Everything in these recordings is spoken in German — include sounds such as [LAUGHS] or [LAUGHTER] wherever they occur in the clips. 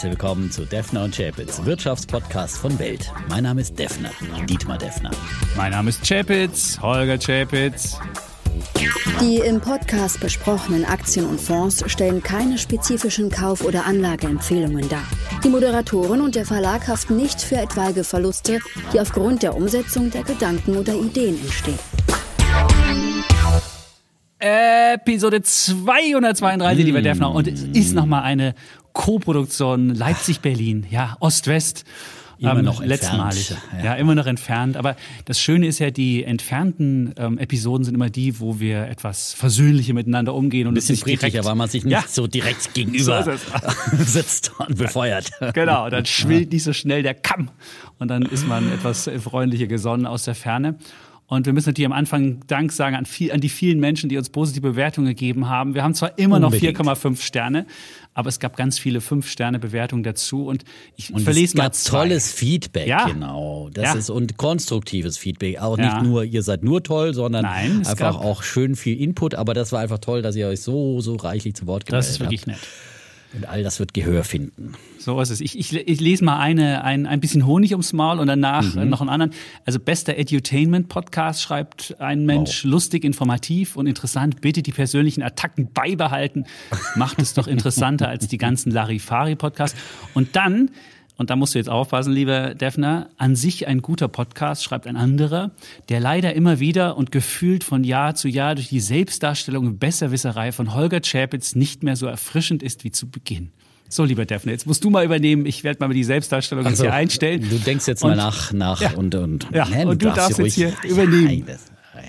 herzlich willkommen zu Defner und Chapitz, Wirtschaftspodcast von Welt. Mein Name ist Defner, Dietmar Defner. Mein Name ist Chapitz, Holger Chapitz. Die im Podcast besprochenen Aktien und Fonds stellen keine spezifischen Kauf- oder Anlageempfehlungen dar. Die Moderatoren und der Verlag haften nicht für etwaige Verluste, die aufgrund der Umsetzung der Gedanken oder Ideen entstehen. Episode 232, lieber Defner. Und es ist nochmal eine Co-Produktion Leipzig-Berlin, ja, Ost-West. Immer ähm, noch letztmalig. Ja. Ja. immer noch entfernt. Aber das Schöne ist ja, die entfernten ähm, Episoden sind immer die, wo wir etwas versöhnlicher miteinander umgehen und Ein bisschen friedlicher, weil man sich nicht Ja. so direkt gegenüber So [LAUGHS] sitzt und befeuert. Genau, dann [LAUGHS] schwillt nicht so schnell der Kamm und dann ist man etwas freundlicher gesonnen aus der Ferne. Und wir müssen natürlich am Anfang Dank sagen an, viel, an die vielen Menschen, die uns positive Bewertungen gegeben haben. Wir haben zwar immer Unbedingt. noch 4,5 Sterne, aber es gab ganz viele 5-Sterne-Bewertungen dazu. Und ich Und verlese es mal gab zwei. tolles Feedback, Ja. genau. Das Ja. ist und konstruktives Feedback. Auch Ja. nicht nur, ihr seid nur toll, sondern Nein, einfach auch schön viel Input. Aber das war einfach toll, dass ihr euch so, so reichlich zu Wort gemeldet Das ist wirklich habt. nett. Und all das wird Gehör finden. So ist es. Ich, ich, ich lese mal eine, ein, ein bisschen Honig ums Maul und danach Mhm. äh, noch einen anderen. Also bester Edutainment-Podcast schreibt ein Mensch, lustig, informativ und interessant. Bitte die persönlichen Attacken beibehalten. Macht es doch interessanter als die ganzen Larifari-Podcasts. Und dann, und da musst du jetzt aufpassen, lieber Defner, an sich ein guter Podcast, schreibt ein anderer, der leider immer wieder und gefühlt von Jahr zu Jahr durch die Selbstdarstellung und Besserwisserei von Holger Chapitz nicht mehr so erfrischend ist wie zu Beginn. So, lieber Defner, jetzt musst du mal übernehmen. Ich werde mal die Selbstdarstellung jetzt Also, hier einstellen. Du denkst jetzt mal Und- nach, nach Ja. und, und, Ja, Nein, und du darfst jetzt hier übernehmen.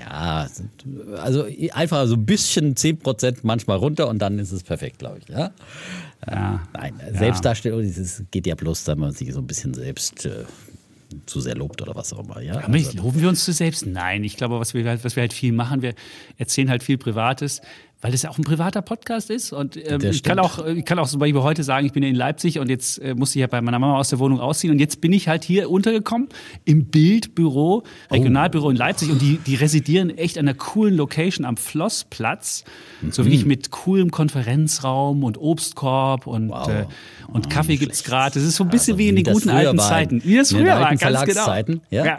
Ja, das, ja, also einfach so ein bisschen 10% manchmal runter und dann ist es perfekt, glaube ich. Ja? Ja. Nein, Selbstdarstellung, das geht ja bloß, wenn man sich so ein bisschen selbst äh, zu sehr lobt oder was auch immer. Ja? Aber nicht, loben wir uns zu selbst? Nein, ich glaube, was wir, halt, was wir halt viel machen, wir erzählen halt viel Privates, weil es ja auch ein privater Podcast ist. Und ähm, ich kann auch, ich kann auch zum Beispiel heute sagen, ich bin in Leipzig und jetzt äh, musste ich ja bei meiner Mama aus der Wohnung ausziehen und jetzt bin ich halt hier untergekommen im Bildbüro, Regionalbüro in Leipzig und die, die residieren echt an einer coolen Location am Flossplatz, so Mhm. wirklich mit coolem Konferenzraum und Obstkorb und, Wow. äh, und Ah, Kaffee gibt's gratis. Es ist so ein bisschen Also wie in den guten alten Zeiten. Wie das früher war, ganz genau. Verlagszeiten, ja?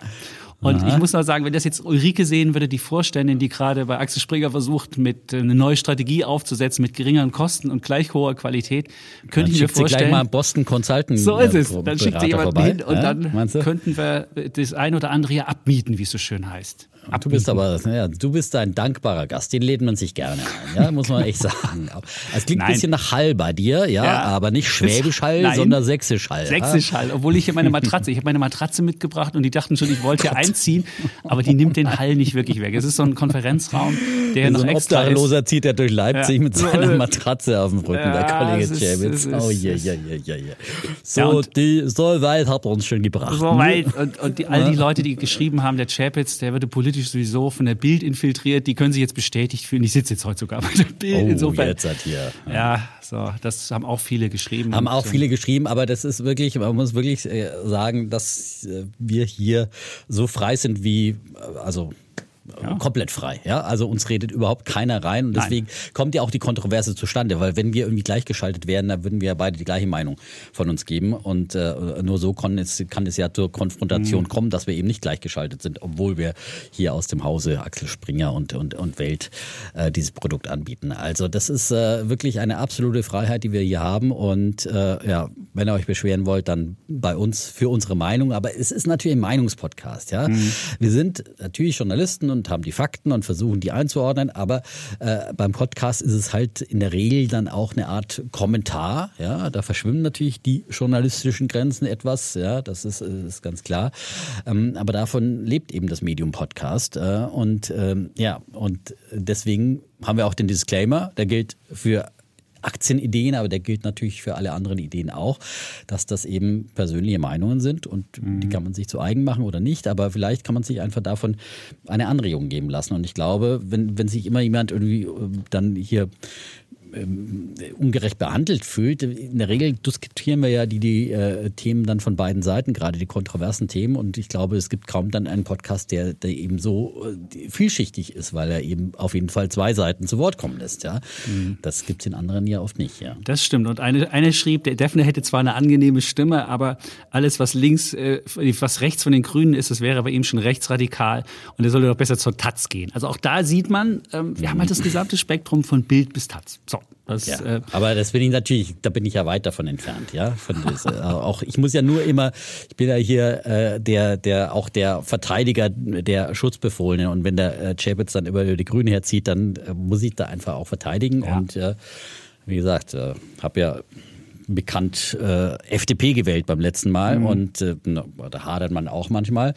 Und Aha. ich muss noch sagen, wenn das jetzt Ulrike sehen würde, die Vorständin, die gerade bei Axel Springer versucht, mit äh, eine neue Strategie aufzusetzen, mit geringeren Kosten und gleich hoher Qualität, könnte Dann ich mir schickt sie gleich vorstellen. mal Boston Consultant. so ist äh, es. Dann schickt sie jemanden vorbei. hin und ja? dann könnten wir das ein oder andere ja abmieten, wie es so schön heißt. Du bist aber, ja, du bist ein dankbarer Gast, den lädt man sich gerne ein, ja, muss man echt [LAUGHS] sagen. Es klingt ein bisschen nach Hall bei dir, ja, Ja. aber nicht [LAUGHS] Schwäbisch Hall, Nein. sondern Sächsisch Hall. Sächsisch halt, obwohl ich hier meine Matratze, ich habe meine Matratze mitgebracht und die dachten schon, ich wollte hier [LAUGHS] einziehen, aber die nimmt den Hall nicht wirklich weg. Es ist so ein Konferenzraum, der noch So ein extra ist. Obdachloser zieht er durch Leipzig Ja. mit seiner ist. Matratze auf dem Rücken, der Kollege ist- ist- Oh je, je, je, je, je. Ja, So, und- die, so weit hat er uns schon gebracht. So weit. Und, und die, all die Leute, die geschrieben haben, der Chapitz, der würde politisch sowieso von der Bild infiltriert, die können sich jetzt bestätigt fühlen. Ich sitze jetzt heute sogar bei der Bild. Oh, Insofern. jetzt hat hier. Ja, so, das haben auch viele geschrieben. Haben auch ähm, viele geschrieben, aber das ist wirklich, man muss wirklich äh, sagen, dass äh, wir hier so frei sind wie, also äh, komplett frei. Ja, also uns redet überhaupt keiner rein und Nein. deswegen kommt ja auch die Kontroverse zustande, weil wenn wir irgendwie gleichgeschaltet wären, dann würden wir ja beide die gleiche Meinung von uns geben und äh, nur so kann es, kann es ja zur Mhm. Konfrontation kommen, dass wir eben nicht gleichgeschaltet sind, obwohl wir hier aus dem Hause Axel Springer und und und Welt äh, dieses Produkt anbieten. Also das ist äh, wirklich eine absolute Freiheit, die wir hier haben und äh, ja, wenn ihr euch beschweren wollt, dann bei uns für unsere Meinung. Aber es ist natürlich ein Meinungspodcast. Ja, wir sind natürlich Journalisten und haben die Fakten und versuchen die einzuordnen. Aber äh, beim Podcast ist es halt in der Regel dann auch eine Art Kommentar. Ja, da verschwimmen natürlich die journalistischen Grenzen etwas. Ja, das ist, äh, ist ganz klar. Ähm, aber davon lebt eben das Medium Podcast. Äh, und ähm, ja, und deswegen haben wir auch den Disclaimer. Der gilt für Aktienideen, aber der gilt natürlich für alle anderen Ideen auch, dass das eben persönliche Meinungen sind und die kann man sich zu eigen machen oder nicht, aber vielleicht kann man sich einfach davon eine Anregung geben lassen. Und ich glaube, wenn, wenn sich immer jemand irgendwie äh, dann hier ähm, ungerecht behandelt fühlt. In der Regel diskutieren wir ja die, die äh, Themen dann von beiden Seiten, gerade die kontroversen Themen. Und ich glaube, es gibt kaum dann einen Podcast, der, der eben so äh, vielschichtig ist, weil er eben auf jeden Fall zwei Seiten zu Wort kommen lässt. Ja? Mhm. Das gibt es in anderen ja oft nicht. Ja. Das stimmt. Und eine, eine schrieb, der Defner hätte zwar eine angenehme Stimme, aber alles, was links, äh, was rechts von den Grünen ist, das wäre bei ihm schon rechtsradikal. Und er sollte doch besser zur Taz gehen. Also auch da sieht man, ähm, wir haben halt das gesamte Spektrum von Bild bis Taz. So. Das, ja, äh, aber das bin ich natürlich, da bin ich ja weit davon entfernt, ja. Von das, [LAUGHS] äh, auch ich muss ja nur immer, ich bin ja hier äh, der, der auch der Verteidiger der Schutzbefohlenen und wenn der äh, Chapitz dann über die Grüne herzieht, dann äh, muss ich da einfach auch verteidigen ja. und äh, wie gesagt, äh, habe ja bekannt äh, FDP gewählt beim letzten Mal mhm. und äh, da hadert man auch manchmal.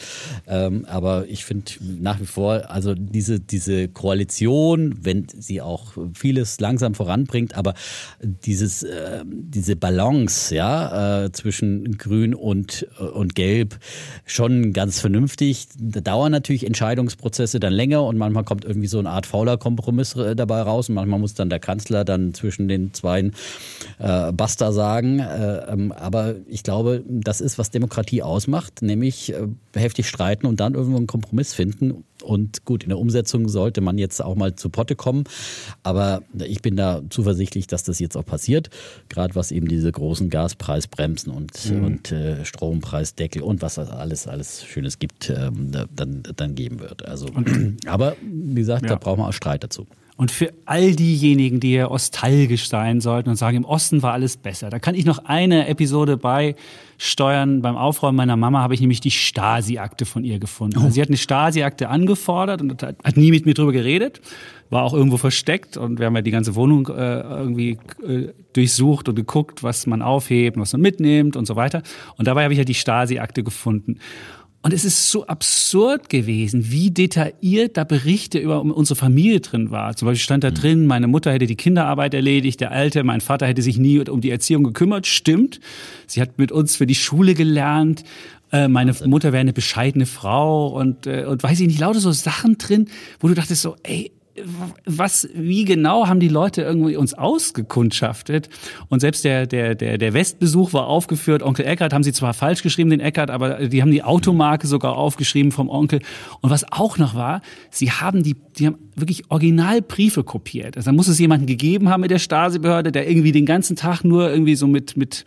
Ähm, aber ich finde nach wie vor, also diese, diese Koalition, wenn sie auch vieles langsam voranbringt, aber dieses, äh, diese Balance ja, äh, zwischen Grün und, äh, und Gelb schon ganz vernünftig. Da dauern natürlich Entscheidungsprozesse dann länger und manchmal kommt irgendwie so eine Art fauler Kompromiss äh, dabei raus und manchmal muss dann der Kanzler dann zwischen den zwei äh, Basta sagen. Äh, ähm, aber ich glaube, das ist, was Demokratie ausmacht, nämlich äh, heftig streiten und dann irgendwo einen Kompromiss finden. Und gut, in der Umsetzung sollte man jetzt auch mal zu Potte kommen. Aber ich bin da zuversichtlich, dass das jetzt auch passiert. Gerade was eben diese großen Gaspreisbremsen und, mhm. und äh, Strompreisdeckel und was alles, alles Schönes gibt, ähm, dann, dann geben wird. Also, aber wie gesagt, ja. da brauchen wir auch Streit dazu. Und für all diejenigen, die hier nostalgisch sein sollten und sagen, im Osten war alles besser, da kann ich noch eine Episode beisteuern. Beim Aufräumen meiner Mama habe ich nämlich die Stasi-Akte von ihr gefunden. Also sie hat eine Stasi-Akte angefordert und hat nie mit mir drüber geredet, war auch irgendwo versteckt und wir haben ja die ganze Wohnung äh, irgendwie äh, durchsucht und geguckt, was man aufhebt, was man mitnimmt und so weiter. Und dabei habe ich ja die Stasi-Akte gefunden. Und es ist so absurd gewesen, wie detailliert da Berichte über unsere Familie drin war. Zum Beispiel stand da mhm. drin, meine Mutter hätte die Kinderarbeit erledigt, der Alte, mein Vater hätte sich nie um die Erziehung gekümmert. Stimmt. Sie hat mit uns für die Schule gelernt. Äh, meine Mutter wäre eine bescheidene Frau und, äh, und weiß ich nicht, lauter so Sachen drin, wo du dachtest so, ey, was, wie genau haben die Leute irgendwie uns ausgekundschaftet? Und selbst der, der, der, der Westbesuch war aufgeführt. Onkel Eckert haben sie zwar falsch geschrieben, den Eckert, aber die haben die Automarke sogar aufgeschrieben vom Onkel. Und was auch noch war, sie haben die, die haben wirklich Originalbriefe kopiert. Also da muss es jemanden gegeben haben mit der Stasi-Behörde, der irgendwie den ganzen Tag nur irgendwie so mit, mit,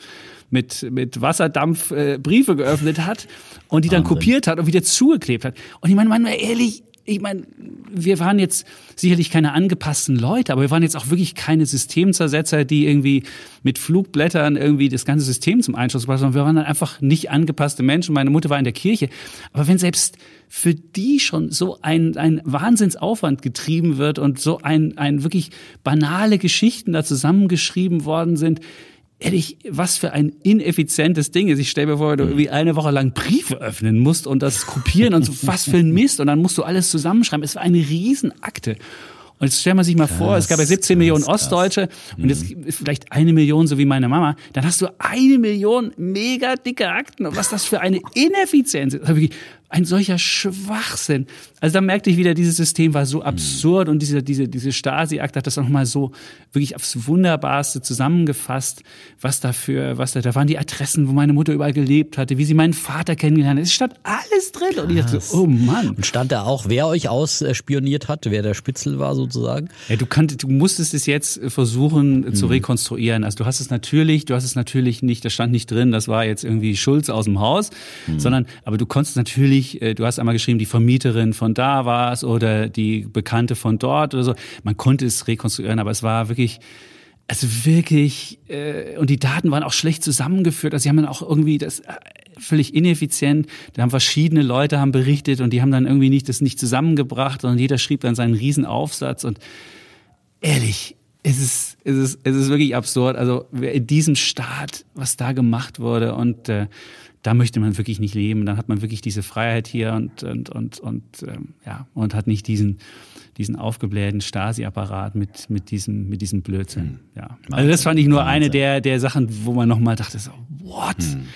mit, mit Wasserdampf äh, Briefe geöffnet hat und die dann Wahnsinn. kopiert hat und wieder zugeklebt hat. Und ich meine, man ehrlich, ich meine, wir waren jetzt sicherlich keine angepassten Leute, aber wir waren jetzt auch wirklich keine Systemzersetzer, die irgendwie mit Flugblättern irgendwie das ganze System zum Einschuss brachten, sondern wir waren dann einfach nicht angepasste Menschen. Meine Mutter war in der Kirche. Aber wenn selbst für die schon so ein, ein Wahnsinnsaufwand getrieben wird und so ein, ein wirklich banale Geschichten da zusammengeschrieben worden sind, ehrlich, was für ein ineffizientes Ding ist. Ich stelle mir vor, du irgendwie eine Woche lang Briefe öffnen musst und das kopieren und so, [LAUGHS] was für ein Mist. Und dann musst du alles zusammenschreiben. Es war eine Riesenakte. Und jetzt stellt man sich mal krass, vor, es gab ja 17 krass, Millionen Ostdeutsche krass. und jetzt mhm. ist vielleicht eine Million, so wie meine Mama. Dann hast du eine Million mega dicke Akten. Und was das für eine Ineffizienz ist. Ein solcher Schwachsinn. Also da merkte ich wieder, dieses System war so absurd und diese, diese, diese Stasi-Akt hat das nochmal so wirklich aufs Wunderbarste zusammengefasst, was dafür, was da, da waren die Adressen, wo meine Mutter überall gelebt hatte, wie sie meinen Vater kennengelernt hat. Es stand alles drin. Krass. Und ich dachte, oh Mann. Und stand da auch, wer euch ausspioniert hat, wer der Spitzel war sozusagen? Ja, du kanntest, du musstest es jetzt versuchen mhm. zu rekonstruieren. Also du hast es natürlich, du hast es natürlich nicht, das stand nicht drin, das war jetzt irgendwie Schulz aus dem Haus, mhm. sondern, aber du konntest natürlich natürlich, äh, du hast einmal geschrieben, die Vermieterin von da war es oder die Bekannte von dort oder so. Man konnte es rekonstruieren, aber es war wirklich, also wirklich, äh, und die Daten waren auch schlecht zusammengeführt. Also sie haben dann auch irgendwie das äh, völlig ineffizient. Da haben verschiedene Leute haben berichtet und die haben dann irgendwie nicht das nicht zusammengebracht, sondern jeder schrieb dann seinen Riesenaufsatz und ehrlich, es ist, es ist, es ist wirklich absurd. Also in diesem Staat, was da gemacht wurde und äh, da möchte man wirklich nicht leben. Dann hat man wirklich diese Freiheit hier und, und, und, und ähm, ja, und hat nicht diesen, diesen aufgeblähten Stasi-Apparat mit, mit, diesem, mit diesem Blödsinn. Hm. Ja. Also das fand ich nur Wahnsinn. eine der, der Sachen, wo man nochmal dachte, so, what? Hm.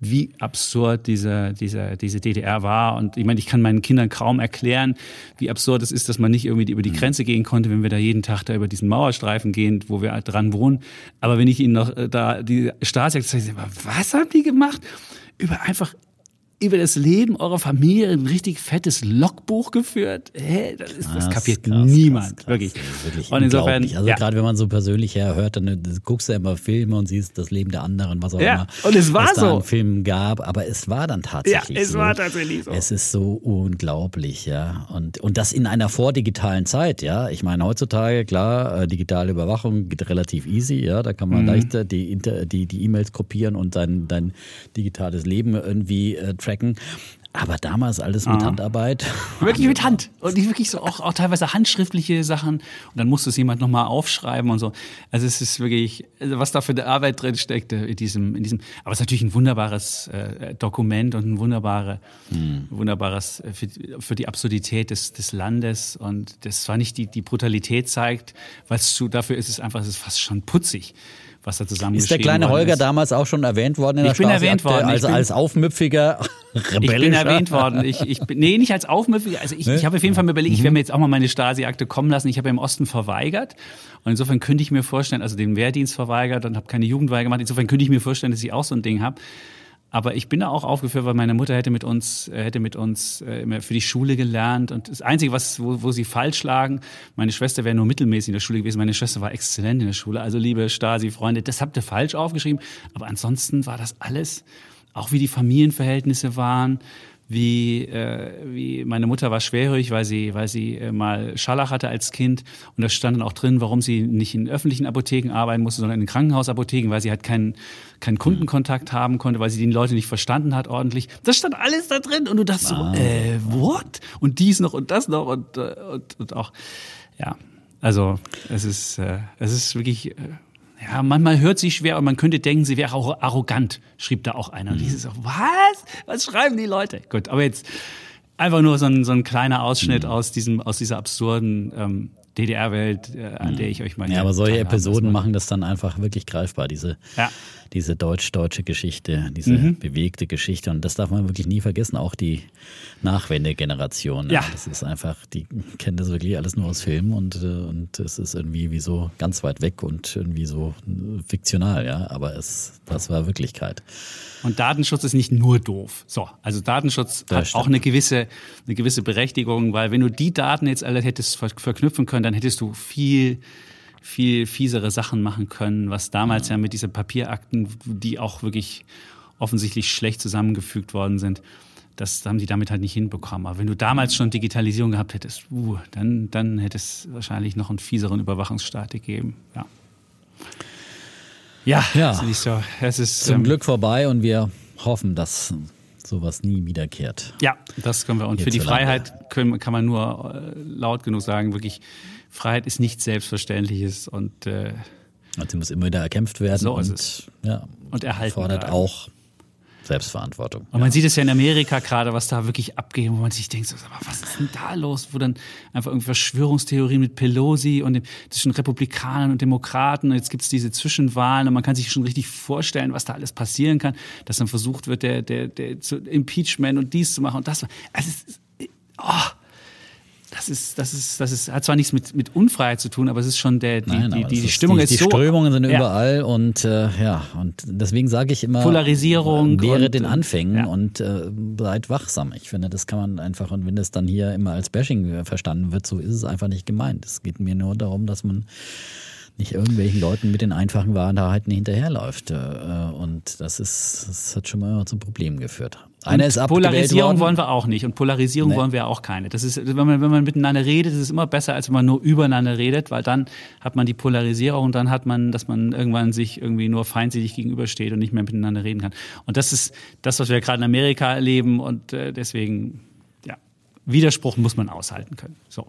Wie absurd diese, diese, diese DDR war. Und ich meine, ich kann meinen Kindern kaum erklären, wie absurd es ist, dass man nicht irgendwie über die mhm. Grenze gehen konnte, wenn wir da jeden Tag da über diesen Mauerstreifen gehen, wo wir dran wohnen. Aber wenn ich ihnen noch äh, da die Stasi sage, was haben die gemacht? Über einfach über das Leben eurer Familie ein richtig fettes Logbuch geführt. Hä? Das, ist, das kapiert krass, niemand, krass, wirklich. wirklich. Und insofern, also ja. gerade wenn man so persönlich herhört, dann äh, guckst du ja immer Filme und siehst das Leben der anderen, was auch ja. immer. Und es war was so. Da einen Film gab, aber es war dann tatsächlich ja, es so. war tatsächlich so. Es ist so unglaublich, ja. Und und das in einer vordigitalen Zeit, ja. Ich meine heutzutage klar, äh, digitale Überwachung geht relativ easy, ja. Da kann man mhm. leichter die die die E-Mails kopieren und dein dein digitales Leben irgendwie äh, tracken. Aber damals alles mit ah. Handarbeit. [LAUGHS] Wirklich mit Hand. Und nicht wirklich so auch, auch teilweise handschriftliche Sachen. Und dann musste es jemand nochmal aufschreiben und so. Also es ist wirklich, also was da für eine Arbeit drin steckte in diesem, in diesem. Aber es ist natürlich ein wunderbares äh, Dokument und ein wunderbare, hm. wunderbares äh, für, für, die Absurdität des, des Landes. Und das zwar nicht die, die Brutalität zeigt, weil es zu, dafür ist es einfach, es ist fast schon putzig was da zusammen Ist der kleine Holger ist. damals auch schon erwähnt worden in der Ich bin erwähnt worden. Also bin, als aufmüpfiger Rebellischer. [LAUGHS] Ich bin erwähnt worden. Ich, ich bin, nee, nicht als aufmüpfiger. Also ich, ne? ich habe auf jeden Fall mir überlegt, ich werde mhm. mir jetzt auch mal meine Stasi-Akte kommen lassen. Ich habe im Osten verweigert. Und insofern könnte ich mir vorstellen, also den Wehrdienst verweigert und habe keine Jugendweihe gemacht. Insofern könnte ich mir vorstellen, dass ich auch so ein Ding habe. Aber ich bin da auch aufgeführt, weil meine Mutter hätte mit uns, äh, hätte mit uns äh, für die Schule gelernt. Und das Einzige, was, wo, wo sie falsch lagen, meine Schwester wäre nur mittelmäßig in der Schule gewesen. Meine Schwester war exzellent in der Schule. Also liebe Stasi-Freunde, das habt ihr falsch aufgeschrieben. Aber ansonsten war das alles, auch wie die Familienverhältnisse waren, wie, äh, wie meine Mutter war schwerhörig, weil sie, weil sie äh, mal Scharlach hatte als Kind. Und da stand dann auch drin, warum sie nicht in öffentlichen Apotheken arbeiten musste, sondern in Krankenhausapotheken, weil sie halt keinen, keinen Kundenkontakt haben konnte, weil sie die Leute nicht verstanden hat ordentlich. Das stand alles da drin und du dachtest wow. so, äh, what? Und dies noch und das noch und, äh, und, und auch, ja. Also es ist, äh, es ist wirklich. Ja, manchmal hört sie schwer und man könnte denken, sie wäre auch arrogant, schrieb da auch einer. Und ich so, was? Was schreiben die Leute? Gut, aber jetzt einfach nur so ein, so ein kleiner Ausschnitt mhm. aus diesem, aus dieser absurden ähm, DDR-Welt, äh, an der ich euch meine. Ja, aber solche Episoden machen das dann einfach wirklich greifbar, diese, ja. Diese deutsch-deutsche Geschichte, diese mhm. bewegte Geschichte. Und das darf man wirklich nie vergessen, auch die Nachwendegeneration. Ja. Das ist einfach, die kennen das wirklich alles nur aus Filmen und, äh, und es ist irgendwie wie so ganz weit weg und irgendwie so fiktional, ja. Aber es, das war Wirklichkeit. Und Datenschutz ist nicht nur doof. So, also Datenschutz das hat stimmt. auch eine gewisse, eine gewisse Berechtigung, weil wenn du die Daten jetzt alle hättest verknüpfen können, dann hättest du viel, viel fiesere Sachen machen können, was damals ja, ja mit diesen Papierakten, die auch wirklich offensichtlich schlecht zusammengefügt worden sind, das haben die damit halt nicht hinbekommen. Aber wenn du damals schon Digitalisierung gehabt hättest, uh, dann, dann hätte es wahrscheinlich noch einen fieseren Überwachungsstaat gegeben. Ja. Ja, ja. Ist so. es ist zum ähm, Glück vorbei und wir hoffen, dass sowas nie wiederkehrt. Ja, das können wir. Und für die Freiheit können, kann man nur äh, laut genug sagen, wirklich, Freiheit ist nichts Selbstverständliches und äh, also sie muss immer wieder erkämpft werden so und, ja, und erhalten fordert bleiben. auch Selbstverantwortung. Und man sieht es ja in Amerika gerade, was da wirklich abgeht, wo man sich denkt, so, was ist denn da los? Wo dann einfach irgendwie Verschwörungstheorien mit Pelosi und dem, zwischen Republikanern und Demokraten und jetzt gibt es diese Zwischenwahlen und man kann sich schon richtig vorstellen, was da alles passieren kann, dass dann versucht wird, der, der, der Impeachment und dies zu machen und das. Also es ist, oh, das ist, das ist, das ist, hat zwar nichts mit, mit Unfreiheit zu tun, aber es ist schon der, die, Nein, die, die, die Stimmung die, ist die so. Die Strömungen sind ja. überall und äh, ja, und deswegen sage ich immer, Polarisierung. Wäre und, den Anfängen ja. und äh, seid wachsam. Ich finde, das kann man einfach, und wenn das dann hier immer als Bashing verstanden wird, so ist es einfach nicht gemeint. Es geht mir nur darum, dass man nicht irgendwelchen Leuten mit den einfachen Wahrheiten hinterherläuft. Äh, und das ist, das hat schon mal zu Problemen geführt. Einer ist Polarisierung wollen wir auch nicht und Polarisierung nee. wollen wir auch keine. Das ist, wenn man, wenn man miteinander redet, ist es immer besser, als wenn man nur übereinander redet, weil dann hat man die Polarisierung und dann hat man, dass man irgendwann sich irgendwie nur feindselig gegenübersteht und nicht mehr miteinander reden kann. Und das ist das, was wir gerade in Amerika erleben und äh, deswegen, ja, Widerspruch muss man aushalten können. So.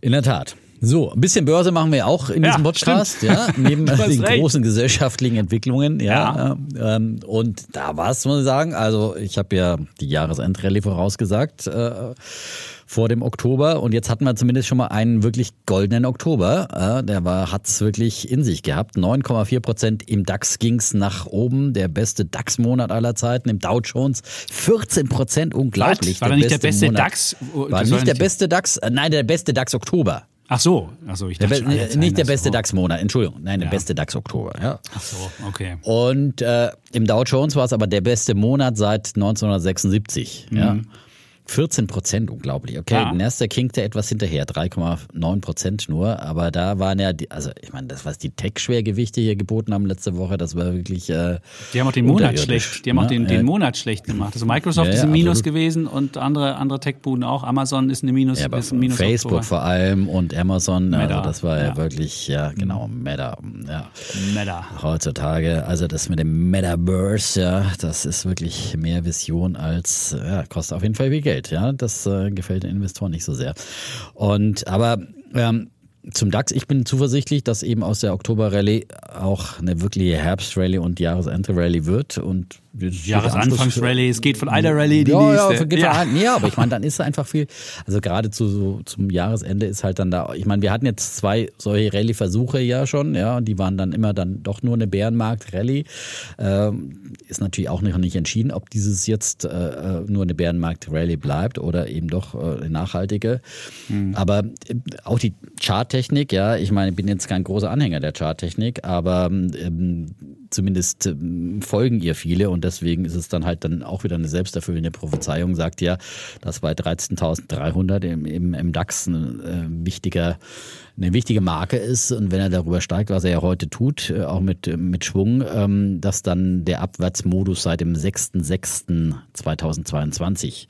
In der Tat. So, ein bisschen Börse machen wir auch in ja, diesem Podcast, stimmt. ja, [LAUGHS] neben den recht. großen gesellschaftlichen Entwicklungen, ja. ja. Ähm, und da war es, muss ich sagen, also ich habe ja die Jahresendrallye vorausgesagt. Äh, vor dem Oktober. Und jetzt hatten wir zumindest schon mal einen wirklich goldenen Oktober. Äh, der war hat's wirklich in sich gehabt. 9,4 Prozent im DAX ging's nach oben. Der beste DAX-Monat aller Zeiten. Im Dow Jones 14 Prozent. Unglaublich. War der nicht der beste Monat. DAX? War nicht, nicht der beste DAX? Äh, nein, der beste DAX Oktober. Ach so, also ich dachte, der, schon, nicht der beste DAX-Monat, Entschuldigung, nein, der ja. beste DAX-Oktober. Ja. Ach so, okay. Und äh, im Dow Jones war es aber der beste Monat seit 1976. Mhm. Ja. 14 Prozent, unglaublich. Okay, ja. Nasdaq hinkte etwas hinterher, 3,9 Prozent nur. Aber da waren ja, die, also ich meine, das, was die Tech-Schwergewichte hier geboten haben letzte Woche, das war wirklich. Äh, die haben auch den Monat schlecht. Die haben ne? auch den, den Monat schlecht gemacht. Also Microsoft ja, ist im Minus absolut. gewesen und andere, andere Tech-Buden auch. Amazon ist ein Minus. Ja, ist ein Minus Facebook Oktober. vor allem und Amazon, Meta. also das war ja, wirklich, ja, genau, Meta. Ja. Meta. Heutzutage, also das mit dem Metaverse, ja, das ist wirklich mehr Vision als, ja, kostet auf jeden Fall viel Geld. Geld. Ja, das äh, gefällt den Investoren nicht so sehr. Und aber ähm, zum DAX, ich bin zuversichtlich, dass eben aus der Oktober-Rallye auch eine wirkliche Herbst-Rallye und Jahresende-Rallye wird. Und Jahresanfangsrallye, es geht von einer Rallye die ja, nächste. Ja, geht ja. Von, ja, aber ich [LAUGHS] meine, dann ist einfach viel, also gerade zu, so, zum Jahresende ist halt dann da, ich meine, wir hatten jetzt zwei solche Rallye-Versuche ja schon, ja, und die waren dann immer dann doch nur eine Bärenmarkt-Rallye. Ähm, ist natürlich auch noch nicht entschieden, ob dieses jetzt äh, äh nur eine Bärenmarkt-Rallye bleibt oder eben doch äh, eine nachhaltige. Mhm. Aber äh, auch die Charttechnik, ja, ich meine, ich bin jetzt kein großer Anhänger der Charttechnik, aber ähm, zumindest ähm, folgen ihr viele und deswegen ist es dann halt dann auch wieder eine selbsterfüllende Prophezeiung, sagt ja, dass bei 13.300 im, im, im DAX ein äh, wichtiger eine wichtige Marke ist und wenn er darüber steigt, was er ja heute tut, äh, auch mit, mit Schwung, ähm, dass dann der Abwärtsmodus seit dem 6.6.2022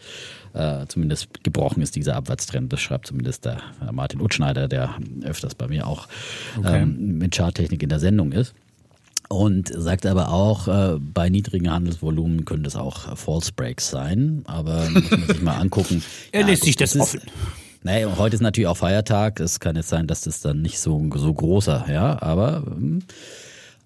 äh, zumindest gebrochen ist, dieser Abwärtstrend. Das schreibt zumindest der Martin Utschneider, der öfters bei mir auch okay. ähm, mit Charttechnik in der Sendung ist. Und sagt aber auch, äh, bei niedrigen Handelsvolumen können das auch False Breaks sein. Aber muss man sich mal angucken. [LAUGHS] er ja, lässt gut, sich das, das offen. Ist, naja, heute ist natürlich auch Feiertag. Es kann jetzt sein, dass das dann nicht so, so großer, ja, aber ähm,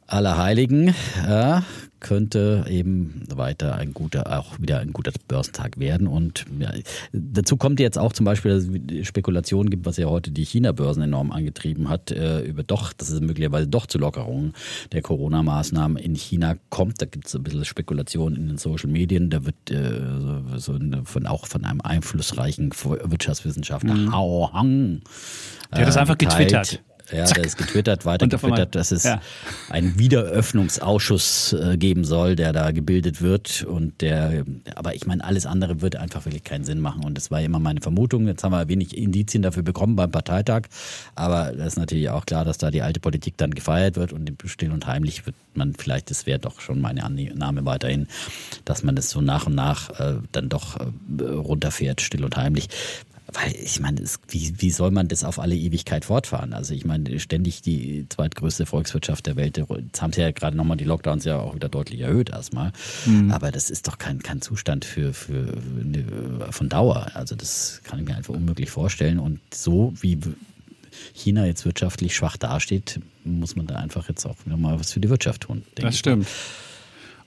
Allerheiligen ja, könnte eben weiter ein guter, auch wieder ein guter Börsentag werden. Und ja, dazu kommt jetzt auch zum Beispiel, dass es Spekulationen gibt, was ja heute die China-Börsen enorm angetrieben hat, äh, über doch, dass es möglicherweise doch zu Lockerungen der Corona-Maßnahmen in China kommt. Da gibt es ein bisschen Spekulation in den Social Medien. Da wird äh, so von, auch von einem einflussreichen Wirtschaftswissenschaftler mhm. Hao Hang. Der hat das einfach geteilt. getwittert. Ja, Zack. der ist getwittert, weiter getwittert, dass es ja. einen Wiederöffnungsausschuss äh, geben soll, der da gebildet wird. Und der, aber ich meine, alles andere wird einfach wirklich keinen Sinn machen. Und das war immer meine Vermutung. Jetzt haben wir wenig Indizien dafür bekommen beim Parteitag. Aber das ist natürlich auch klar, dass da die alte Politik dann gefeiert wird und still und heimlich wird man vielleicht, das wäre doch schon meine Annahme weiterhin, dass man das so nach und nach äh, dann doch äh, runterfährt, still und heimlich. Weil ich meine, wie, wie soll man das auf alle Ewigkeit fortfahren? Also ich meine, ständig die zweitgrößte Volkswirtschaft der Welt, jetzt haben sie ja gerade nochmal die Lockdowns ja auch wieder deutlich erhöht erstmal. Mhm. Aber das ist doch kein, kein Zustand für, für eine, von Dauer. Also das kann ich mir einfach unmöglich vorstellen. Und so wie China jetzt wirtschaftlich schwach dasteht, muss man da einfach jetzt auch nochmal was für die Wirtschaft tun. Das stimmt. Ich.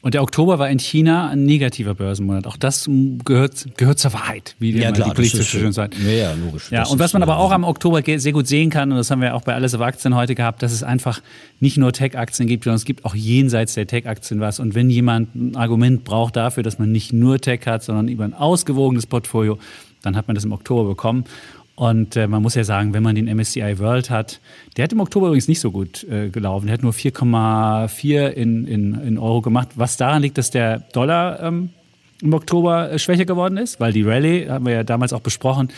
Und der Oktober war in China ein negativer Börsenmonat. Auch das gehört, gehört zur Wahrheit, wie ja, klar, die so schön sagt. Ja, ja, logisch. Ja, und was man aber auch am Oktober sehr gut sehen kann, und das haben wir auch bei Alles auf Aktien heute gehabt, dass es einfach nicht nur Tech-Aktien gibt, sondern es gibt auch jenseits der Tech-Aktien was. Und wenn jemand ein Argument braucht dafür, dass man nicht nur Tech hat, sondern über ein ausgewogenes Portfolio, dann hat man das im Oktober bekommen. Und äh, man muss ja sagen, wenn man den MSCI World hat, der hat im Oktober übrigens nicht so gut äh, gelaufen. Der hat nur 4,4 in, in, in Euro gemacht, was daran liegt, dass der Dollar ähm, im Oktober äh, schwächer geworden ist, weil die Rallye, haben wir ja damals auch besprochen,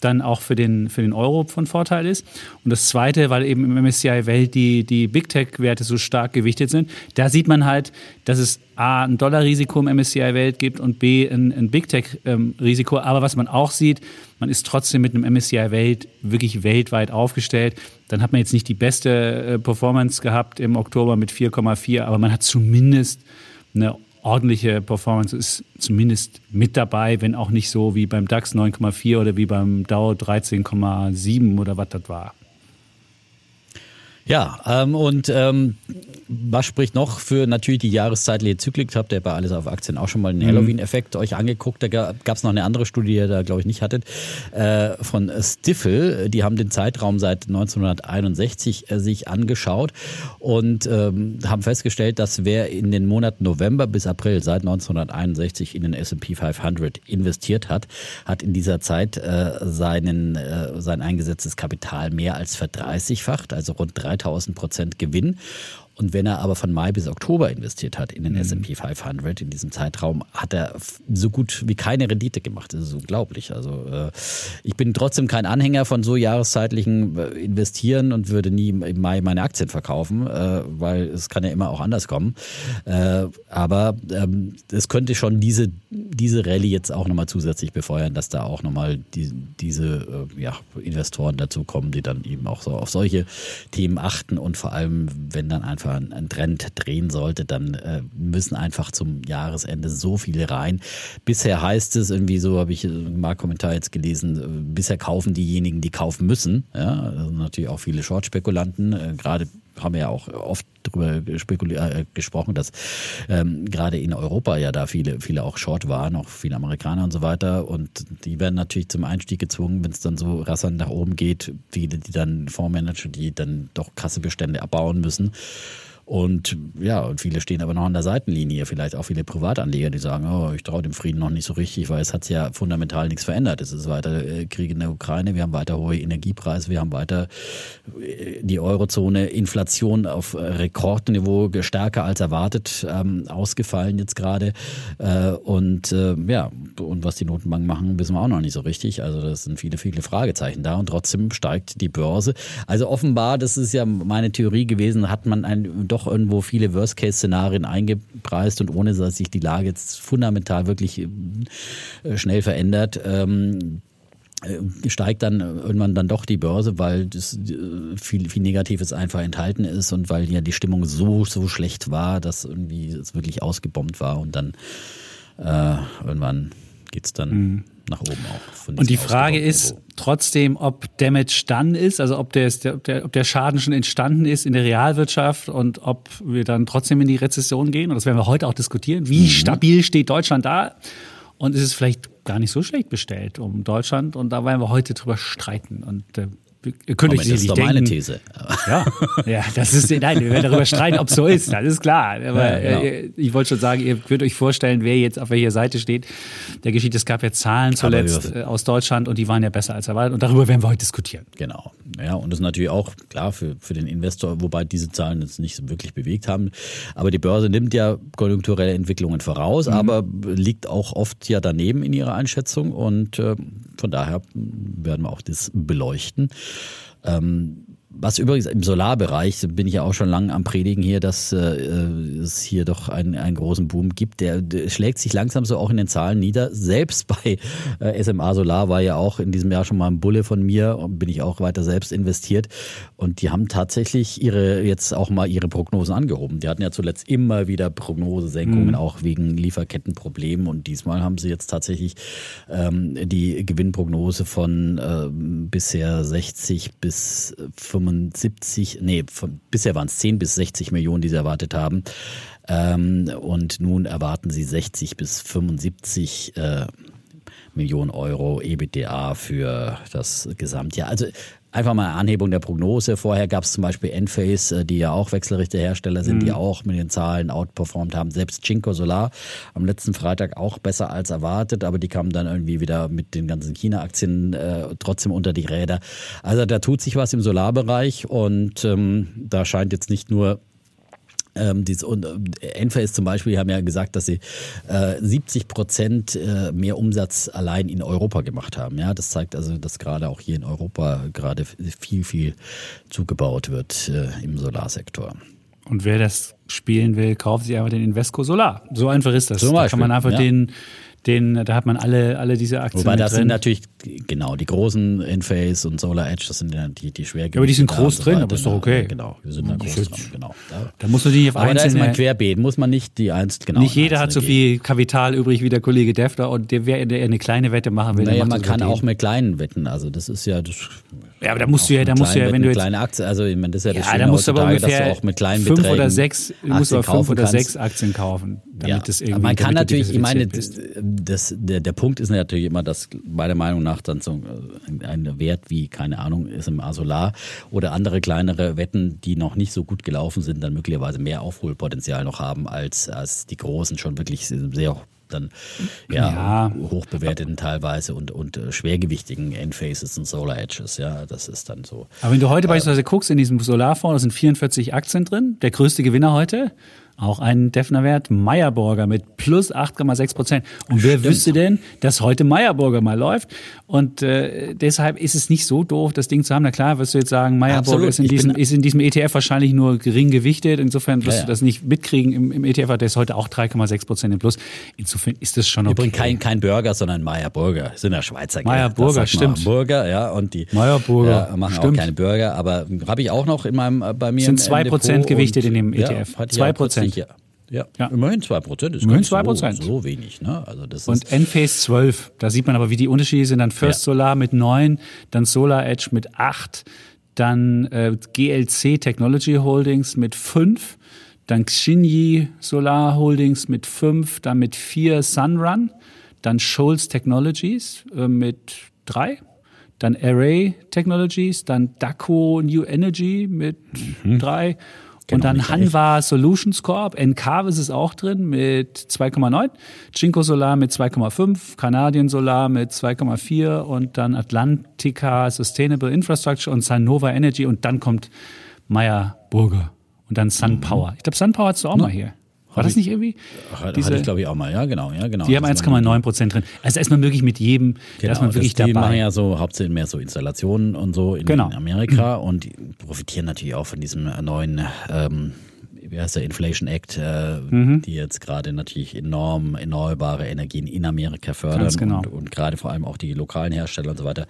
dann auch für den, für den Euro von Vorteil ist. Und das Zweite, weil eben im MSCI Welt die, die Big Tech-Werte so stark gewichtet sind, da sieht man halt, dass es A, ein Dollarrisiko im MSCI Welt gibt und B, ein, ein Big Tech-Risiko. Aber was man auch sieht, man ist trotzdem mit einem MSCI Welt wirklich weltweit aufgestellt. Dann hat man jetzt nicht die beste äh, Performance gehabt im Oktober mit 4,4, aber man hat zumindest eine ordentliche Performance ist zumindest mit dabei, wenn auch nicht so wie beim DAX 9,4 oder wie beim Dow 13,7 oder was das war. Ja, ähm, und ähm, was spricht noch für natürlich die jahreszeitliche Zyklik? Habt ihr bei Alles auf Aktien auch schon mal den mhm. Halloween-Effekt euch angeguckt? Da gab es noch eine andere Studie, die ihr da glaube ich nicht hattet, äh, von Stifel. Die haben den Zeitraum seit 1961 äh, sich angeschaut und ähm, haben festgestellt, dass wer in den Monaten November bis April seit 1961 in den S&P 500 investiert hat, hat in dieser Zeit äh, seinen, äh, sein eingesetztes Kapital mehr als verdreißigfacht, also rund 3000 Prozent Gewinn. Und wenn er aber von Mai bis Oktober investiert hat in den mhm. S&P 500 in diesem Zeitraum, hat er so gut wie keine Rendite gemacht. Das ist unglaublich. Also äh, ich bin trotzdem kein Anhänger von so jahreszeitlichen äh, Investieren und würde nie im Mai meine Aktien verkaufen, äh, weil es kann ja immer auch anders kommen. Äh, aber ähm, es könnte schon diese, diese Rallye jetzt auch nochmal zusätzlich befeuern, dass da auch nochmal die, diese äh, ja, Investoren dazu kommen, die dann eben auch so auf solche Themen achten und vor allem, wenn dann einfach einfach ein Trend drehen sollte, dann äh, müssen einfach zum Jahresende so viele rein. Bisher heißt es irgendwie so, habe ich mal Kommentar jetzt gelesen, äh, bisher kaufen diejenigen, die kaufen müssen. Ja, also natürlich auch viele Short-Spekulanten, äh, gerade haben wir ja auch oft darüber äh, gesprochen, dass ähm, gerade in Europa ja da viele, viele auch Short waren, auch viele Amerikaner und so weiter. Und die werden natürlich zum Einstieg gezwungen, wenn es dann so rasant nach oben geht. Viele, die dann Fondsmanager, die dann doch krasse Bestände abbauen müssen. Und ja, und viele stehen aber noch an der Seitenlinie, vielleicht auch viele Privatanleger, die sagen, oh, ich traue dem Frieden noch nicht so richtig, weil es hat ja fundamental nichts verändert. Es ist weiter äh, Krieg in der Ukraine, wir haben weiter hohe Energiepreise, wir haben weiter äh, die Eurozone, Inflation auf Rekordniveau stärker als erwartet ähm, ausgefallen jetzt gerade. Äh, und äh, ja, und was die Notenbanken machen, wissen wir auch noch nicht so richtig. Also das sind viele, viele Fragezeichen da und trotzdem steigt die Börse. Also offenbar, das ist ja meine Theorie gewesen, hat man ein doch irgendwo viele Worst-Case-Szenarien eingepreist und ohne dass sich die Lage jetzt fundamental wirklich äh, schnell verändert, ähm, äh, steigt dann irgendwann dann doch die Börse, weil das äh, viel, viel Negatives einfach enthalten ist und weil ja die Stimmung so, so schlecht war, dass irgendwie es wirklich ausgebombt war und dann äh, irgendwann geht es dann mhm nach oben auch. Und die Frage ist trotzdem, ob Damage dann ist, also ob der, ob, der, ob der Schaden schon entstanden ist in der Realwirtschaft und ob wir dann trotzdem in die Rezession gehen. Und das werden wir heute auch diskutieren. Wie mhm. stabil steht Deutschland da? Und ist es vielleicht gar nicht so schlecht bestellt um Deutschland? Und da werden wir heute drüber streiten. Und äh, Ihr könnt Moment, euch das ist doch meine These. Ja, ja, das ist, nein, wir werden darüber streiten, ob es so ist, [LAUGHS] das ist klar. Aber ja, genau. Äh, ich wollte schon sagen, ihr könnt euch vorstellen, wer jetzt auf welcher Seite steht. Der Geschichte, es gab ja Zahlen zuletzt äh, aus Deutschland und die waren ja besser als erwartet und darüber werden wir heute diskutieren. Genau. Ja, und das ist natürlich auch klar für, für den Investor, wobei diese Zahlen jetzt nicht wirklich bewegt haben. Aber die Börse nimmt ja konjunkturelle Entwicklungen voraus, mhm. aber liegt auch oft ja daneben in ihrer Einschätzung und äh, von daher werden wir auch das beleuchten. Ähm, was übrigens im Solarbereich, bin ich ja auch schon lange am Predigen hier, dass äh, es hier doch einen, einen großen Boom gibt. Der, der, schlägt sich langsam so auch in den Zahlen nieder. Selbst [LAUGHS] bei äh, SMA Solar war ja auch in diesem Jahr schon mal ein Bulle von mir und bin ich auch weiter selbst investiert. Und die haben tatsächlich ihre jetzt auch mal ihre Prognosen angehoben. Die hatten ja zuletzt immer wieder Prognosesenkungen, mhm. auch wegen Lieferkettenproblemen. Und diesmal haben sie jetzt tatsächlich ähm, die Gewinnprognose von äh, bisher 60 bis 65 75, nee, von, bisher waren es 10 bis 60 Millionen, die sie erwartet haben. Ähm, und nun erwarten sie 60 bis 75 äh, Millionen Euro EBITDA für das Gesamtjahr. Also einfach mal eine Anhebung der Prognose. Vorher gab es zum Beispiel Enphase, äh, die ja auch Wechselrichterhersteller sind, mhm. die auch mit den Zahlen outperformed haben. Selbst Cinco Solar am letzten Freitag auch besser als erwartet, aber die kamen dann irgendwie wieder mit den ganzen China-Aktien äh, trotzdem unter die Räder. Also da tut sich was im Solarbereich und ähm, da scheint jetzt nicht nur ähm, dies, und äh, Enphase zum Beispiel haben ja gesagt, dass sie äh, 70 Prozent äh, mehr Umsatz allein in Europa gemacht haben. Ja, das zeigt also, dass gerade auch hier in Europa gerade viel, viel zugebaut wird äh, im Solarsektor. Und wer das spielen will, kauft sich einfach den Invesco Solar. So einfach ist das. Zum da kann man einfach ja. den den, da hat man alle, alle diese Aktien. Wobei das drin. sind natürlich genau, die großen Enphase und Solar Edge, das sind ja die, die schwer. Ja, aber die sind groß drin, aber ist doch okay. Genau, wir sind da groß drin, genau. Da, da musst du die auf aber da ist man querbeet, muss man nicht die einst, genau. Nicht jeder hat so viel Kapital übrig wie der Kollege Defter und der, der eine kleine Wette machen will. Naja, man kann auch mit kleinen wetten, also das ist ja, das ja, aber da musst du ja, da musst du ja, wenn du jetzt kleine Aktien, also ich meine, das ist ja das ja, da musst du aber ungefähr dass du auch mit kleinen fünf Beträgen oder sechs, musst du fünf oder sechs Aktien kaufen, damit das irgendwie. Man kann natürlich, ich meine, das, der Punkt ist natürlich immer, dass meiner Meinung nach dann so äh, ein Wert wie keine Ahnung ist im Asolar oder andere kleinere Wetten, die noch nicht so gut gelaufen sind, dann möglicherweise mehr Aufholpotenzial noch haben als als die großen schon wirklich sehr dann ja, ja. hoch bewerteten teilweise und, und äh, schwergewichtigen Endphases und Solar Edges. Ja, das ist dann so. Aber wenn du heute äh, beispielsweise guckst in diesem Solarfonds, da sind 44 Aktien drin, der größte Gewinner heute. Auch ein Defner-Wert, Meyerburger mit plus 8,6 Prozent. Und wer Stimmt. wüsste denn, dass heute Meyerburger mal läuft? Und äh, deshalb ist es nicht so doof, das Ding zu haben. Na klar, wirst du jetzt sagen, Meyerburger ist in, diesem, ist in diesem ETF wahrscheinlich nur gering gewichtet. Insofern wirst ja, ja. du das nicht mitkriegen im, im ETF. Der ist heute auch 3,6 Prozent im Plus. Insofern ist das schon okay. Übrigens kein, kein Burger, sondern Meyerburger. Das sind ja Schweizer. Meyerburger, stimmt. Burger, ja. Und die Meyerburger, ja, machen stimmt. auch keine Burger. Aber habe ich auch noch in meinem, äh, bei mir Sind 2 Prozent gewichtet in dem ETF. 2 Prozent. Ja, ja, ja. immerhin 2 Prozent ist immerhin 2 Prozent. So, so, wenig. Ne? Also das und Enphase 12, da sieht man aber, wie die Unterschiede sind. Dann First ja. Solar mit 9, dann Solar Edge mit 8, dann äh, GLC Technology Holdings mit 5, dann Xinyi Solar Holdings mit 5, dann mit 4 Sunrun, dann Scholz Technologies äh, mit 3, dann Array Technologies, dann Daco New Energy mit 3 mhm. Genau, und dann Hanwha Solutions Corp, Encarvis ist auch drin mit 2,9, Cinco Solar mit 2,5, Canadian Solar mit 2,4 und dann Atlantica Sustainable Infrastructure und Sunova Energy und dann kommt Meyer Burger und dann SunPower. Mhm. Ich glaube, SunPower hast du auch no. mal hier. War das nicht irgendwie? Hatte diese, ich, glaube ich, auch mal. Ja, genau. Ja, genau. Die haben 1,9 Prozent drin. Also ist man wirklich mit jedem, genau, ist man wirklich das, die dabei. machen ja so hauptsächlich mehr so Installationen und so in, genau. in Amerika [CLEARS THROAT] und die profitieren natürlich auch von diesem neuen ähm, wie heißt der Inflation Act, äh, mhm. die jetzt gerade natürlich enorm erneuerbare Energien in Amerika fördern genau. und, und gerade vor allem auch die lokalen Hersteller und so weiter.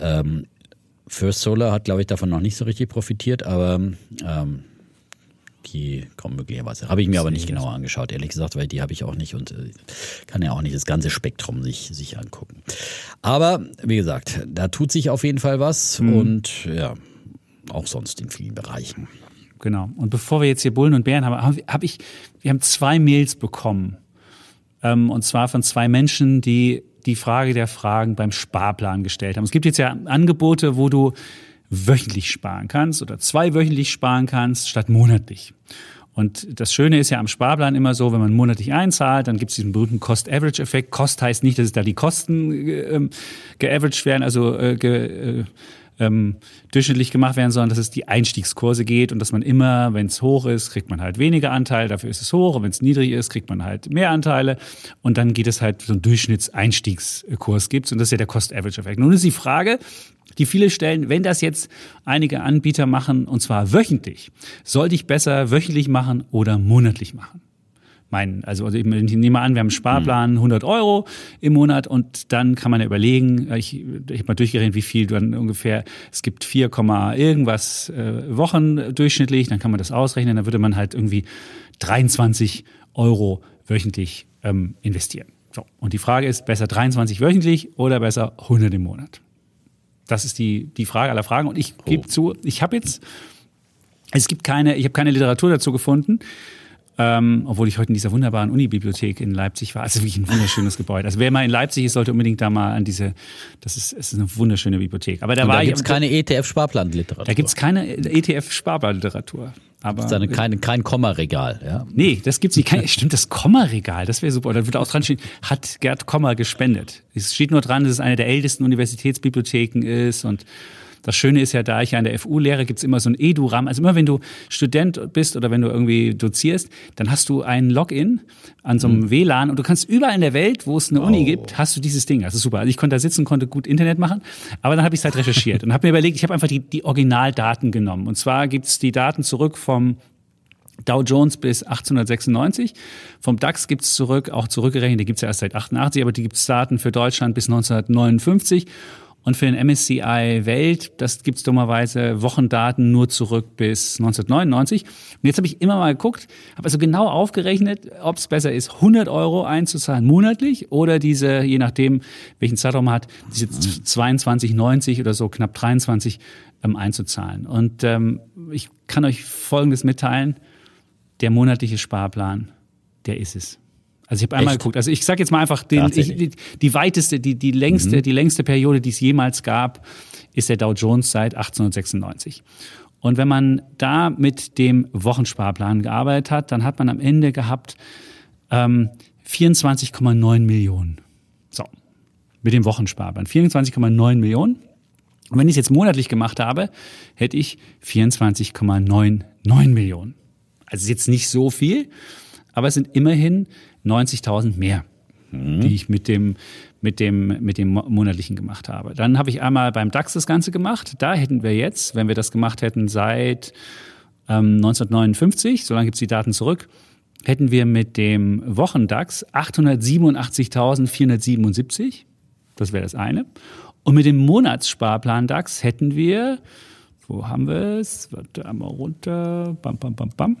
Ähm, First Solar hat, glaube ich, davon noch nicht so richtig profitiert, aber ähm, die kommen möglicherweise. Habe ich mir aber nicht genauer angeschaut, ehrlich gesagt, weil die habe ich auch nicht und äh, kann ja auch nicht das ganze Spektrum sich, sich angucken. Aber wie gesagt, da tut sich auf jeden Fall was mhm. und ja, auch sonst in vielen Bereichen. Genau. Und bevor wir jetzt hier Bullen und Bären haben, habe hab ich, wir haben zwei Mails bekommen. Ähm, und zwar von zwei Menschen, die die Frage der Fragen beim Sparplan gestellt haben. Es gibt jetzt ja Angebote, wo du wöchentlich sparen kannst oder zwei wöchentlich sparen kannst statt monatlich. Und das Schöne ist ja am Sparplan immer so, wenn man monatlich einzahlt, dann gibt es diesen berühmten Cost-Average-Effekt. Cost heißt nicht, dass da die Kosten äh, geaveraged werden, also äh, ge, äh, ähm, durchschnittlich gemacht werden, sondern dass es die Einstiegskurse geht und dass man immer, wenn es hoch ist, kriegt man halt weniger Anteil, dafür ist es hoch und wenn es niedrig ist, kriegt man halt mehr Anteile und dann geht es halt so einen Durchschnittseinstiegskurs gibt und das ist ja der Cost-Average-Effekt. Nun ist die Frage, die viele stellen, wenn das jetzt einige Anbieter machen und zwar wöchentlich, sollte ich besser wöchentlich machen oder monatlich machen? mein, also, also ich nehme an, wir haben einen Sparplan 100 hm. Euro im Monat und dann kann man ja überlegen, ich, ich habe mal durchgerechnet, wie viel dann ungefähr, es gibt 4, irgendwas äh, Wochen durchschnittlich, dann kann man das ausrechnen, dann würde man halt irgendwie 23 Euro wöchentlich ähm, investieren. So. Und die Frage ist, besser 23 wöchentlich oder besser 100 im Monat? Das ist die, die Frage aller Fragen. Und ich gebe oh. zu, ich habe jetzt, es gibt keine, ich habe keine Literatur dazu gefunden. Ähm, obwohl ich heute in dieser wunderbaren Unibibliothek in Leipzig war. Also wirklich ein wunderschönes Gebäude. Also wer mal in Leipzig ist, sollte unbedingt da mal an diese, das ist, es ist eine wunderschöne Bibliothek. Aber da Und war da gibt's keine ETF-Sparplanliteratur. Da gibt's keine ETF-Sparplanliteratur. Aber ist da kein, kein Komma-Regal, ja? Nee, das gibt's nicht. Kein, stimmt, das Komma-Regal, das wäre super. Da würde auch dran stehen, hat Gerd Komma gespendet. Es steht nur dran, dass es eine der ältesten Universitätsbibliotheken ist und das Schöne ist ja, da ich ja an der FU lehre, gibt es immer so ein Eduram. Also immer wenn du Student bist oder wenn du irgendwie dozierst, dann hast du ein Login an so einem mhm. WLAN und du kannst überall in der Welt, wo es eine Uni oh. gibt, hast du dieses Ding. Das ist super. Also ich konnte da sitzen, konnte gut Internet machen, aber dann habe ich es halt recherchiert und habe mir überlegt, ich habe einfach die, die Originaldaten genommen. Und zwar gibt es die Daten zurück vom Dow Jones bis 1896. Vom DAX gibt's zurück, auch zurückgerechnet, die gibt's ja erst seit 88, aber die gibt's Daten für Deutschland bis 1959. Und für den MSCI Welt, das gibt's dummerweise Wochendaten nur zurück bis 1999. Und jetzt habe ich immer mal geguckt, habe also genau aufgerechnet, ob es besser ist, 100 Euro einzuzahlen monatlich oder diese, je nachdem, welchen Zeitraum man hat, diese 22,90 oder so knapp 23 ähm, einzuzahlen. Und ähm, ich kann euch Folgendes mitteilen der monatliche Sparplan, der ist es. Also ich habe einmal Echt? geguckt. Also ich sage jetzt mal einfach den, ich, die, die, weiteste, die, die längste, mhm. die längste Periode, die es jemals gab, ist der Dow Jones seit 1896. Und wenn man da mit dem Wochensparplan gearbeitet hat, dann hat man am Ende gehabt ähm, 24,9 Millionen. So, mit dem Wochensparplan. 24,9 Millionen. Und wenn ich es jetzt monatlich gemacht habe, hätte ich 24,99 Millionen. Also ist jetzt nicht so viel, aber es sind immerhin 90.000 mehr, mhm. die ich mit dem, mit dem, mit dem monatlichen gemacht habe. Dann habe ich einmal beim DAX das Ganze gemacht. Da hätten wir jetzt, wenn wir das gemacht hätten seit ähm, 1959, so lange gibt es die Daten zurück, hätten wir mit dem Wochendax 887.477. Das wäre das eine. Und mit dem Monatssparplan DAX hätten wir, wo haben wir es? Warte einmal runter. Bam, bam, bam, bam.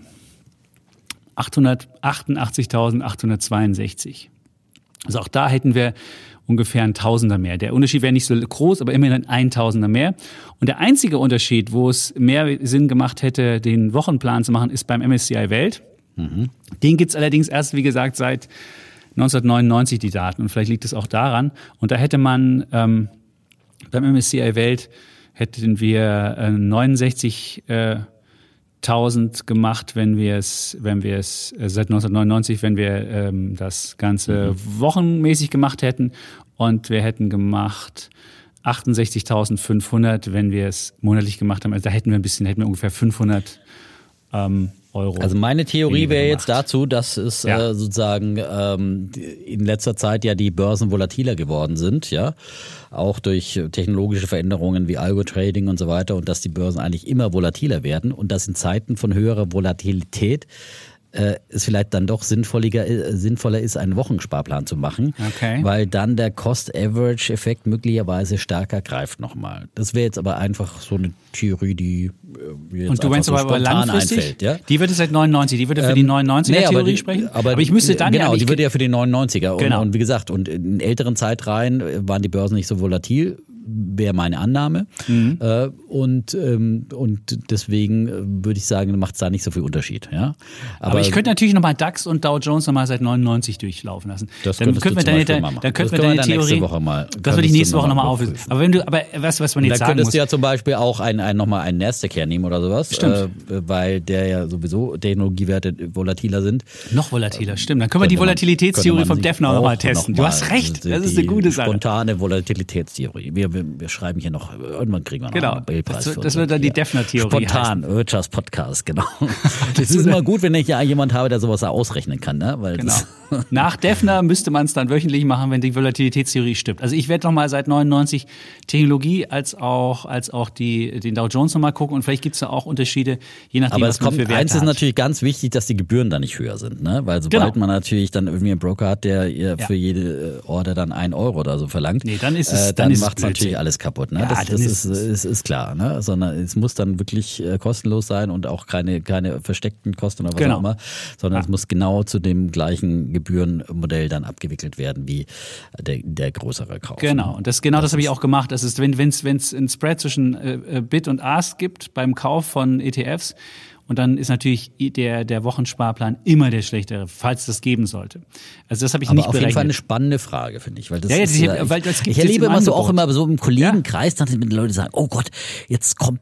888.862. Also auch da hätten wir ungefähr ein Tausender mehr. Der Unterschied wäre nicht so groß, aber immerhin ein Tausender mehr. Und der einzige Unterschied, wo es mehr Sinn gemacht hätte, den Wochenplan zu machen, ist beim MSCI Welt. Mhm. Den gibt's allerdings erst, wie gesagt, seit 1999 die Daten. Und vielleicht liegt es auch daran. Und da hätte man ähm, beim MSCI Welt hätten wir äh, 69 äh, 1000 gemacht, wenn wir es, wenn wir es äh, seit 1999, wenn wir ähm, das Ganze mhm. wochenmäßig gemacht hätten und wir hätten gemacht 68.500, wenn wir es monatlich gemacht haben. Also da hätten wir ein bisschen, hätten wir ungefähr 500 ähm, Euro. Also meine Theorie wäre jetzt dazu, dass es ja. äh, sozusagen ähm, in letzter Zeit ja die Börsen volatiler geworden sind, ja, auch durch technologische Veränderungen wie Algo-Trading und so weiter und dass die Börsen eigentlich immer volatiler werden und dass in Zeiten von höherer Volatilität äh, es vielleicht dann doch sinnvoller, äh, sinnvoller ist, einen Wochensparplan zu machen, okay. weil dann der Cost-Average-Effekt möglicherweise stärker greift nochmal. Das wäre jetzt aber einfach so eine Theorie, die äh, Und du meinst so aber langfristig? Einfällt, ja? Die würde seit 99, die würde für die 99er-Theorie ähm, nee, sprechen? Aber, aber, ich müsste dann Genau, ja, die würde ja für die 99er. Und, genau. und wie gesagt, und in älteren Zeitreihen waren die Börsen nicht so volatil wäre meine Annahme. Mhm. Äh, und, ähm, und deswegen äh, würde ich sagen, macht es da nicht so viel Unterschied. Ja? Aber, Aber ich könnte natürlich nochmal DAX und Dow Jones nochmal seit 99 durchlaufen lassen. Das dann könnten wir deine, dann, dann könnten wir deine Theorie. Nächste Woche mal, das würde ich nächste Woche nochmal auflösen. Aber wenn du, aber was, was man jetzt dann sagen könntest muss. du ja zum Beispiel auch ein, ein, nochmal einen Nasdaq hernehmen oder sowas. Stimmt. Äh, weil der ja sowieso Technologiewerte volatiler sind. Noch volatiler, stimmt. Dann können wir die Volatilitätstheorie vom Defner nochmal testen. Noch du hast recht. Das ist eine gute Sache. Spontane Volatilitätstheorie. Wir, wir, wir schreiben hier noch irgendwann kriegen wir noch genau. einen Nobelpreis. Das, das wird dann die Defner-Theorie Spontan, Wirtschaftspodcast, genau. [LAUGHS] Es ist immer gut, wenn ich ja jemand habe, der sowas ausrechnen kann. Ne? Weil genau. [LAUGHS] Nach Defner müsste man es dann wöchentlich machen, wenn die Volatilitätstheorie stimmt. Also ich werde noch mal seit 99 Technologie als auch, als auch die, den Dow Jones noch mal gucken und vielleicht gibt es da auch Unterschiede, je nachdem, Aber was es kommt, man für Werte eins ist natürlich ganz wichtig, dass die Gebühren da nicht höher sind. Ne? Weil sobald genau. man natürlich dann irgendwie einen Broker hat, der ja. für jede Order dann ein Euro oder so verlangt, nee, dann, ist es, äh, dann, dann macht es natürlich alles kaputt. Ne? Ja, das, das ist, ist, ist, klar. Ne? Sondern es muss dann wirklich äh, kostenlos sein und auch keine, keine versteckten Kosten oder was genau. auch immer, sondern ja. es muss genau zu dem gleichen Gebührenmodell dann abgewickelt werden wie der, der größere Kauf. Genau, und das, genau das, das habe ich auch gemacht. Das ist, wenn es wenn, wenn's einen Spread zwischen äh, Bid und Ask gibt beim Kauf von ETFs, und dann ist natürlich der, der Wochensparplan immer der schlechtere, falls das geben sollte. Also das habe ich Aber nicht auf berechnet. jeden Fall eine spannende Frage, finde ich. Weil das ja, ist, ja, ich, weil das ich erlebe immer so auch immer so im Kollegenkreis, ja. dass die Leute sagen, oh Gott, jetzt kommt,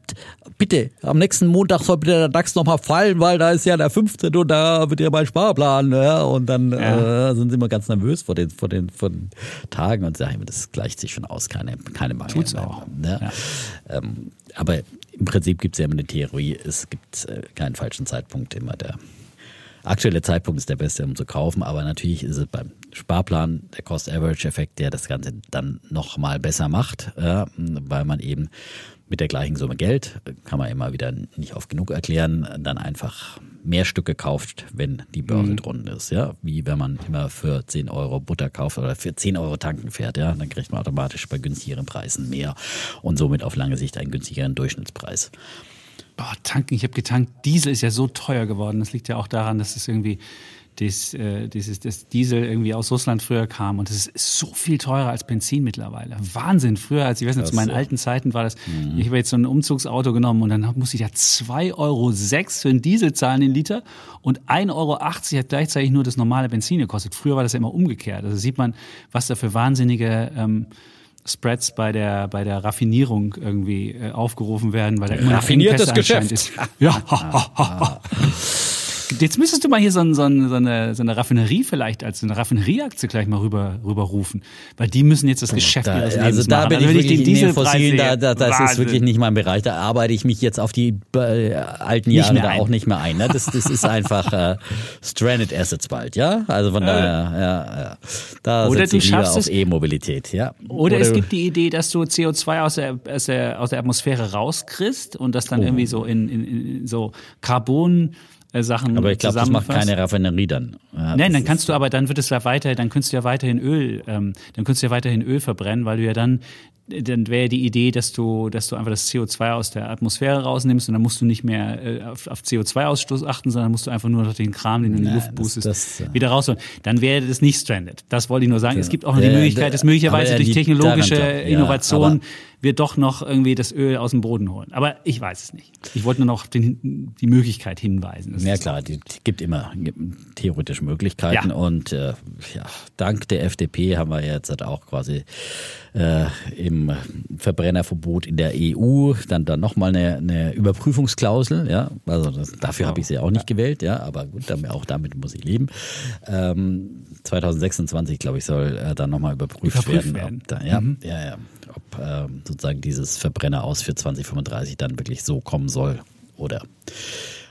bitte, am nächsten Montag soll bitte der DAX nochmal fallen, weil da ist ja der 15. und da wird ja mein Sparplan. Ja? Und dann ja. äh, sind sie immer ganz nervös vor den, vor den, vor den Tagen und sagen, das gleicht sich schon aus, keine, keine Mangel. Tut's auch. Ja? Ja. Ähm, aber im Prinzip gibt es ja immer eine Theorie, es gibt äh, keinen falschen Zeitpunkt. Immer der aktuelle Zeitpunkt ist der beste, um zu kaufen, aber natürlich ist es beim Sparplan der Cost-Average-Effekt, der das Ganze dann nochmal besser macht, äh, weil man eben mit der gleichen Summe Geld, kann man immer wieder nicht oft genug erklären, dann einfach mehr Stücke kauft, wenn die Börse mhm. drunten ist, ja. Wie wenn man immer für 10 Euro Butter kauft oder für 10 Euro tanken fährt, ja. Dann kriegt man automatisch bei günstigeren Preisen mehr und somit auf lange Sicht einen günstigeren Durchschnittspreis. Boah, tanken, ich habe getankt. Diesel ist ja so teuer geworden. Das liegt ja auch daran, dass es irgendwie das, äh, dieses, das Diesel irgendwie aus Russland früher kam. Und es ist so viel teurer als Benzin mittlerweile. Wahnsinn. Früher, als ich weiß nicht, zu meinen so. alten Zeiten war das, mhm. ich habe jetzt so ein Umzugsauto genommen und dann muss ich ja 2,06 Euro für einen Diesel zahlen, den Liter. Und 1,80 Euro hat gleichzeitig nur das normale Benzin gekostet. Früher war das ja immer umgekehrt. Also sieht man, was da für wahnsinnige ähm, Spreads bei der, bei der Raffinierung irgendwie äh, aufgerufen werden, weil da immer Raffiniertes Geschäft ist. Ja. [LAUGHS] Jetzt müsstest du mal hier so, ein, so, ein, so, eine, so eine Raffinerie vielleicht als eine Raffinerieaktie gleich mal rüber, rüberrufen. Weil die müssen jetzt das Geschäft da, ihres Lebens Also da bin also, ich wirklich ich den Fossilen, da, da, das Wahnsinn. ist wirklich nicht mein Bereich. Da arbeite ich mich jetzt auf die äh, alten Jahre da auch nicht mehr ein. Ne? Das, das ist einfach äh, Stranded Assets bald, ja? Also von daher, ja, ja. Da oder du schaffst auf E-Mobilität, ja. Oder, oder, es gibt die Idee, dass du CO2 aus der, aus der, aus der Atmosphäre rauskriegst und das dann oh. irgendwie so in, in, in so Carbon äh, Sachen Aber ich glaube, das macht keine Raffinerie dann. Ja, Nein, dann kannst du aber, dann wird es ja weiter, dann kannst du ja weiterhin Öl, ähm, dann kannst du ja weiterhin Öl verbrennen, weil du ja dann dann wäre die Idee, dass du, dass du einfach das CO2 aus der Atmosphäre rausnimmst und dann musst du nicht mehr äh, auf, auf CO2-Ausstoß achten, sondern musst du einfach nur noch den Kram, den du in die Luft boostest, das, das, wieder rausholen. Dann wäre das nicht stranded. Das wollte ich nur sagen. Ja. Es gibt auch noch die Möglichkeit, dass möglicherweise durch technologische Innovation wir doch noch irgendwie das Öl aus dem Boden holen. Aber ich weiß es nicht. Ich wollte nur noch den, die Möglichkeit hinweisen. Ja klar, die, gibt immer theoretische Möglichkeiten ja. und äh, ja, dank der FDP haben wir jetzt halt auch quasi äh, im Verbrennerverbot in der EU dann dann nochmal eine, eine Überprüfungsklausel. Ja, also das, dafür habe ich sie auch nicht gewählt. Ja, aber gut, auch damit muss ich leben. Ähm, 2026, glaube ich, soll äh, dann nochmal überprüft, überprüft werden. werden. Da, ja, mhm. ja, ja, ob äh, sozusagen dieses Verbrenner aus für 2035 dann wirklich so kommen soll oder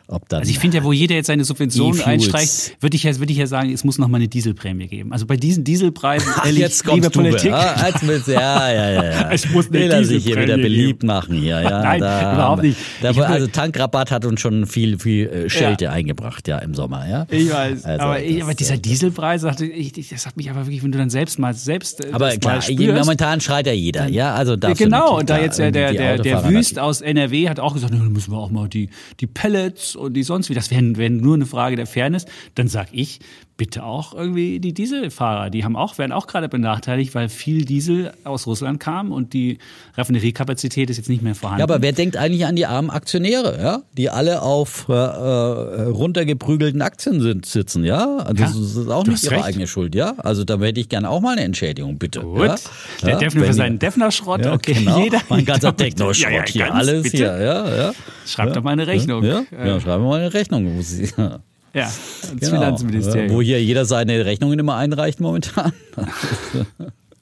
ob dann also ich finde ja, wo jeder jetzt seine Subventionen einstreicht, würde ich, ja, würd ich ja sagen, es muss noch mal eine Dieselprämie geben. Also bei diesen Dieselpreisen, [LAUGHS] ehrlich, jetzt kommt liebe Politik. Ah, jetzt ja, ja, ja, ja. [LAUGHS] Es muss eine Will er sich hier wieder beliebt geben. machen hier, ja. [LAUGHS] Nein, da, überhaupt nicht. Da, also Tankrabatt hat uns schon viel, viel äh, Schelte ja. eingebracht, ja, im Sommer, ja. Ich weiß. Also, aber, ich, aber dieser Dieselpreis, das hat mich aber wirklich, wenn du dann selbst mal selbst. Äh, aber klar, momentan schreit ja jeder, ja. Also genau. Und da jetzt ja der, der, der Wüst aus NRW hat auch gesagt, müssen wir auch mal die, die Pellets und die sonst wie, das wäre wär nur eine Frage der Fairness, dann sag ich, bitte auch irgendwie die Dieselfahrer. Die haben auch, werden auch gerade benachteiligt, weil viel Diesel aus Russland kam und die Raffineriekapazität ist jetzt nicht mehr vorhanden. Ja, aber wer denkt eigentlich an die armen Aktionäre, ja? die alle auf äh, äh runtergeprügelten Aktien sind, sitzen, ja? Also ja, das ist auch nicht ihre recht. eigene Schuld, ja? Also da hätte ich gerne auch mal eine Entschädigung, bitte. Gut. Ja? Der ja? Defner für seinen Defner-Schrott, ja, okay. Genau. Jeder mein [LAUGHS] ganzer Techno-Schrott ja, hier, alles bitte. hier, ja, ja. Schreibt doch mal eine Rechnung. Ja, ja. schreiben wir mal eine Rechnung. [LAUGHS] Ja, das genau. Finanzministerium. Wo hier jeder seine Rechnungen immer einreicht momentan.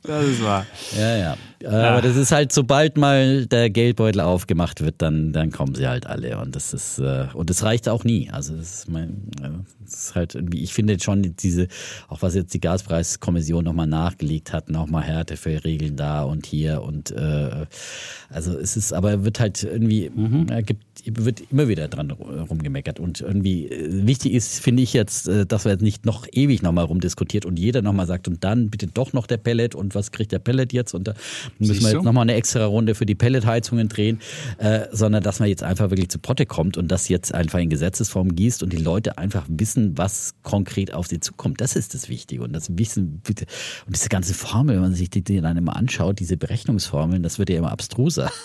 Das ist wahr. Ja, ja. Aber das ist halt, sobald mal der Geldbeutel aufgemacht wird, dann, dann kommen sie halt alle. Und das ist, äh, und das reicht auch nie. Also das ist, mein, das ist halt irgendwie, ich finde schon diese, auch was jetzt die Gaspreiskommission nochmal nachgelegt hat, nochmal Härte für Regeln da und hier und äh, also es ist, aber wird halt irgendwie, mhm. ja, gibt, wird immer wieder dran rumgemeckert. Und irgendwie äh, wichtig ist, finde ich jetzt, äh, dass wir jetzt nicht noch ewig nochmal rumdiskutiert und jeder nochmal sagt, und dann bitte doch noch der Pellet und was kriegt der Pellet jetzt? Und da müssen wir jetzt nochmal eine extra Runde für die Pelletheizungen drehen, äh, sondern dass man jetzt einfach wirklich zu Potte kommt und das jetzt einfach in Gesetzesform gießt und die Leute einfach wissen, was konkret auf sie zukommt. Das ist das Wichtige. Und das Wissen, und diese ganze Formel, wenn man sich die, die dann immer anschaut, diese Berechnungsformeln, das wird ja immer abstruser. [LAUGHS]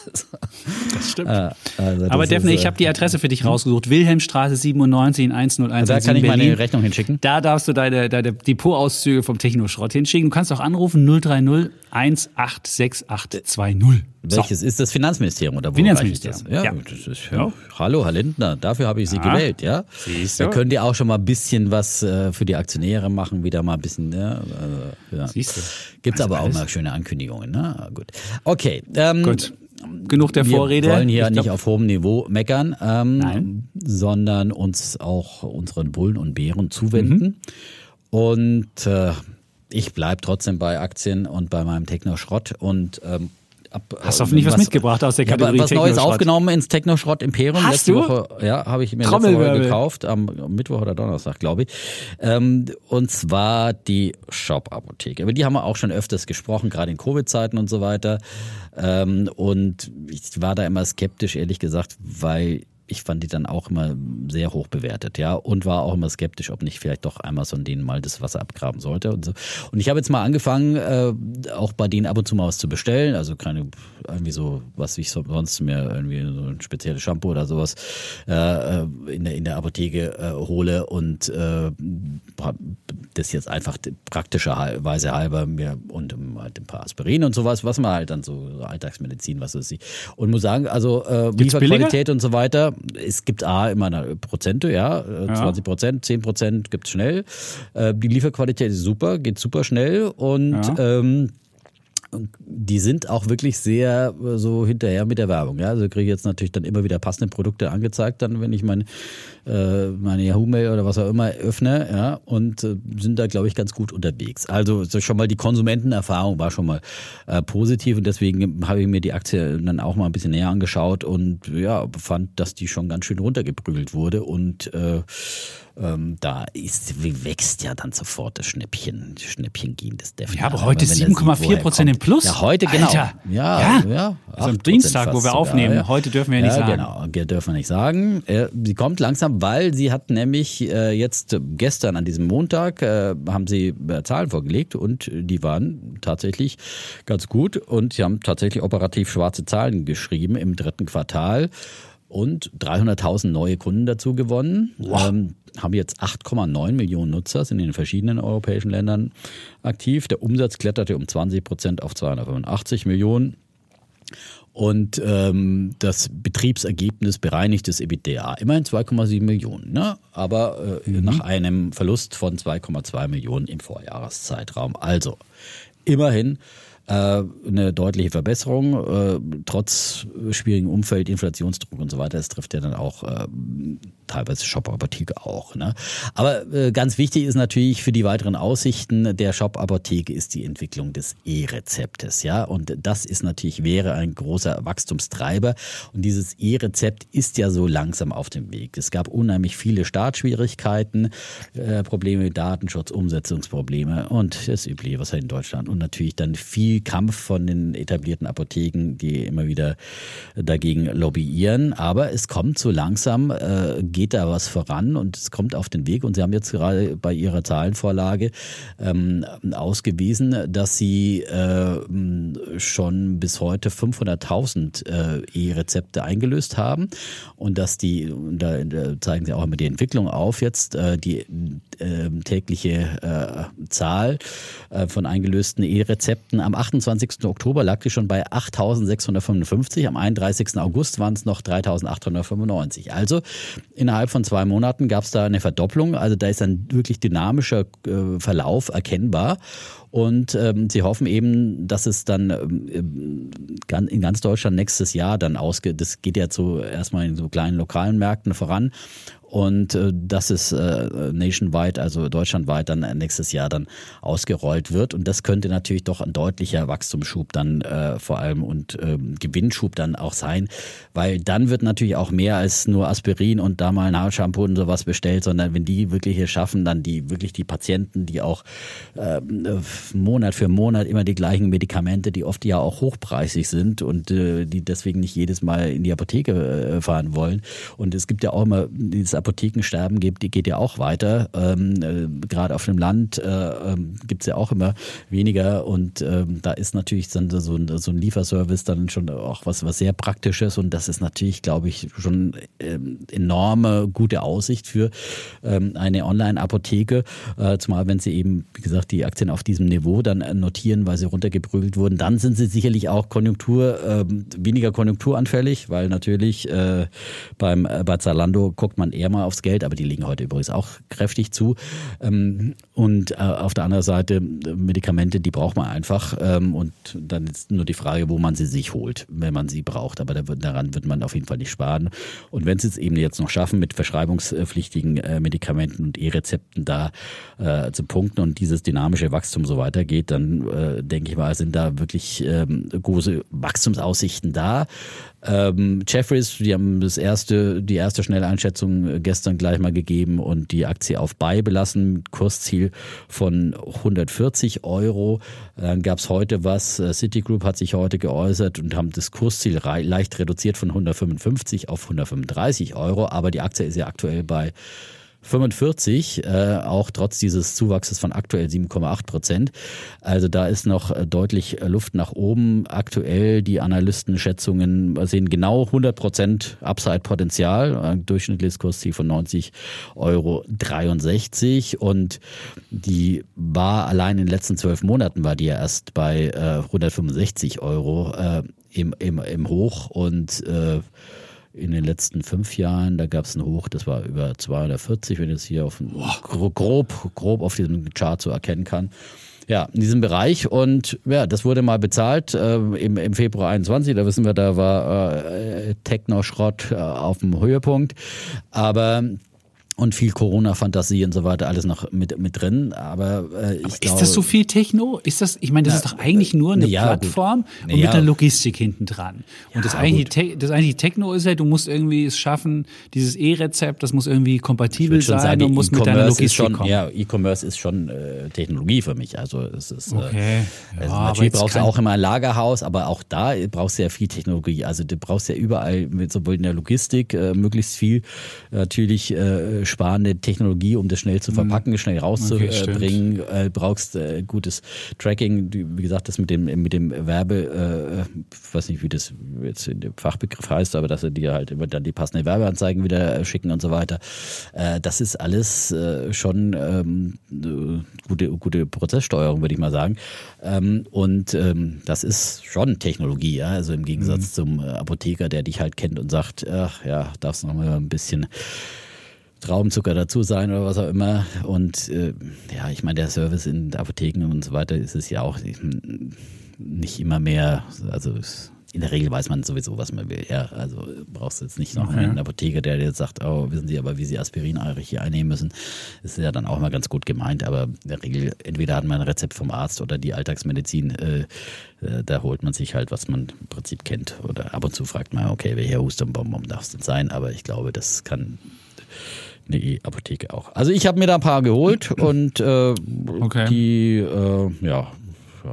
Das stimmt. Äh, also das Aber Defne, ich habe die Adresse für dich rausgesucht. Wilhelmstraße 97 in 101. Da kann ich Berlin. meine Rechnung hinschicken. Da darfst du deine, deine Depotauszüge vom Technoschrott hinschicken. Du kannst auch anrufen 030 186820. Welches so. ist das Finanzministerium oder wo Finanzministerium. Das? Ja, ja. Das ist, ja. Hallo, Herr Lindner, dafür habe ich Sie gewählt, ja. Siehst du? Da könnt ihr auch schon mal ein bisschen was äh, für die Aktionäre machen, wieder mal ein bisschen, ja. Äh, ja. Siehst du. Gibt es aber auch mal schöne Ankündigungen, ne? Gut. Okay. Ähm, Gut. Genug der Vorrede. Wir wollen hier glaub, nicht auf hohem Niveau meckern, ähm, sondern uns auch unseren Bullen und Bären zuwenden. Mhm. Und äh, ich bleibe trotzdem bei Aktien und bei meinem Techno-Schrott und ähm, ab. Hast du hoffentlich was, was, mitgebracht aus der Kategorie ja, Was Neues aufgenommen ins Technoschrott Imperium. Hast letzte du? Woche, ja, habe ich mir letzte Woche gekauft, am Mittwoch oder Donnerstag, glaube ich. Ähm, und zwar die Shop-Apotheke. Über die haben wir auch schon öfters gesprochen, gerade in Covid-Zeiten und so weiter. Ähm, und ich war da immer skeptisch, ehrlich gesagt, weil ich fand die dann auch immer sehr hoch bewertet, ja, und war auch immer skeptisch, ob nicht vielleicht doch Amazon denen mal das Wasser abgraben sollte und so. Und ich habe jetzt mal angefangen, äh, auch bei denen ab und zu mal was zu bestellen, also keine irgendwie so, was ich sonst mir irgendwie so ein spezielles Shampoo oder sowas äh, äh, in der in der Apotheke äh, hole und äh, das jetzt einfach praktischerweise halber mir und halt ein paar Aspirin und sowas, was man halt dann so, so Alltagsmedizin, was weiß ich. Und muss sagen, also äh, Lieferqualität und so weiter es gibt A immer eine Prozente, ja, äh, ja. 20 Prozent, 10 Prozent gibt es schnell. Äh, die Lieferqualität ist super, geht super schnell und ja. ähm, die sind auch wirklich sehr äh, so hinterher mit der Werbung. Ja? Also kriege ich jetzt natürlich dann immer wieder passende Produkte angezeigt, dann wenn ich mein, äh, meine Yahoo-Mail oder was auch immer öffne, ja, und äh, sind da, glaube ich, ganz gut unterwegs. Also so schon mal die Konsumentenerfahrung war schon mal äh, positiv und deswegen habe ich mir die Aktie dann auch mal ein bisschen näher angeschaut und ja, fand, dass die schon ganz schön runtergeprügelt wurde und äh, ähm, da ist, wächst ja dann sofort das Schnäppchen, Schnäppchen-Gehen des Defner. Ja, aber heute 7,4 Prozent im Plus. Ja, heute genau. Alter. Ja, ja. ja also am Dienstag, wo wir aufnehmen. Ja. Heute dürfen wir ja nicht sagen. Genau, dürfen wir nicht sagen. Äh, sie kommt langsam, weil sie hat nämlich äh, jetzt gestern an diesem Montag äh, haben sie Zahlen vorgelegt und die waren tatsächlich ganz gut und sie haben tatsächlich operativ schwarze Zahlen geschrieben im dritten Quartal und 300.000 neue Kunden dazu gewonnen. Wow. Ähm, haben jetzt 8,9 Millionen Nutzer, sind in den verschiedenen europäischen Ländern aktiv. Der Umsatz kletterte um 20 Prozent auf 285 Millionen. Und ähm, das Betriebsergebnis bereinigtes EBITDA, immerhin 2,7 Millionen, ne? aber äh, mhm. nach einem Verlust von 2,2 Millionen im Vorjahreszeitraum. Also immerhin eine deutliche Verbesserung, äh, trotz schwierigen Umfeld, Inflationsdruck und so weiter. Es trifft ja dann auch äh, teilweise Shop-Apotheke auch. Ne? Aber äh, ganz wichtig ist natürlich für die weiteren Aussichten der Shop-Apotheke ist die Entwicklung des E-Rezeptes. Ja? Und das ist natürlich, wäre ein großer Wachstumstreiber. Und dieses E-Rezept ist ja so langsam auf dem Weg. Es gab unheimlich viele Startschwierigkeiten, äh, Probleme mit Datenschutz, Umsetzungsprobleme und das Übliche, was halt in Deutschland und natürlich dann viel Kampf von den etablierten Apotheken, die immer wieder dagegen lobbyieren. Aber es kommt so langsam, äh, geht da was voran und es kommt auf den Weg. Und Sie haben jetzt gerade bei Ihrer Zahlenvorlage ähm, ausgewiesen, dass Sie äh, schon bis heute 500.000 äh, E-Rezepte eingelöst haben und dass die, da, zeigen Sie auch immer die Entwicklung auf jetzt, äh, die äh, tägliche äh, Zahl äh, von eingelösten E-Rezepten. Am 28. Oktober lag die schon bei 8.655, am 31. August waren es noch 3.895. Also in innerhalb von zwei Monaten gab es da eine Verdopplung. Also da ist ein wirklich dynamischer äh, Verlauf erkennbar. Und ähm, sie hoffen eben, dass es dann ähm, in ganz Deutschland nächstes Jahr dann ausgeht. Das geht ja so erstmal in so kleinen lokalen Märkten voran und äh, dass es äh, nationwide, also deutschlandweit dann nächstes Jahr dann ausgerollt wird. Und das könnte natürlich doch ein deutlicher Wachstumsschub dann äh, vor allem und ähm, Gewinnschub dann auch sein, weil dann wird natürlich auch mehr als nur Aspirin und da mal ein Haarshampoo und sowas bestellt, sondern wenn die wirklich hier schaffen, dann die wirklich die Patienten, die auch äh, Monat für Monat immer die gleichen Medikamente, die oft ja auch hochpreisig sind und äh, die deswegen nicht jedes Mal in die Apotheke äh, fahren wollen. Und es gibt ja auch immer dieses Apothekensterben die geht ja auch weiter. Ähm, äh, Gerade auf dem Land äh, ähm, gibt es ja auch immer weniger. Und ähm, da ist natürlich dann so ein, so ein Lieferservice dann schon auch was, was sehr Praktisches. Und das ist natürlich, glaube ich, schon ähm, enorme gute Aussicht für ähm, eine Online-Apotheke, äh, zumal wenn sie eben, wie gesagt, die Aktien auf diesem Niveau dann notieren, weil sie runtergeprügelt wurden, dann sind sie sicherlich auch Konjunktur, äh, weniger konjunkturanfällig, weil natürlich äh, beim, äh, bei Zalando guckt man eher mal aufs Geld, aber die legen heute übrigens auch kräftig zu. Ähm, und äh, auf der anderen Seite Medikamente, die braucht man einfach. Ähm, und dann ist nur die Frage, wo man sie sich holt, wenn man sie braucht. Aber daran wird man auf jeden Fall nicht sparen. Und wenn sie es eben jetzt noch schaffen, mit verschreibungspflichtigen äh, Medikamenten und E-Rezepten da äh, zu punkten und dieses dynamische Wachstum so weitergeht, dann äh, denke ich mal, sind da wirklich ähm, große Wachstumsaussichten da. Ähm, Jeffries, die haben das erste, die erste Schnelleinschätzung gestern gleich mal gegeben und die Aktie auf Buy belassen Kursziel von 140 Euro. Dann gab es heute was, äh, Citigroup hat sich heute geäußert und haben das Kursziel leicht reduziert von 155 auf 135 Euro, aber die Aktie ist ja aktuell bei 45, äh, auch trotz dieses Zuwachses von aktuell 7,8 Prozent. Also da ist noch äh, deutlich äh, Luft nach oben. Aktuell die Analystenschätzungen sehen genau 100 Prozent Upside-Potenzial, durchschnittliches Kursziel von 90 Euro 63 und die war allein in den letzten zwölf Monaten war die ja erst bei äh, 165 Euro äh, im, im, im Hoch und äh, in den letzten fünf Jahren, da gab es ein Hoch, das war über 240, wenn ich es hier auf grob, grob auf diesem Chart so erkennen kann. Ja, in diesem Bereich und ja, das wurde mal bezahlt äh, im, im Februar 21, da wissen wir, da war äh, Techno-Schrott äh, auf dem Höhepunkt, aber und viel Corona-Fantasie und so weiter, alles noch mit, mit drin. Aber, äh, ich Aber glaube, ist das so viel Techno? Ist das, ich meine, das na, ist doch eigentlich nur eine ja, Plattform gut. und mit der Logistik hinten dran. Und ja, das, eigentliche, das eigentliche Techno ist ja, du musst irgendwie es schaffen, dieses E-Rezept, das muss irgendwie kompatibel sein sagen, und muss e mit deiner Logistik schon, kommen. Ja, E-Commerce ist schon äh, Technologie für mich. Also es ist, äh, okay. Äh, also natürlich brauchst du auch immer ein Lagerhaus, aber auch da brauchst du ja viel Technologie. Also du brauchst ja überall, mit, sowohl in der Logistik, äh, möglichst viel natürlich äh, sparende Technologie, um das schnell zu mhm. verpacken, schnell rauszubringen. Okay, äh, brauchst äh, gutes Tracking, wie gesagt, das mit dem mit dem Werbe, äh, weiß nicht, wie das jetzt in dem Fachbegriff heißt, aber dass sie dir halt immer dann die passenden Werbeanzeigen wieder schicken und so weiter. Äh, das ist alles äh, schon ähm, gute gute Prozesssteuerung, würde ich mal sagen. Ähm, und ähm, das ist schon Technologie, ja? also im Gegensatz mhm. zum Apotheker, der dich halt kennt und sagt, ach ja, darfst noch mal ein bisschen Traubenzucker dazu sein oder was auch immer. Und äh, ja, ich meine, der Service in Apotheken und so weiter ist es ja auch nicht immer mehr, also in der Regel weiß man sowieso, was man will. Ja, also brauchst du jetzt nicht noch okay. einen Apotheker, der jetzt sagt, oh, wissen Sie aber, wie Sie Aspirin eigentlich hier einnehmen müssen. Das ist ja dann auch mal ganz gut gemeint, aber in der Regel, entweder hat man ein Rezept vom Arzt oder die Alltagsmedizin, äh, äh, da holt man sich halt, was man im Prinzip kennt. Oder ab und zu fragt man, okay, welcher Hustenbonbon darf es denn sein? Aber ich glaube, das kann eine E-Apotheke auch. Also ich habe mir da ein paar geholt und äh, okay. die, äh, ja,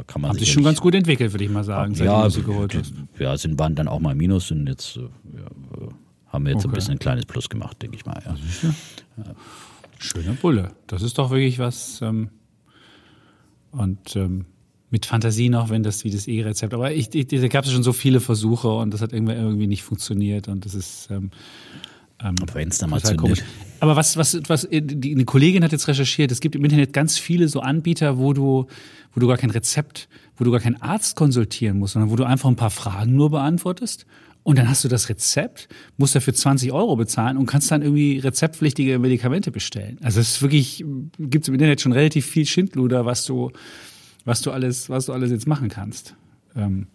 kann man Haben sich schon ganz gut entwickelt, würde ich mal sagen, ja, du sie geholt hast. Ja, sind waren dann auch mal Minus und jetzt äh, ja, haben wir jetzt okay. ein bisschen ein kleines Plus gemacht, denke ich mal. Ja. Schöner Bulle. Das ist doch wirklich was. Ähm, und ähm, mit Fantasie noch, wenn das wie das E-Rezept. Aber ich, ich, da gab es schon so viele Versuche und das hat irgendwie, irgendwie nicht funktioniert und das ist. Ähm, ähm, wenn es da mal zündet. Aber was, was, was, äh, die, eine Kollegin hat jetzt recherchiert, es gibt im Internet ganz viele so Anbieter, wo du, wo du gar kein Rezept, wo du gar keinen Arzt konsultieren musst, sondern wo du einfach ein paar Fragen nur beantwortest. Und dann hast du das Rezept, musst dafür 20 Euro bezahlen und kannst dann irgendwie rezeptpflichtige Medikamente bestellen. Also es ist wirklich, gibt es im Internet schon relativ viel Schindluder, was du, was du alles, was du alles jetzt machen kannst. Ähm,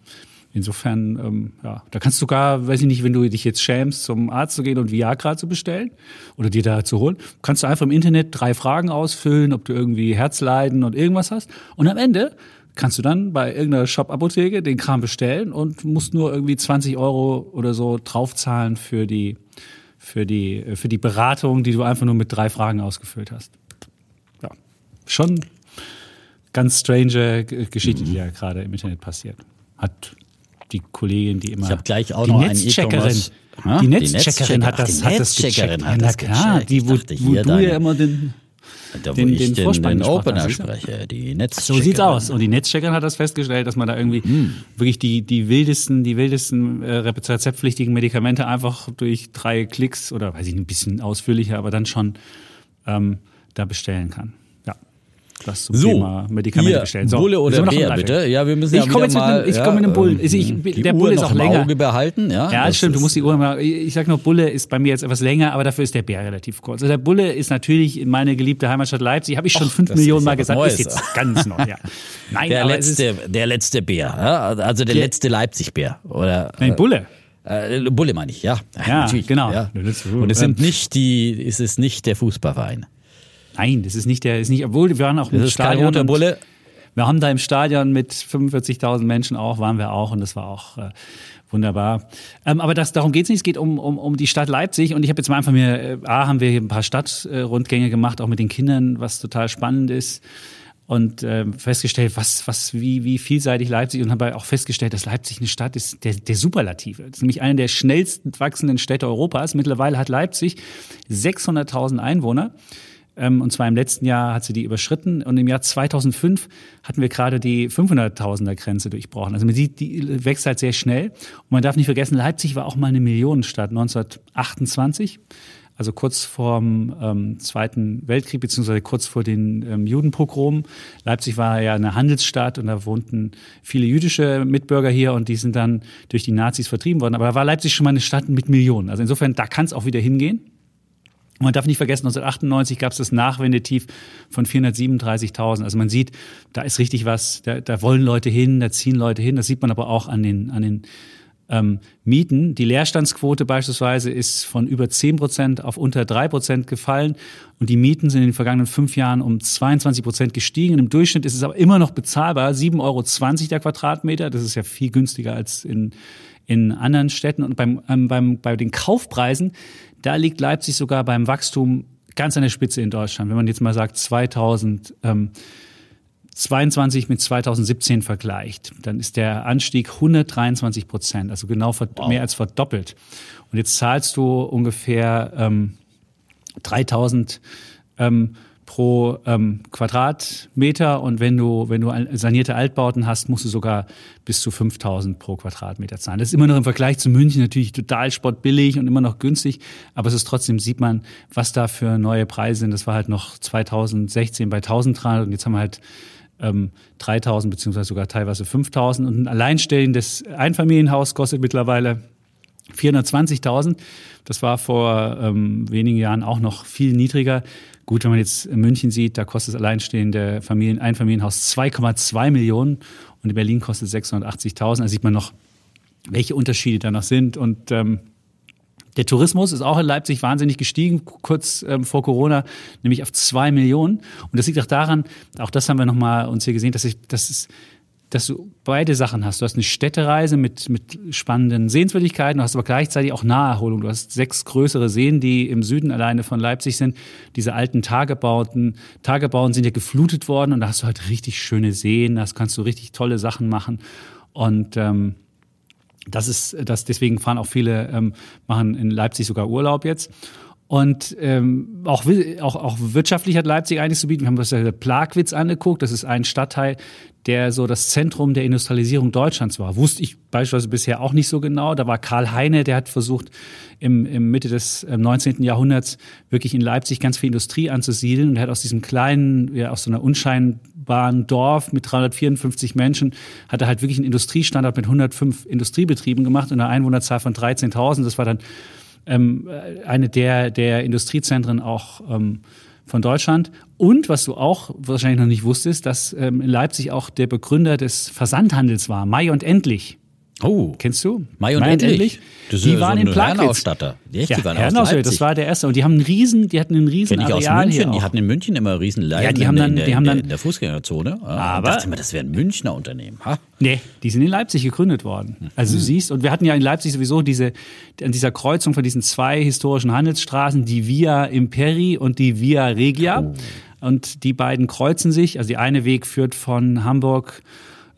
Insofern, ähm, ja, da kannst du sogar, weiß ich nicht, wenn du dich jetzt schämst, zum Arzt zu gehen und Viagra zu bestellen oder dir da zu holen, kannst du einfach im Internet drei Fragen ausfüllen, ob du irgendwie Herzleiden und irgendwas hast. Und am Ende kannst du dann bei irgendeiner Shop-Apotheke den Kram bestellen und musst nur irgendwie 20 Euro oder so draufzahlen für die, für die, für die Beratung, die du einfach nur mit drei Fragen ausgefüllt hast. Ja, schon ganz strange Geschichte, die ja gerade im Internet passiert. Hat die Kollegin, die immer. Ich habe gleich auch die noch Netzcheckerin. Die Netzcheckerin hat das, hat das gecheckt. Hat das klar, die, wo, wo du ja immer den, da, wo den, ich den, Vorspann den Opener spreche, die Netzcheckerin. So sieht's aus. Und die Netzcheckerin hat das festgestellt, dass man da irgendwie hm. wirklich die, die wildesten, die wildesten äh, rezeptpflichtigen Medikamente einfach durch drei Klicks oder weiß ich ein bisschen ausführlicher, aber dann schon ähm, da bestellen kann. Das zum so, Thema Medikamente bestellen. So, Bulle oder Bär, bitte? Ja, wir müssen ich ja komme jetzt mal, mit einem, ich komme mit einem Bullen. Also ich, die der Uhr Bulle ist auch länger. Auge behalten, ja. Ja, das stimmt. Du musst die Uhr mal. Ich sag noch, Bulle ist bei mir jetzt etwas länger, aber dafür ist der Bär relativ kurz. Also der Bulle ist natürlich in meine geliebte Heimatstadt Leipzig. Habe ich schon Och, fünf Millionen Mal gesagt. Neues. Ist jetzt ganz neu. Ja. [LAUGHS] Nein, der letzte, der letzte Bär, ja? also der, der letzte Leipzig-Bär oder. Nein, Bulle. Äh, Bulle meine ich, ja. Ja, natürlich, genau. Ja. Und es sind nicht die, es ist nicht der Fußballverein. Nein, das ist nicht der, ist nicht, obwohl wir waren auch das im ist Stadion. Roter Bulle. Wir haben da im Stadion mit 45.000 Menschen auch, waren wir auch und das war auch äh, wunderbar. Ähm, aber das, darum geht's nicht, es geht um, um, um die Stadt Leipzig und ich habe jetzt mal einfach mir, äh, A, haben wir hier ein paar Stadtrundgänge gemacht, auch mit den Kindern, was total spannend ist und äh, festgestellt, was, was, wie, wie vielseitig Leipzig und habe auch festgestellt, dass Leipzig eine Stadt ist, der, der Superlative. Das ist nämlich eine der schnellst wachsenden Städte Europas. Mittlerweile hat Leipzig 600.000 Einwohner. Ähm, und zwar im letzten Jahr hat sie die überschritten und im Jahr 2005 hatten wir gerade die 500.000er Grenze durchbrochen. Also man sieht, die wächst halt sehr schnell. Und man darf nicht vergessen, Leipzig war auch mal eine Millionenstadt 1928 also kurz vor dem ähm, Zweiten Weltkrieg, beziehungsweise kurz vor den ähm, Judenpogromen. Leipzig war ja eine Handelsstadt und da wohnten viele jüdische Mitbürger hier und die sind dann durch die Nazis vertrieben worden. Aber da war Leipzig schon mal eine Stadt mit Millionen. Also insofern, da kann es auch wieder hingehen. Man darf nicht vergessen, 1998 gab es das Nachwendetief von 437.000. Also man sieht, da ist richtig was, da, da wollen Leute hin, da ziehen Leute hin. Das sieht man aber auch an den, an den ähm, Mieten. Die Leerstandsquote beispielsweise ist von über 10 Prozent auf unter 3 Prozent gefallen und die Mieten sind in den vergangenen fünf Jahren um 22 Prozent gestiegen. Und Im Durchschnitt ist es aber immer noch bezahlbar, 7,20 Euro der Quadratmeter. Das ist ja viel günstiger als in, in anderen Städten. Und beim, ähm, beim, bei den Kaufpreisen, da liegt Leipzig sogar beim Wachstum ganz an der Spitze in Deutschland. Wenn man jetzt mal sagt 2000 ähm, 22 mit 2017 vergleicht, dann ist der Anstieg 123 Prozent, also genau wow. mehr als verdoppelt. Und jetzt zahlst du ungefähr ähm, 3000 ähm, pro ähm, Quadratmeter und wenn du, wenn du sanierte Altbauten hast, musst du sogar bis zu 5000 pro Quadratmeter zahlen. Das ist immer noch im Vergleich zu München natürlich total spottbillig und immer noch günstig, aber es ist trotzdem, sieht man, was da für neue Preise sind. Das war halt noch 2016 bei 1300 und jetzt haben wir halt ähm, 3.000 beziehungsweise sogar teilweise 5.000. Und ein alleinstehendes Einfamilienhaus kostet mittlerweile 420.000. Das war vor ähm, wenigen Jahren auch noch viel niedriger. Gut, wenn man jetzt München sieht, da kostet das alleinstehende Familien, Einfamilienhaus 2,2 Millionen und in Berlin kostet 680.000. Da sieht man noch, welche Unterschiede da noch sind. Und ähm, der Tourismus ist auch in Leipzig wahnsinnig gestiegen, kurz ähm, vor Corona, nämlich auf zwei Millionen. Und das liegt auch daran, auch das haben wir nochmal uns hier gesehen, dass, ich, dass, es, dass du beide Sachen hast. Du hast eine Städtereise mit, mit spannenden Sehenswürdigkeiten, du hast aber gleichzeitig auch Naherholung. Du hast sechs größere Seen, die im Süden alleine von Leipzig sind. Diese alten Tagebauten, Tagebauten sind ja geflutet worden und da hast du halt richtig schöne Seen, da kannst du richtig tolle Sachen machen. Und ähm, das ist, das deswegen fahren auch viele, ähm, machen in Leipzig sogar Urlaub jetzt. Und ähm, auch, auch, auch wirtschaftlich hat Leipzig einiges zu bieten. Wir haben uns ja Plagwitz angeguckt. Das ist ein Stadtteil, der so das Zentrum der Industrialisierung Deutschlands war. Wusste ich beispielsweise bisher auch nicht so genau. Da war Karl Heine, der hat versucht, im, im Mitte des 19. Ähm, Jahrhunderts wirklich in Leipzig ganz viel Industrie anzusiedeln. Und er hat aus diesem kleinen, ja, aus so einer unscheinbaren Dorf mit 354 Menschen, hat er halt wirklich einen Industriestandort mit 105 Industriebetrieben gemacht und einer Einwohnerzahl von 13.000. Das war dann ähm, eine der, der Industriezentren auch ähm, von Deutschland. Und was du auch wahrscheinlich noch nicht wusstest, dass ähm, in Leipzig auch der Begründer des Versandhandels war, Mai und Endlich. Oh. Kennst du? Mai und, Mai und Endlich. Das die waren so in Plagwitz. Die, ja, die waren Herrenausstatter, das war der erste. Und die haben einen riesen, die hatten einen riesen Kenn ich Areal aus München. Die hatten in München immer riesen Leiden ja, die haben dann, in, der, die haben dann, in der Fußgängerzone. Ah, aber ich dachte immer, das wäre ein Münchner Unternehmen. Ha? Nee, die sind in Leipzig gegründet worden. Also du mhm. siehst, und wir hatten ja in Leipzig sowieso diese, an dieser Kreuzung von diesen zwei historischen Handelsstraßen, die Via Imperi und die Via Regia. Oh. Und die beiden kreuzen sich. Also die eine Weg führt von Hamburg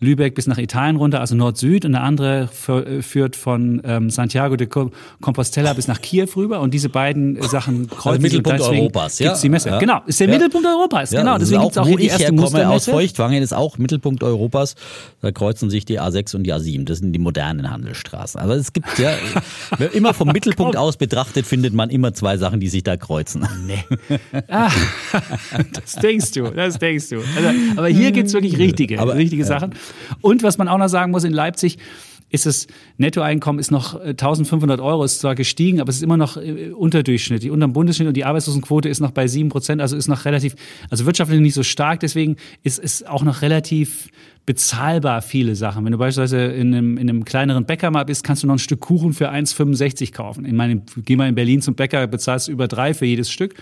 Lübeck bis nach Italien runter, also Nord-Süd, und der andere äh, führt von ähm, Santiago de Compostela bis nach Kiew rüber. Und diese beiden Sachen also kreuzen also Mittelpunkt Europas, ja. die Messe. Ja. Genau, ist der ja. Mittelpunkt Europas. Ja, genau, deswegen gibt es auch hier die erste herkomme, aus Feuchtwangen ist auch Mittelpunkt Europas. Da kreuzen sich die A6 und die A7. Das sind die modernen Handelsstraßen. Aber es gibt ja [LAUGHS] immer vom Mittelpunkt aus betrachtet findet man immer zwei Sachen, die sich da kreuzen. Nee. Ah, [LAUGHS] das denkst du, das denkst du. Also, aber hier gibt es wirklich richtige, aber, richtige Sachen. Und was man auch noch sagen muss, in Leipzig ist das Nettoeinkommen ist noch 1500 äh, Euro, ist zwar gestiegen, aber es ist immer noch äh, unterdurchschnittlich, unterm Bundesschnitt und die Arbeitslosenquote ist noch bei 7 Prozent, also ist noch relativ, also wirtschaftlich nicht so stark, deswegen ist es auch noch relativ bezahlbar viele Sachen. Wenn du beispielsweise in einem, in einem kleineren Bäcker mal bist, kannst du noch ein Stück Kuchen für 1,65 kaufen. Ich meine, geh mal in Berlin zum Bäcker, bezahlst du über drei für jedes Stück.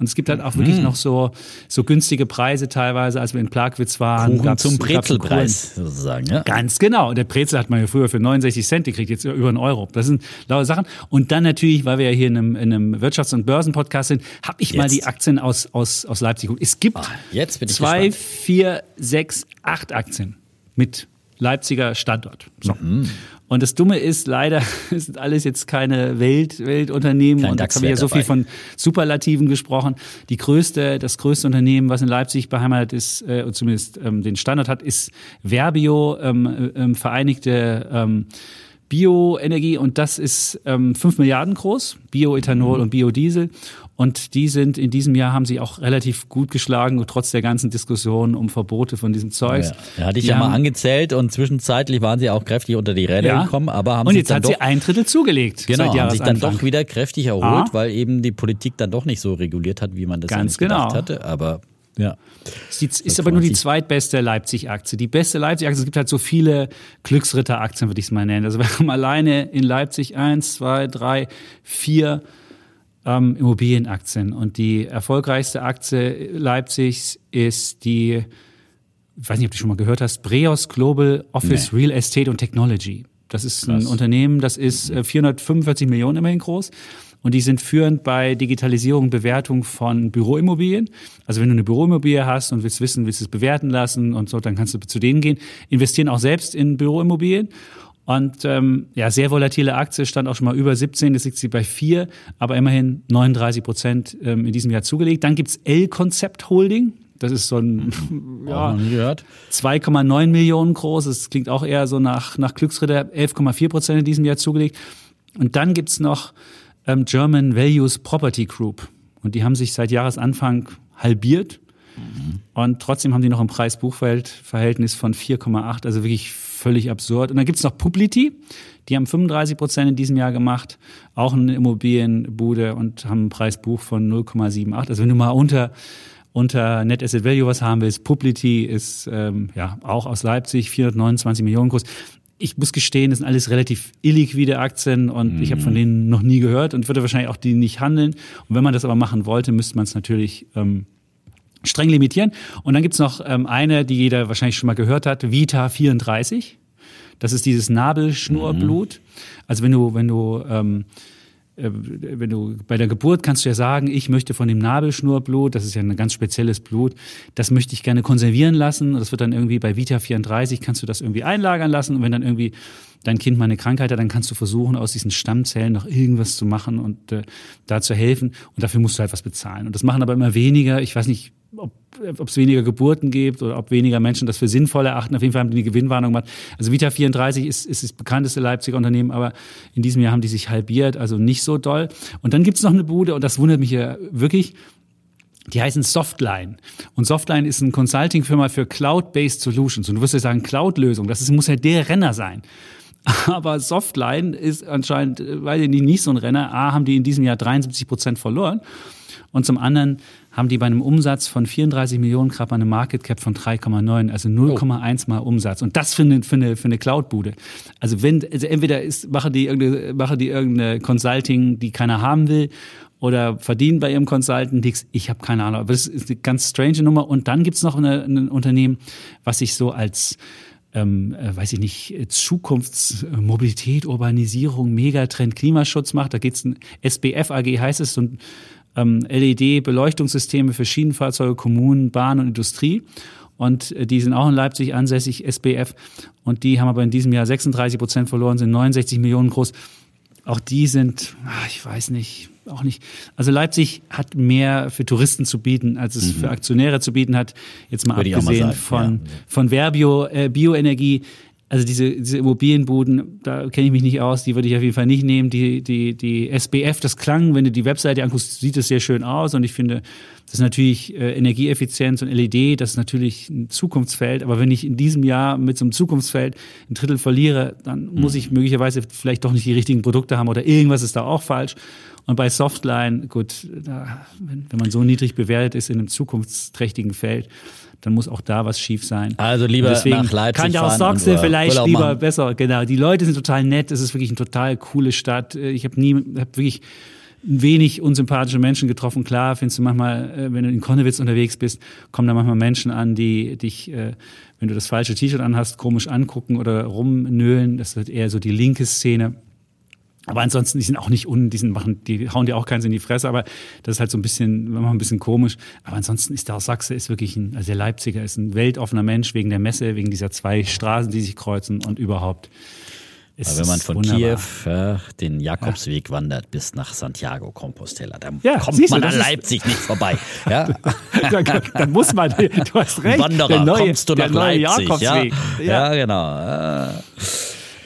Und es gibt halt auch wirklich mhm. noch so, so günstige Preise teilweise, als wir in Plagwitz waren. Kuchen zum Brezelpreis sozusagen, ja? Ganz genau. Und der Brezel hat man ja früher für 69 Cent gekriegt, jetzt über einen Euro. Das sind laue Sachen. Und dann natürlich, weil wir ja hier in einem, in einem Wirtschafts- und Börsenpodcast sind, habe ich jetzt. mal die Aktien aus, aus, aus Leipzig geguckt. Es gibt ah, jetzt bin ich zwei, gespannt. vier, sechs, acht Aktien mit Leipziger Standort. So. Mhm. Und das Dumme ist, leider [LAUGHS] sind alles jetzt keine Welt, Weltunternehmen. Kein und da haben wir ja so viel von Superlativen gesprochen. Die größte, das größte Unternehmen, was in Leipzig beheimatet ist, äh, zumindest ähm, den Standort hat, ist Verbio, ähm, ähm, Vereinigte ähm, Bioenergie und das ist ähm, 5 Milliarden groß, Bioethanol mhm. und Biodiesel. Und die sind in diesem Jahr haben sie auch relativ gut geschlagen, trotz der ganzen Diskussion um Verbote von diesem Zeug. Ja, hatte ich ja mal angezählt und zwischenzeitlich waren sie auch kräftig unter die Räder ja. gekommen, aber haben und jetzt hat doch, sie ein Drittel zugelegt. Genau, haben sich dann doch wieder kräftig erholt, ah. weil eben die Politik dann doch nicht so reguliert hat, wie man das Ganz genau. gedacht hatte. Aber ja. Ist, ist aber nur die zweitbeste Leipzig-Aktie. Die beste Leipzig-Aktie, es gibt halt so viele Glücksritter-Aktien, würde ich es mal nennen. Also [LAUGHS] wir haben alleine in Leipzig eins, zwei, drei, vier ähm, Immobilienaktien. Und die erfolgreichste Aktie Leipzigs ist die, ich weiß nicht, ob du schon mal gehört hast, Breos Global Office nee. Real Estate und Technology. Das ist Krass. ein Unternehmen, das ist 445 äh, Millionen immerhin groß. Und die sind führend bei Digitalisierung und Bewertung von Büroimmobilien. Also wenn du eine Büroimmobilie hast und willst wissen, willst es bewerten lassen und so, dann kannst du zu denen gehen. Investieren auch selbst in Büroimmobilien. Und ähm, ja, sehr volatile Aktie, stand auch schon mal über 17, jetzt liegt sie bei 4, aber immerhin 39 Prozent ähm, in diesem Jahr zugelegt. Dann gibt's L-Konzept Holding. Das ist so ein [LAUGHS] ja, 2,9 Millionen groß. Das klingt auch eher so nach, nach Glücksritter, 11,4 Prozent in diesem Jahr zugelegt. Und dann gibt's noch ähm, German Values Property Group. Und die haben sich seit Jahresanfang halbiert. Mhm. Und trotzdem haben die noch ein Preis-Buchwert-Verhältnis von 4,8, also wirklich völlig absurd. Und dann gibt's noch Publity, die haben 35 Prozent in diesem Jahr gemacht, auch eine Immobilienbude und haben ein Preisbuch von 0,78. Also wenn du mal unter unter Net Asset Value was haben willst, Publity ist ähm, ja auch aus Leipzig 429 Millionen groß. Ich muss gestehen, das sind alles relativ illiquide Aktien und mhm. ich habe von denen noch nie gehört und würde wahrscheinlich auch die nicht handeln. Und wenn man das aber machen wollte, müsste man es natürlich ähm, streng limitieren. Und dann gibt's noch ähm, eine, die jeder wahrscheinlich schon mal gehört hat, Vita 34. Das ist dieses Nabelschnurblut. Mhm. Also wenn du, wenn du ähm, äh, wenn du bei der Geburt kannst du ja sagen, ich möchte von dem Nabelschnurblut, das ist ja ein ganz spezielles Blut, das möchte ich gerne konservieren lassen. Das wird dann irgendwie bei Vita 34 kannst du das irgendwie einlagern lassen und wenn dann irgendwie dein Kind mal eine Krankheit hat, dann kannst du versuchen, aus diesen Stammzellen noch irgendwas zu machen und äh, da zu helfen. Und dafür musst du halt was bezahlen. Und das machen aber immer weniger. Ich weiß nicht, ob es weniger Geburten gibt oder ob weniger Menschen das für sinnvoll erachten. Auf jeden Fall haben die eine Gewinnwarnung gemacht. Also Vita 34 ist, ist das bekannteste Leipziger Unternehmen, aber in diesem Jahr haben die sich halbiert, also nicht so doll. Und dann gibt es noch eine Bude, und das wundert mich ja wirklich, die heißen Softline. Und Softline ist eine Consulting-Firma für Cloud-Based Solutions. Und du wirst ja sagen, Cloud-Lösung, das ist, muss ja der Renner sein. [LAUGHS] Aber Softline ist anscheinend, äh, weiß ich nicht, so ein Renner. A, haben die in diesem Jahr 73 Prozent verloren. Und zum anderen haben die bei einem Umsatz von 34 Millionen gerade eine Market Cap von 3,9, also 0,1 mal Umsatz. Und das für eine, für eine, für eine Cloud-Bude. Also wenn, also entweder ist, machen die irgendeine, machen die irgendeine Consulting, die keiner haben will, oder verdienen bei ihrem Consultant nichts. Ich habe keine Ahnung. Aber das ist eine ganz strange Nummer. Und dann gibt's noch eine, ein Unternehmen, was sich so als ähm, äh, weiß ich nicht, Zukunftsmobilität, Urbanisierung, Megatrend, Klimaschutz macht. Da geht's ein SBF AG heißt es, so ein ähm, LED-Beleuchtungssysteme für Schienenfahrzeuge, Kommunen, Bahn und Industrie. und äh, die sind auch in Leipzig ansässig, SBF. Und die haben aber in diesem Jahr 36 Prozent verloren, sind 69 Millionen groß. Auch die sind, ach, ich weiß nicht, auch nicht. Also Leipzig hat mehr für Touristen zu bieten, als es mhm. für Aktionäre zu bieten hat. Jetzt mal Würde abgesehen mal von, ja. von Verbio, äh, Bioenergie also diese, diese Immobilienbuden, da kenne ich mich nicht aus, die würde ich auf jeden Fall nicht nehmen. Die, die, die SBF, das klang, wenn du die Webseite anguckst, sieht das sehr schön aus und ich finde, das ist natürlich äh, Energieeffizienz und LED, das ist natürlich ein Zukunftsfeld. Aber wenn ich in diesem Jahr mit so einem Zukunftsfeld ein Drittel verliere, dann muss ich möglicherweise vielleicht doch nicht die richtigen Produkte haben oder irgendwas ist da auch falsch. Und bei Softline, gut, da, wenn, wenn man so niedrig bewertet ist in einem zukunftsträchtigen Feld, dann muss auch da was schief sein. Also lieber nach Leipzig kann ja auch Sachse vielleicht lieber machen. besser. Genau, die Leute sind total nett. Es ist wirklich eine total coole Stadt. Ich habe nie, habe wirklich wenig unsympathische Menschen getroffen. Klar, findest du manchmal, äh, wenn du in Konnewitz unterwegs bist, kommen da manchmal Menschen an, die dich, äh, wenn du das falsche T-Shirt anhast, komisch angucken oder rumnöhlen. Das ist eher so die linke Szene. Aber ansonsten, die sind auch nicht un, die, sind, machen, die hauen dir auch keins in die Fresse, aber das ist halt so ein bisschen, ein bisschen komisch. Aber ansonsten ist der aus Sachse ist wirklich ein, also der Leipziger ist ein weltoffener Mensch wegen der Messe, wegen dieser zwei Straßen, die sich kreuzen und überhaupt. Aber wenn man von wunderbar. Kiew äh, den Jakobsweg ja. wandert bis nach Santiago Compostela, dann ja, kommt man du, an Leipzig nicht vorbei. [LAUGHS] Ja? dann, dann, muss man, du hast recht. Wanderer, neue, kommst du nach Leipzig. Jakobsweg. Ja? ja, genau.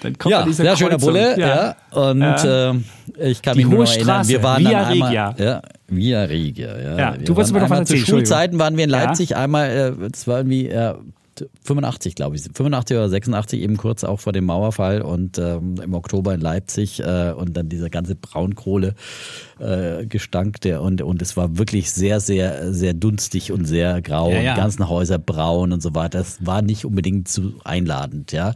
Dann kommt ja, sehr schöner Bulle. Ja. Und äh, ich kann Die mich nur erinnern, wir waren Via dann einmal, Regia. Ja, Via Regia. Ja. ja du wolltest mir doch was erzählen. Zu Schulzeiten waren wir in Leipzig einmal, äh, das war irgendwie, äh, 85, glaube ich, 85 oder 86, eben kurz auch vor dem Mauerfall und ähm, im Oktober in Leipzig äh, und dann dieser ganze Braunkohle äh, der und und es war wirklich sehr sehr sehr dunstig und sehr grau ja, ja. die ganzen Häuser braun und so weiter. Das war nicht unbedingt zu einladend, ja.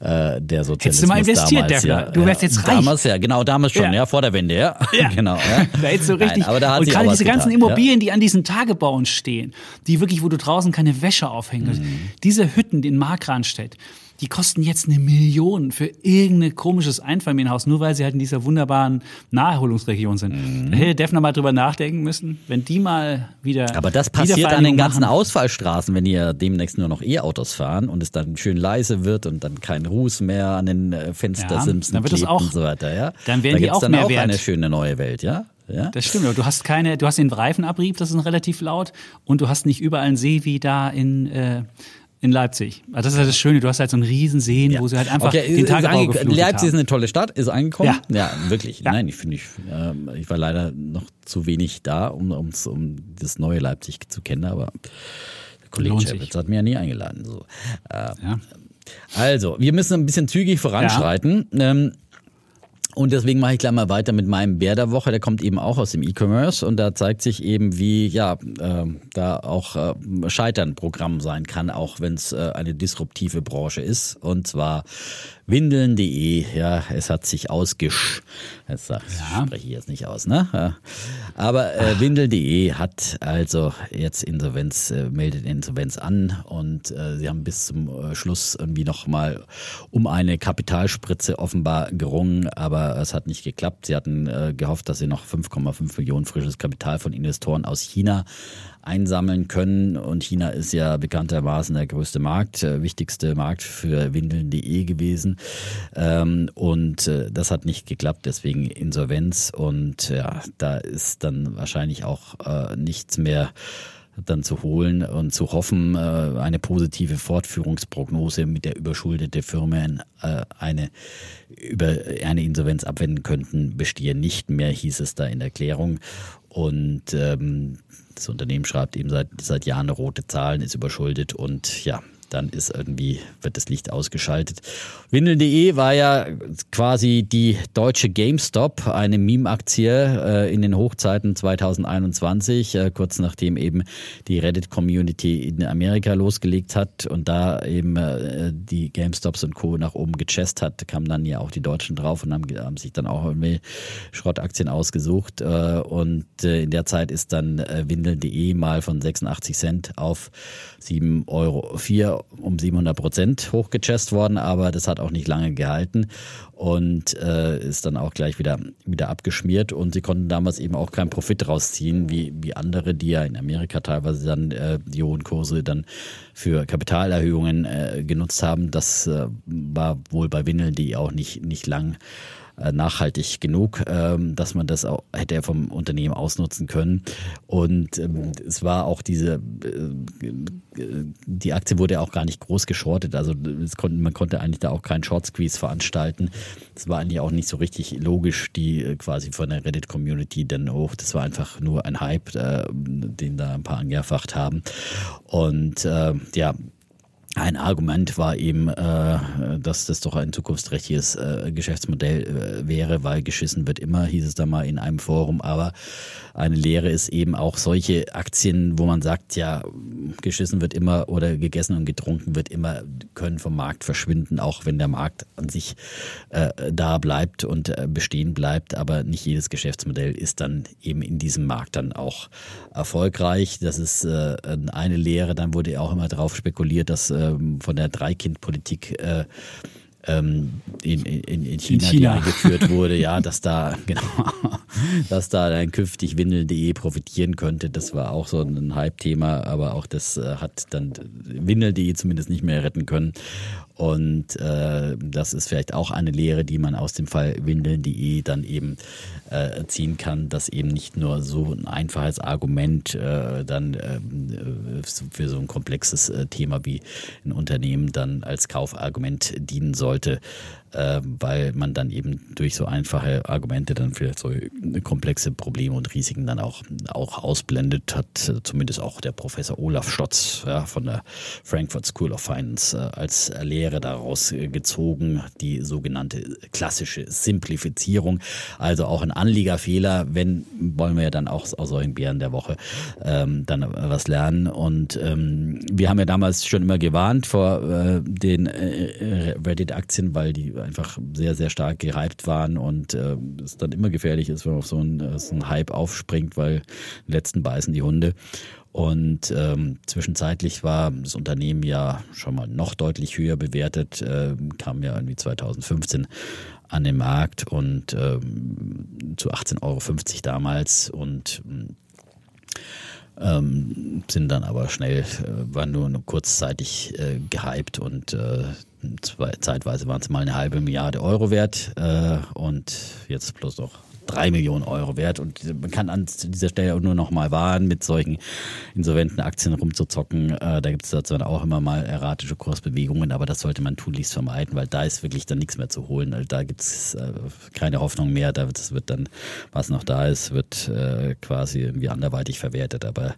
Äh, der Sozialismus Hättest du mal investiert, damals, ja. Du wärst jetzt reich. Damals ja, genau, damals schon, ja, vor der Wende, ja. [LAUGHS] [LAUGHS] genau. Ja. [LAUGHS] Da hättest du richtig. Nein, aber da hat und gerade diese ganzen getan, Immobilien, die an diesen Tagebauen stehen, die wirklich, wo du draußen keine Wäsche aufhängen mhm. Diese Hütten, die in Markranstädt, die kosten jetzt eine Million für irgendein komisches Einfamilienhaus, nur weil sie halt in dieser wunderbaren Naherholungsregion sind. Mhm. Da hätte Defner mal drüber nachdenken müssen, wenn die mal wieder. Aber das passiert an den ganzen machen. Ausfallstraßen, wenn ihr demnächst nur noch E-Autos fahren und es dann schön leise wird und dann kein Ruß mehr an den äh, Fenstersimsen ja, dann wird das auch, und so weiter. Ja? Dann werden da die auch dann mehr auch wert. eine schöne neue Welt, ja? Ja? Das stimmt, aber du hast keine, du hast den Reifenabrieb, das ist relativ laut, und du hast nicht überall einen See wie da in äh, in Leipzig. Also das ist halt das Schöne, du hast halt so einen riesen Seen, ja. wo sie halt einfach okay, den Tagebau Leipzig ist eine tolle Stadt, ist angekommen. Ja, ja wirklich. Ja. Nein, ich finde, ich, äh, ich war leider noch zu wenig da, um, um, das neue Leipzig zu kennen, aber der Kollege Chapitz hat mir ja nie eingeladen. So. Äh. Also, wir müssen ein bisschen zügig voranschreiten. Ähm, und deswegen mache ich gleich mal weiter mit meinem Bär der Woche. Der kommt eben auch aus dem E-Commerce und da zeigt sich eben, wie ja äh, da auch äh, Scheitern Programm sein kann, auch wenn es äh, eine disruptive Branche ist. Und zwar Windeln.de, ja, es hat sich ausgesch. Jetzt sag, ja. spreche ich jetzt nicht aus, ne? Aber äh, Windeln.de hat also jetzt Insolvenz, äh, meldet Insolvenz an und äh, sie haben bis zum äh, Schluss irgendwie noch mal um eine Kapitalspritze offenbar gerungen, aber es hat nicht geklappt. Sie hatten äh, gehofft, dass sie noch 5,5 Millionen frisches Kapital von Investoren aus China einsammeln können. Und China ist ja bekanntermaßen der größte Markt, äh, wichtigste Markt für Windeln.de gewesen. Ähm, und äh, das hat nicht geklappt, deswegen Insolvenz. Und ja, da ist dann wahrscheinlich auch äh, nichts mehr dann zu holen und zu hoffen, äh, eine positive Fortführungsprognose mit der überschuldete Firmen äh, eine über eine Insolvenz abwenden könnten, bestehe nicht mehr, hieß es da in der Erklärung. Und ähm, das Unternehmen schreibt eben seit, seit Jahren rote Zahlen, ist überschuldet. Und ja, dann ist irgendwie, wird das Licht ausgeschaltet. Windel.de war ja quasi die deutsche GameStop, eine Meme-Aktie äh, in den Hochzeiten 2021, äh, kurz nachdem eben die Reddit-Community in Amerika losgelegt hat und da eben äh, die GameStops und Co. nach oben gechest hat, kamen dann ja auch die Deutschen drauf und haben, haben sich dann auch irgendwie Schrottaktien ausgesucht. Äh, und äh, in der Zeit ist dann äh, Windel.de mal von 86 Cent auf 7 Euro, 4 um 700 Prozent hochgechest worden, aber das hat auch nicht lange gehalten und äh, ist dann auch gleich wieder, wieder abgeschmiert. Und sie konnten damals eben auch keinen Profit rausziehen, wie, wie andere, die ja in Amerika teilweise dann äh, die hohen Kurse dann für Kapitalerhöhungen äh, genutzt haben. Das äh, war wohl bei Windeln.de auch nicht, nicht lang nachhaltig genug, ähm, dass man das auch hätte vom Unternehmen ausnutzen können. Und ähm, es war auch diese, äh, die Aktie wurde auch gar nicht groß geschortet. Also konnte, man konnte eigentlich da auch keinen Short Squeeze veranstalten. Es war eigentlich auch nicht so richtig logisch, die äh, quasi von der Reddit-Community dann hoch. Das war einfach nur ein Hype, den da ein paar angefacht haben. Und äh, ja, ein Argument war eben, äh, dass das doch ein zukunftsträchtiges äh, Geschäftsmodell äh, wäre, weil geschissen wird immer, hieß es da mal in einem Forum. Aber eine Lehre ist eben auch solche Aktien, wo man sagt, ja, geschissen wird immer oder gegessen und getrunken wird immer, können vom Markt verschwinden, auch wenn der Markt an sich äh, da bleibt und äh, bestehen bleibt. Aber nicht jedes Geschäftsmodell ist dann eben in diesem Markt dann auch erfolgreich. Das ist äh, eine Lehre. Dann wurde auch immer darauf spekuliert, dass ähm, von der Dreikindpolitik äh, ähm, in, in, in, China, in China. die eingeführt [LAUGHS] wurde, ja, dass da, genau, [LAUGHS] dass da dann künftig Windel.de profitieren könnte. Das war auch so ein Hype-Thema, aber auch das äh, hat dann Windel.de zumindest nicht mehr retten können. Und äh, das ist vielleicht auch eine Lehre, die man aus dem Fall Windeln.de dann eben äh, ziehen kann, dass eben nicht nur so ein einfaches Argument äh, dann ähm, für so ein komplexes äh, Thema wie ein Unternehmen dann als Kaufargument dienen sollte, äh, weil man dann eben durch so einfache Argumente dann vielleicht so komplexe Probleme und Risiken dann auch, auch ausblendet, hat zumindest auch der Professor Olaf Stotz ja, von der Frankfurt School of Finance äh, als Lehre daraus gezogen, die sogenannte klassische Simplifizierung, also auch ein Anliegerfehler, wenn, wollen wir ja dann auch aus solchen Bären der Woche ähm, dann was lernen. Und ähm, wir haben ja damals schon immer gewarnt vor äh, den äh, Reddit-Aktien, weil die einfach sehr, sehr stark gehypt waren und äh, es dann immer gefährlich ist, wenn man auf so einen, äh, so einen Hype aufspringt, weil letzten beißen die Hunde. Und ähm, zwischenzeitlich war das Unternehmen ja schon mal noch deutlich höher bewertet, äh, kam ja irgendwie 2015 an den Markt und ähm, zu 18,50 Euro damals und ähm, sind dann aber schnell, äh, waren nur, nur kurzzeitig äh, gehypt und äh, zwei, zeitweise waren es mal eine halbe Milliarde Euro wert äh, und jetzt plus noch drei Millionen Euro wert. Und man kann an dieser Stelle nur noch mal warnen, mit solchen insolventen Aktien rumzuzocken. Äh, da gibt es dazu auch immer mal erratische Kursbewegungen, aber das sollte man tunlichst vermeiden, weil da ist wirklich dann nichts mehr zu holen. Also da gibt es äh, keine Hoffnung mehr. Das wird dann, was noch da ist, wird äh, quasi irgendwie anderweitig verwertet. Aber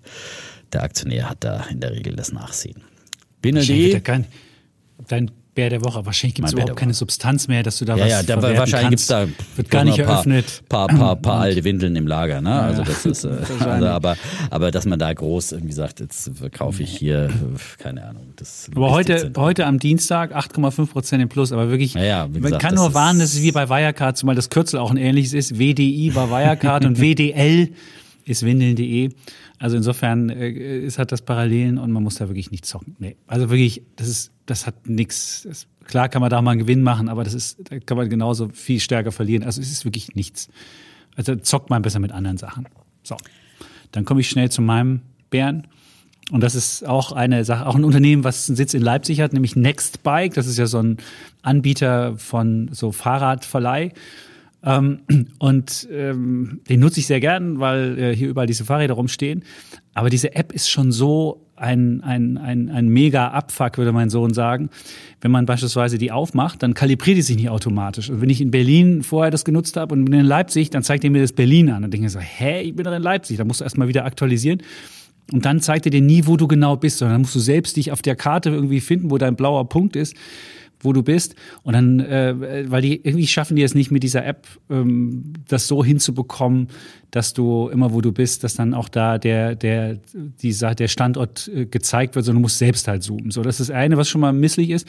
der Aktionär hat da in der Regel das Nachsehen. BNLD. Dein Bär der Woche. Wahrscheinlich gibt es überhaupt keine Substanz mehr, dass du da ja, was Ja, da, wahrscheinlich gibt es da wird gar nicht eröffnet. Paar, paar, paar, paar alte Windeln im Lager. Ne? Also das ist, äh, [LAUGHS] also, aber, aber dass man da groß irgendwie sagt, jetzt verkaufe ich hier, keine Ahnung. Das aber heute, heute am Dienstag 8,5 Prozent im Plus, aber wirklich, ja, man gesagt, kann nur warnen, dass es wie bei Wirecard, zumal das Kürzel auch ein ähnliches ist. WDI war Wirecard und [LAUGHS] WDL ist windeln.de. Also insofern äh, ist hat das Parallelen und man muss da wirklich nicht zocken. Nee. Also wirklich, das ist, das hat nichts. Klar kann man da mal einen Gewinn machen, aber das ist, da kann man genauso viel stärker verlieren. Also es ist wirklich nichts. Also zockt man besser mit anderen Sachen. So. Dann komme ich schnell zu meinem Bären. Und das ist auch eine Sache, auch ein Unternehmen, was einen Sitz in Leipzig hat, nämlich Nextbike. Das ist ja so ein Anbieter von so Fahrradverleih. Ähm, [CLEARS THROAT] und ähm, den nutze ich sehr gern, weil äh, hier überall diese Fahrräder rumstehen. Aber diese App ist schon so ein, ein, ein, ein mega Abfuck, würde mein Sohn sagen. Wenn man beispielsweise die aufmacht, dann kalibriert die sich nicht automatisch. Und wenn ich in Berlin vorher das genutzt habe und bin in Leipzig, dann zeigt er mir das Berlin an. Dann denke ich so, hä, ich bin doch in Leipzig. Da musst du erstmal wieder aktualisieren. Und dann zeigt er dir nie, wo du genau bist, sondern dann musst du selbst dich auf der Karte irgendwie finden, wo dein blauer Punkt ist wo du bist. Und dann, äh, weil die irgendwie schaffen die es nicht mit dieser App, ähm, das so hinzubekommen, dass du immer, wo du bist, dass dann auch da der, der, dieser, der Standort äh, gezeigt wird, sondern du musst selbst halt zoomen. So, das ist das eine, was schon mal misslich ist.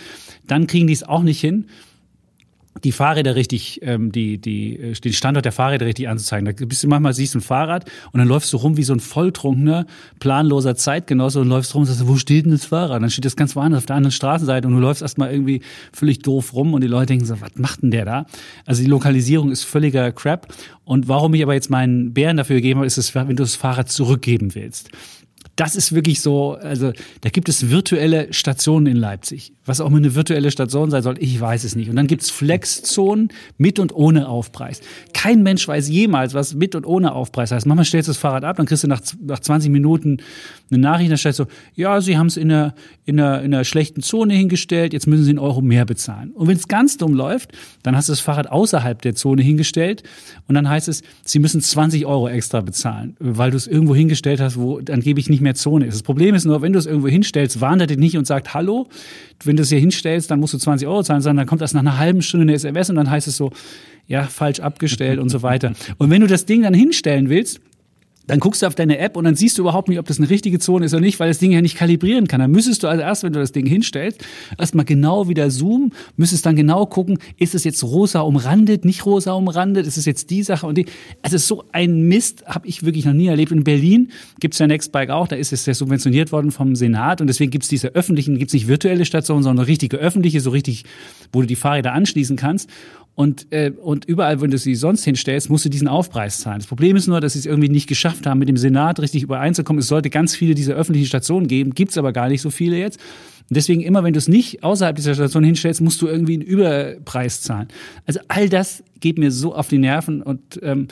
Dann kriegen die es auch nicht hin die Fahrräder richtig, ähm, die, die, äh, den Standort der Fahrräder richtig anzuzeigen. Da bist du manchmal siehst du ein Fahrrad und dann läufst du rum wie so ein volltrunkener, planloser Zeitgenosse und läufst rum und sagst, wo steht denn das Fahrrad? Und dann steht das ganz woanders auf der anderen Straßenseite und du läufst erstmal irgendwie völlig doof rum und die Leute denken so, was macht denn der da? Also die Lokalisierung ist völliger Crap. Und warum ich aber jetzt meinen Bären dafür gegeben habe, ist es, wenn du das Fahrrad zurückgeben willst das ist wirklich so, also da gibt es virtuelle Stationen in Leipzig. Was auch mal eine virtuelle Station sein soll, ich weiß es nicht. Und dann gibt's Flex-Zonen mit und ohne Aufpreis. Kein Mensch weiß jemals, was mit und ohne Aufpreis heißt. Manchmal stellst du das Fahrrad ab, dann kriegst du nach, nach 20 Minuten eine Nachricht, dann steht so, ja, sie haben es in einer, in, einer, in einer schlechten Zone hingestellt, jetzt müssen sie einen Euro mehr bezahlen. Und wenn es ganz dumm läuft, dann hast du das Fahrrad außerhalb der Zone hingestellt und dann heißt es, sie müssen 20 Euro extra bezahlen, weil du es irgendwo hingestellt hast, wo dann gebe ich nicht mehr mehr Zone ist. Das Problem ist nur, wenn du es irgendwo hinstellst, warnt er dich nicht und sagt Hallo. Wenn du es hier hinstellst, dann musst du 20 Euro zahlen, sondern dann kommt das nach einer halben Stunde eine SMS und dann heißt es so, ja, falsch abgestellt und so weiter. Und wenn du das Ding dann hinstellen willst, dann guckst du auf deine App und dann siehst du überhaupt nicht, ob das eine richtige Zone ist oder nicht, weil das Ding ja nicht kalibrieren kann. Dann müsstest du also erst, wenn du das Ding hinstellst, erstmal genau wieder zoomen, müsstest dann genau gucken, ist es jetzt rosa umrandet, nicht rosa umrandet, ist es jetzt die Sache und die. Also so ein Mist habe ich wirklich noch nie erlebt. In Berlin gibt es ja Nextbike auch, da ist es ja subventioniert worden vom Senat und deswegen gibt es diese öffentlichen, gibt es nicht virtuelle Stationen, sondern richtige öffentliche, so richtig, wo du die Fahrräder anschließen kannst. Und, äh, und überall, wenn du sie sonst hinstellst, musst du diesen Aufpreis zahlen. Das Problem ist nur, dass sie es irgendwie nicht geschafft haben, mit dem Senat richtig übereinzukommen. Es sollte ganz viele dieser öffentlichen Stationen geben, gibt's aber gar nicht so viele jetzt. Und deswegen immer, wenn du es nicht außerhalb dieser Station hinstellst, musst du irgendwie einen Überpreis zahlen. Also all das geht mir so auf die Nerven und ähm,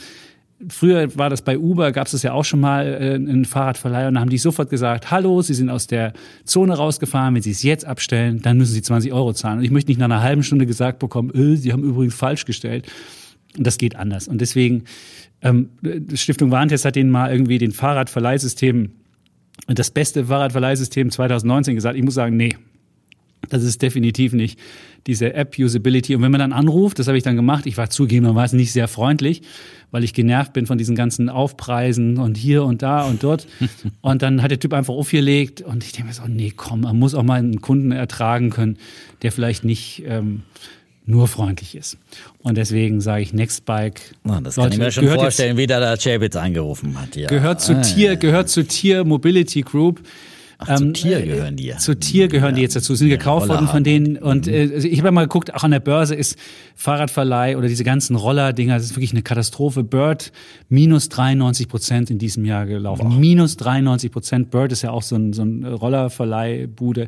Früher war das bei Uber, gab es das ja auch schon mal äh, einen Fahrradverleih und da haben die sofort gesagt, hallo, Sie sind aus der Zone rausgefahren, wenn Sie es jetzt abstellen, dann müssen Sie 20 Euro zahlen. Und ich möchte nicht nach einer halben Stunde gesagt bekommen, äh, Sie haben übrigens falsch gestellt. Und das geht anders. Und deswegen, ähm, Stiftung Warntest hat denen mal irgendwie den Fahrradverleihsystem, das beste Fahrradverleihsystem 2019 gesagt. Ich muss sagen, nee, das ist definitiv nicht diese App-Usability. Und wenn man dann anruft, das habe ich dann gemacht, ich war zugegebenermaßen nicht sehr freundlich, weil ich genervt bin von diesen ganzen Aufpreisen und hier und da und dort. [LAUGHS] und dann hat der Typ einfach aufgelegt und ich denke mir so, nee, komm, man muss auch mal einen Kunden ertragen können, der vielleicht nicht ähm, nur freundlich ist. Und deswegen sage ich Nextbike. Oh, das kann ich mir schon vorstellen, jetzt, wie da der Chapitz angerufen hat. Ja. Gehört zu ah, Tier, gehört zu Tier Mobility Group. Ach, zu ähm, Tier gehören die. Zu Tier gehören die jetzt dazu, sind gekauft worden von denen. Und mhm. äh, also ich habe mal geguckt, auch an der Börse ist Fahrradverleih oder diese ganzen Roller-Dinger, das ist wirklich eine Katastrophe. Bird minus 93 Prozent in diesem Jahr gelaufen. Boah. Minus 93 Prozent. Bird ist ja auch so ein, so ein Rollerverleihbude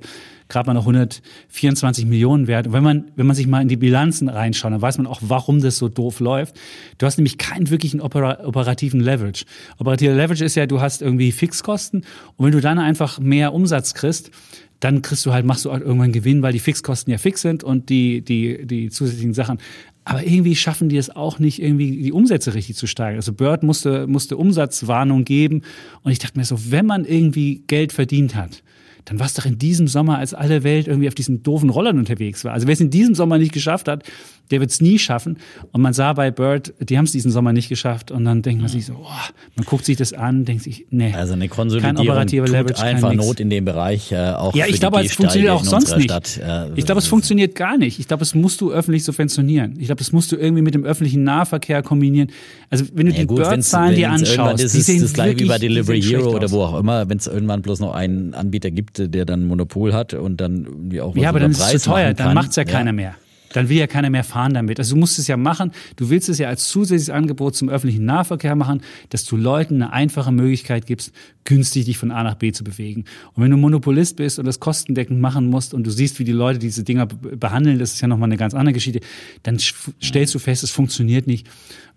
gerade mal noch 124 Millionen wert. Und wenn man, wenn man sich mal in die Bilanzen reinschaut, dann weiß man auch, warum das so doof läuft. Du hast nämlich keinen wirklichen opera operativen Leverage. Operativer Leverage ist ja, du hast irgendwie Fixkosten und wenn du dann einfach mehr Umsatz kriegst, dann kriegst du halt, machst du halt irgendwann Gewinn, weil die Fixkosten ja fix sind und die, die, die zusätzlichen Sachen. Aber irgendwie schaffen die es auch nicht, irgendwie die Umsätze richtig zu steigern. Also Bird musste, musste Umsatzwarnung geben. Und ich dachte mir so, wenn man irgendwie Geld verdient hat, dann war es doch in diesem Sommer, als alle Welt irgendwie auf diesen doofen Rollern unterwegs war. Also wer es in diesem Sommer nicht geschafft hat, der wird es nie schaffen. Und man sah bei Bird, die haben es diesen Sommer nicht geschafft. Und dann denkt man sich so, oh, man guckt sich das an, denkt sich, nee. Also eine Konsolidierung tut Leverage, einfach Not in dem Bereich. Äh, auch ja, ich glaube, es funktioniert auch sonst nicht. Stadt, äh, ich glaube, es funktioniert gar nicht. Ich glaube, es musst du öffentlich subventionieren. Ich glaube, das musst du irgendwie mit dem öffentlichen Nahverkehr kombinieren. Also wenn du ja, die Bird-Zahlen dir anschaust, ist das gleiche wie bei Delivery Hero oder wo auch immer, wenn es irgendwann bloß noch einen Anbieter gibt, der dann Monopol hat und dann wie auch was Ja, aber dann ist es zu teuer, dann macht es ja, ja keiner mehr. Dann will ja keiner mehr fahren damit. Also du musst es ja machen, du willst es ja als zusätzliches Angebot zum öffentlichen Nahverkehr machen, dass du Leuten eine einfache Möglichkeit gibst, günstig dich von A nach B zu bewegen. Und wenn du Monopolist bist und das kostendeckend machen musst und du siehst, wie die Leute diese Dinger behandeln, das ist ja nochmal eine ganz andere Geschichte, dann stellst du fest, es funktioniert nicht.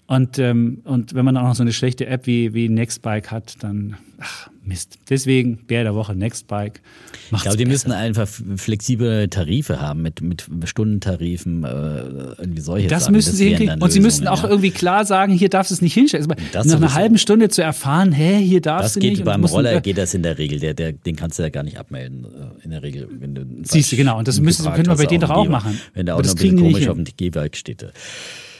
Und, ähm, und wenn man auch noch so eine schlechte App wie, wie Nextbike hat, dann, ach, Mist. Deswegen, Bär der Woche, Nextbike. Ich glaube, die müssen einfach flexible Tarife haben mit, mit Stundentarifen, äh, irgendwie solche Das Sachen. müssen das sie hinkriegen. Und sie müssen auch ja. irgendwie klar sagen, hier darfst du es nicht hinstellen. Also nach einer halben Stunde zu erfahren, hä, hier darfst du nicht. Geht, beim Roller geht das in der Regel. Der, der, den kannst du ja gar nicht abmelden, äh, in der Regel. Wenn du Siehst du, genau. Und das müssen, können wir bei denen doch auch machen. Wenn der auch noch ein bisschen komisch auf dem Gehwerk steht.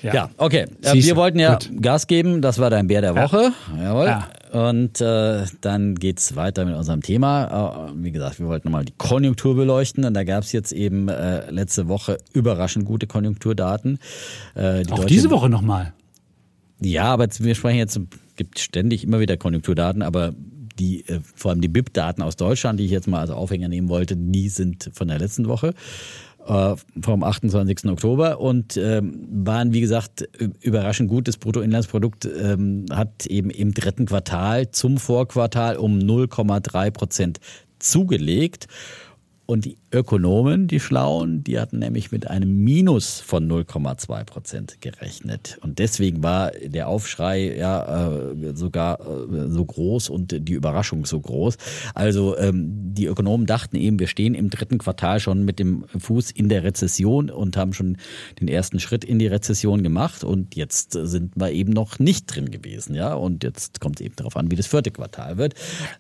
Ja, ja okay. Siehst wir wollten ja Gut. Gas geben. Das war dein Bär der Woche. Ja. Jawohl. Ja. Und äh, dann geht's weiter mit unserem Thema. Äh, wie gesagt, wir wollten nochmal die Konjunktur beleuchten. Und da gab es jetzt eben äh, letzte Woche überraschend gute Konjunkturdaten. Äh, die Auch diese Woche nochmal. Ja, aber wir sprechen jetzt, gibt ständig immer wieder Konjunkturdaten, aber die, äh, vor allem die BIP-Daten aus Deutschland, die ich jetzt mal als Aufhänger nehmen wollte, die sind von der letzten Woche vom 28. Oktober und ähm, waren, wie gesagt, überraschend gut. Das Bruttoinlandsprodukt ähm, hat eben im dritten Quartal zum Vorquartal um 0,3 Prozent zugelegt. Und die Ökonomen, die Schlauen, die hatten nämlich mit einem Minus von 0,2 Prozent gerechnet. Und deswegen war der Aufschrei ja äh, sogar äh, so groß und die Überraschung so groß. Also ähm, die Ökonomen dachten eben, wir stehen im dritten Quartal schon mit dem Fuß in der Rezession und haben schon den ersten Schritt in die Rezession gemacht. Und jetzt sind wir eben noch nicht drin gewesen. Ja, und jetzt kommt es eben darauf an, wie das vierte Quartal wird.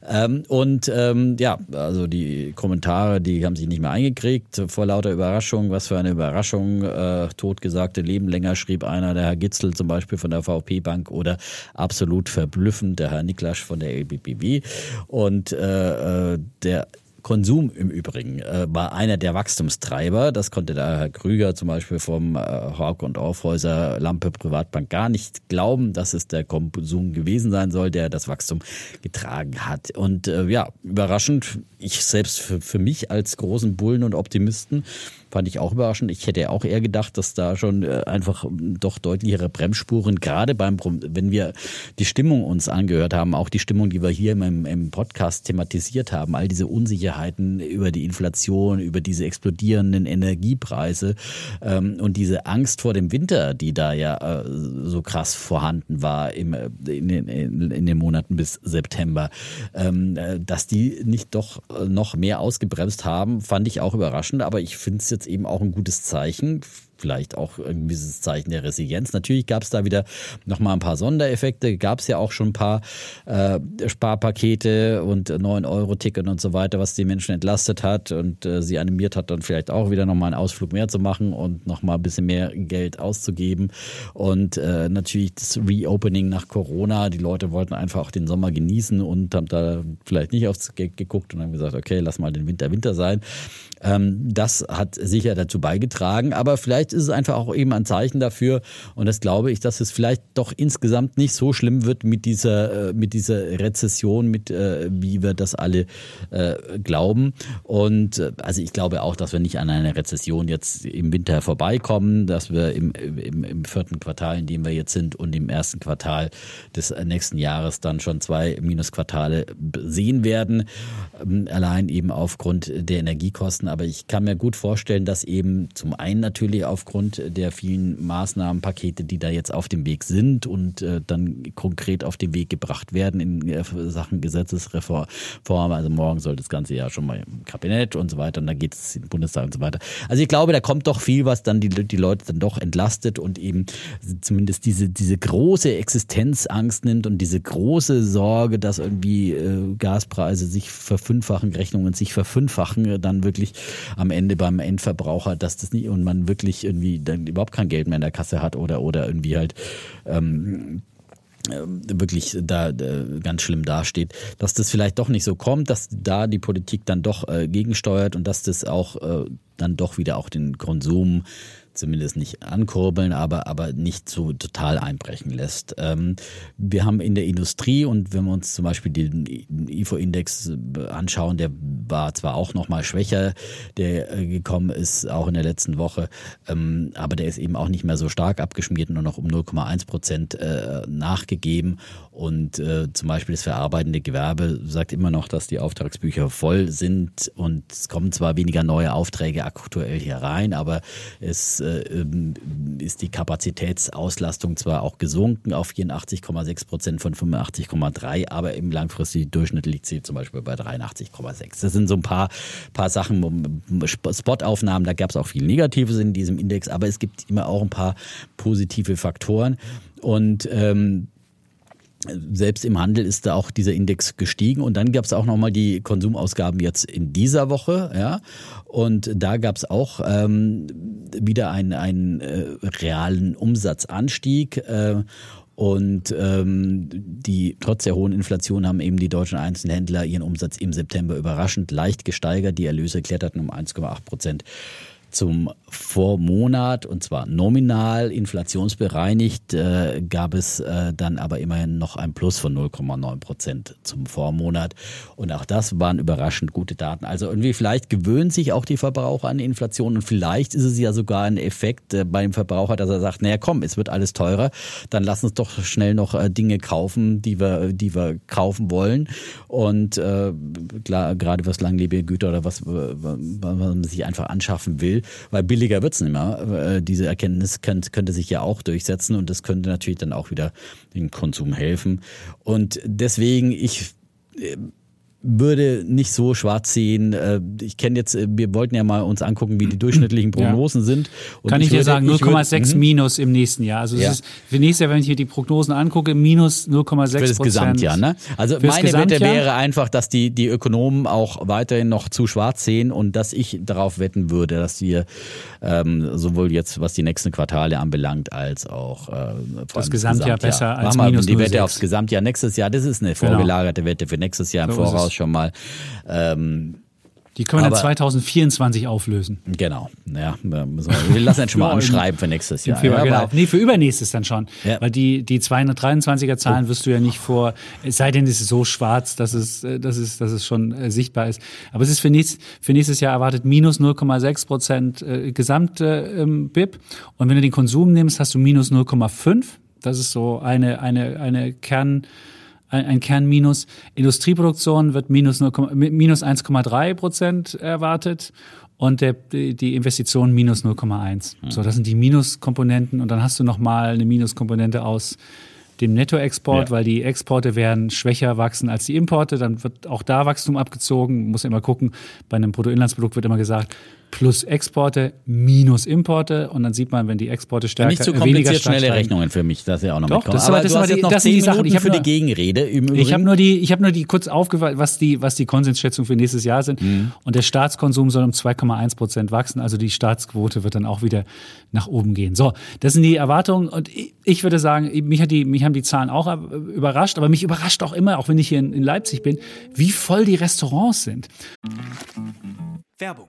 Ähm, und ähm, ja, also die Kommentare, die haben sich nicht mehr eingekriegt vor lauter Überraschung. Was für eine Überraschung. Äh, totgesagte Leben länger, schrieb einer, der Herr Gitzel zum Beispiel von der VP Bank oder absolut verblüffend, der Herr Niklasch von der LBBW. Und äh, äh, der Konsum im Übrigen äh, war einer der Wachstumstreiber. Das konnte der Herr Krüger zum Beispiel vom äh, Hauck und Aufhäuser Lampe Privatbank gar nicht glauben, dass es der Konsum gewesen sein soll, der das Wachstum getragen hat. Und äh, ja, überraschend, ich selbst für, für mich als großen Bullen und Optimisten Fand ich auch überraschend. Ich hätte auch eher gedacht, dass da schon äh, einfach doch deutlichere Bremsspuren, gerade beim, wenn wir die Stimmung uns angehört haben, auch die Stimmung, die wir hier im, im Podcast thematisiert haben, all diese Unsicherheiten über die Inflation, über diese explodierenden Energiepreise ähm, und diese Angst vor dem Winter, die da ja äh, so krass vorhanden war im, äh, in, den, in den Monaten bis September, ähm, äh, dass die nicht doch noch mehr ausgebremst haben, fand ich auch überraschend. Aber ich finde es jetzt jetzt eben auch ein gutes Zeichen vielleicht auch ein gewisses Zeichen der Resilienz. Natürlich gab es da wieder nochmal ein paar Sondereffekte, gab es ja auch schon ein paar äh, Sparpakete und 9-Euro-Ticket und so weiter, was die Menschen entlastet hat und äh, sie animiert hat, dann vielleicht auch wieder nochmal einen Ausflug mehr zu machen und nochmal ein bisschen mehr Geld auszugeben. Und äh, natürlich das Reopening nach Corona. Die Leute wollten einfach auch den Sommer genießen und haben da vielleicht nicht aufs Geld geguckt und haben gesagt, okay, lass mal den Winter Winter sein. Ähm, das hat sicher dazu beigetragen, aber vielleicht ist es einfach auch eben ein Zeichen dafür und das glaube ich, dass es vielleicht doch insgesamt nicht so schlimm wird mit dieser, äh, mit dieser Rezession, mit äh, wie wir das alle äh, glauben. Und also ich glaube auch, dass wir nicht an einer Rezession jetzt im Winter vorbeikommen, dass wir im, im, im vierten Quartal, in dem wir jetzt sind und im ersten Quartal des nächsten Jahres dann schon zwei Minusquartale sehen werden, ähm, allein eben aufgrund der Energiekosten aber ich kann mir gut vorstellen, dass eben zum einen natürlich aufgrund der vielen Maßnahmenpakete, die da jetzt auf dem Weg sind und äh, dann konkret auf den Weg gebracht werden in äh, Sachen Gesetzesreform, also morgen soll das Ganze ja schon mal im Kabinett und so weiter und dann geht es im Bundestag und so weiter. Also ich glaube, da kommt doch viel, was dann die, die Leute dann doch entlastet und eben zumindest diese, diese große Existenzangst nimmt und diese große Sorge, dass irgendwie äh, Gaspreise sich verfünffachen, Rechnungen sich verfünffachen, dann wirklich am Ende beim Endverbraucher, dass das nicht und man wirklich irgendwie dann überhaupt kein Geld mehr in der Kasse hat oder, oder irgendwie halt ähm, äh, wirklich da äh, ganz schlimm dasteht, dass das vielleicht doch nicht so kommt, dass da die Politik dann doch äh, gegensteuert und dass das auch äh, dann doch wieder auch den Konsum zumindest nicht ankurbeln, aber, aber nicht so total einbrechen lässt. Ähm, wir haben in der Industrie und wenn wir uns zum Beispiel den IFO-Index anschauen, der war zwar auch noch mal schwächer, der äh, gekommen ist, auch in der letzten Woche, ähm, aber der ist eben auch nicht mehr so stark abgeschmiert, nur noch um 0,1 Prozent äh, nachgegeben und äh, zum Beispiel das verarbeitende Gewerbe sagt immer noch, dass die Auftragsbücher voll sind und es kommen zwar weniger neue Aufträge aktuell hier rein, aber es äh, ähm, ist die Kapazitätsauslastung zwar auch gesunken auf 84,6 Prozent von 85,3, aber im langfristigen Durchschnitt liegt sie zum Beispiel bei 83,6. Das sind so ein paar, paar Sachen, Spotaufnahmen, da gab es auch viel Negatives in diesem Index, aber es gibt immer auch ein paar positive Faktoren. Und ähm, selbst im Handel ist da auch dieser Index gestiegen und dann gab es auch nochmal die Konsumausgaben jetzt in dieser Woche, ja. Und da gab es auch ähm, wieder einen, einen äh, realen Umsatzanstieg. Äh, Und ähm, die trotz der hohen Inflation haben eben die deutschen Einzelhändler ihren Umsatz im September überraschend leicht gesteigert. Die Erlöse kletterten um 1,8 Prozent zum Vormonat und zwar nominal inflationsbereinigt äh, gab es äh, dann aber immerhin noch ein Plus von 0,9 Prozent zum Vormonat. Und auch das waren überraschend gute Daten. Also irgendwie vielleicht gewöhnen sich auch die Verbraucher an Inflation und vielleicht ist es ja sogar ein Effekt äh, beim Verbraucher, dass er sagt, naja komm, es wird alles teurer, dann lass uns doch schnell noch äh, Dinge kaufen, die wir, die wir kaufen wollen. Und äh, klar, gerade was langlebige Güter oder was, was man sich einfach anschaffen will, weil billiger wird es nicht mehr. Äh, diese Erkenntnis könnte, könnte sich ja auch durchsetzen und das könnte natürlich dann auch wieder dem Konsum helfen. Und deswegen, ich äh, würde nicht so schwarz sehen. Äh, ich kenne jetzt, äh, wir wollten ja mal uns angucken, wie die durchschnittlichen Prognosen ja. sind. Und Kann ich, ich dir sagen, 0,6 mhm. minus im nächsten Jahr. Also ja. es ist für nächstes Jahr, wenn ich hier die Prognosen angucke, minus 0,6 Prozent. Für das Gesamtjahr, ne? Also meine Wette wäre einfach, dass die, die Ökonomen auch weiterhin noch zu schwarz sehen und dass ich darauf wetten würde, dass wir ähm, sowohl jetzt, was die nächsten Quartale anbelangt, als auch äh, das Gesamtjahr, Gesamtjahr besser als Mach minus mal die Wette aufs Gesamtjahr nächstes Jahr. Das ist eine genau. vorgelagerte genau. Wette für nächstes Jahr im so Voraus schon mal. Ähm, die können wir dann 2024 auflösen. Genau. Ja, wir, wir lassen jetzt schon mal [LAUGHS] anschreiben für nächstes Jahr. Februar, ja, genau. Nee, für übernächstes dann schon. Ja. Weil die, die 223er Zahlen wirst du ja nicht vor, es sei denn, es ist so schwarz, dass es, dass es, dass es schon äh, sichtbar ist. Aber es ist für, nächstes, für nächstes Jahr erwartet minus 0,6 Prozent äh, gesamte ähm, BIP. Und wenn du den Konsum nimmst, hast du minus 0,5. Das ist so eine, eine, eine Kern, ein, ein Kernminus. Industrieproduktion wird minus, minus 1,3 Prozent erwartet und der, die Investition minus 0,1. Mhm. So, das sind die Minuskomponenten und dann hast du nochmal eine Minuskomponente aus dem Nettoexport, ja. weil die Exporte werden schwächer wachsen als die Importe. Dann wird auch da Wachstum abgezogen. Muss immer gucken. Bei einem Bruttoinlandsprodukt wird immer gesagt, plus Exporte minus Importe und dann sieht man, wenn die Exporte stärker Nicht zu kompliziert schnelle steigen. Rechnungen für mich, dass ja auch noch Doch, mitkommen. Das, aber, das, aber die, das sind die Sachen. Ich habe für die Gegenrede. ich habe nur die, ich habe nur die kurz aufgefallen, was die, was die Konsensschätzungen für nächstes Jahr sind. Mhm. Und der Staatskonsum soll um 2,1 Prozent wachsen. Also die Staatsquote wird dann auch wieder nach oben gehen. So, das sind die Erwartungen. Und ich würde sagen, mich hat die, mich haben die Zahlen auch überrascht. Aber mich überrascht auch immer, auch wenn ich hier in, in Leipzig bin, wie voll die Restaurants sind. Werbung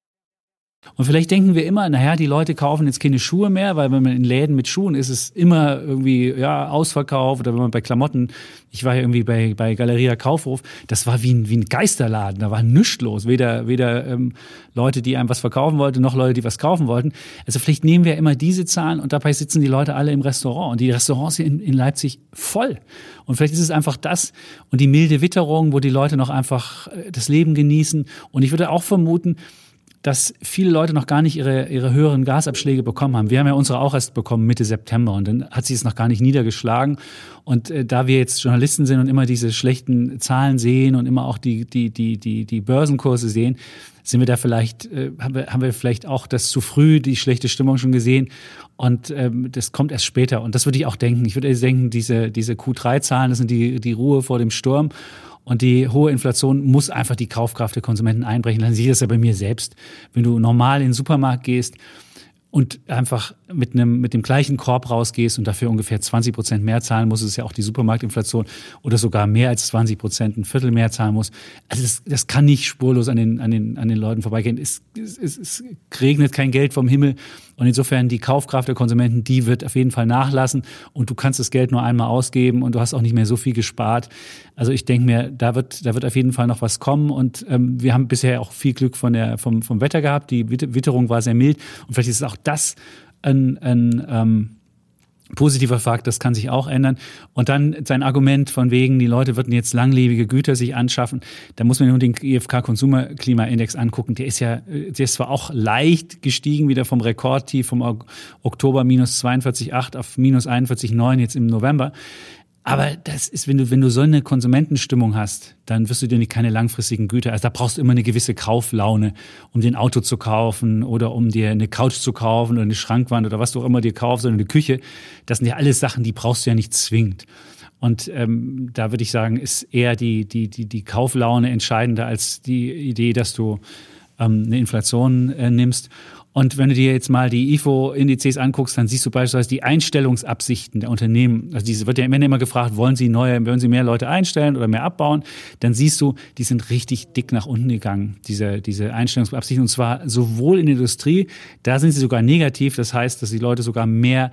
Und vielleicht denken wir immer, naja, die Leute kaufen jetzt keine Schuhe mehr, weil wenn man in Läden mit Schuhen ist, ist es immer irgendwie ja ausverkauft oder wenn man bei Klamotten, ich war ja irgendwie bei, bei Galeria Kaufhof, das war wie ein, wie ein Geisterladen, da war nichts los, weder, weder ähm, Leute, die einem was verkaufen wollten, noch Leute, die was kaufen wollten. Also vielleicht nehmen wir immer diese Zahlen und dabei sitzen die Leute alle im Restaurant und die Restaurants sind in, in Leipzig voll. Und vielleicht ist es einfach das und die milde Witterung, wo die Leute noch einfach äh, das Leben genießen. Und ich würde auch vermuten, dass viele Leute noch gar nicht ihre, ihre höheren Gasabschläge bekommen haben. Wir haben ja unsere auch erst bekommen Mitte September und dann hat sich es noch gar nicht niedergeschlagen. Und äh, da wir jetzt Journalisten sind und immer diese schlechten Zahlen sehen und immer auch die, die, die, die, die Börsenkurse sehen, sind wir da vielleicht, äh, haben, wir, haben wir vielleicht auch das zu früh, die schlechte Stimmung schon gesehen. Und ähm, das kommt erst später. Und das würde ich auch denken. Ich würde denken, diese, diese Q3-Zahlen, das sind die, die Ruhe vor dem Sturm. Und die hohe Inflation muss einfach die Kaufkraft der Konsumenten einbrechen. Dann sehe ich das ja bei mir selbst. Wenn du normal in den Supermarkt gehst und einfach mit einem mit dem gleichen Korb rausgehst und dafür ungefähr 20 Prozent mehr zahlen musst, ist ja auch die Supermarktinflation oder sogar mehr als 20 Prozent, ein Viertel mehr zahlen musst. Also das, das kann nicht spurlos an den an den an den Leuten vorbeigehen. Es, es, es regnet kein Geld vom Himmel und insofern die Kaufkraft der Konsumenten, die wird auf jeden Fall nachlassen und du kannst das Geld nur einmal ausgeben und du hast auch nicht mehr so viel gespart. Also ich denke mir, da wird da wird auf jeden Fall noch was kommen und ähm, wir haben bisher auch viel Glück von der vom vom Wetter gehabt. Die Witterung war sehr mild und vielleicht ist auch das ein, ein, ähm, positiver Fakt, das kann sich auch ändern. Und dann sein Argument von wegen, die Leute würden jetzt langlebige Güter sich anschaffen. Da muss man nur den IFK Consumer Klimaindex angucken. Der ist ja, der ist zwar auch leicht gestiegen, wieder vom Rekordtief vom Oktober minus 42,8 auf minus 41,9 jetzt im November. Aber das ist, wenn du, wenn du so eine Konsumentenstimmung hast, dann wirst du dir nicht keine langfristigen Güter. Also da brauchst du immer eine gewisse Kauflaune, um den Auto zu kaufen oder um dir eine Couch zu kaufen oder eine Schrankwand oder was du auch immer dir kaufst oder eine Küche. Das sind ja alles Sachen, die brauchst du ja nicht zwingend. Und ähm, da würde ich sagen, ist eher die, die, die, die Kauflaune entscheidender als die Idee, dass du ähm, eine Inflation äh, nimmst. Und wenn du dir jetzt mal die IFO-Indizes anguckst, dann siehst du beispielsweise die Einstellungsabsichten der Unternehmen. Also diese wird ja immer, immer gefragt, wollen sie neue, wollen sie mehr Leute einstellen oder mehr abbauen? Dann siehst du, die sind richtig dick nach unten gegangen, diese, diese Einstellungsabsichten. Und zwar sowohl in der Industrie, da sind sie sogar negativ. Das heißt, dass die Leute sogar mehr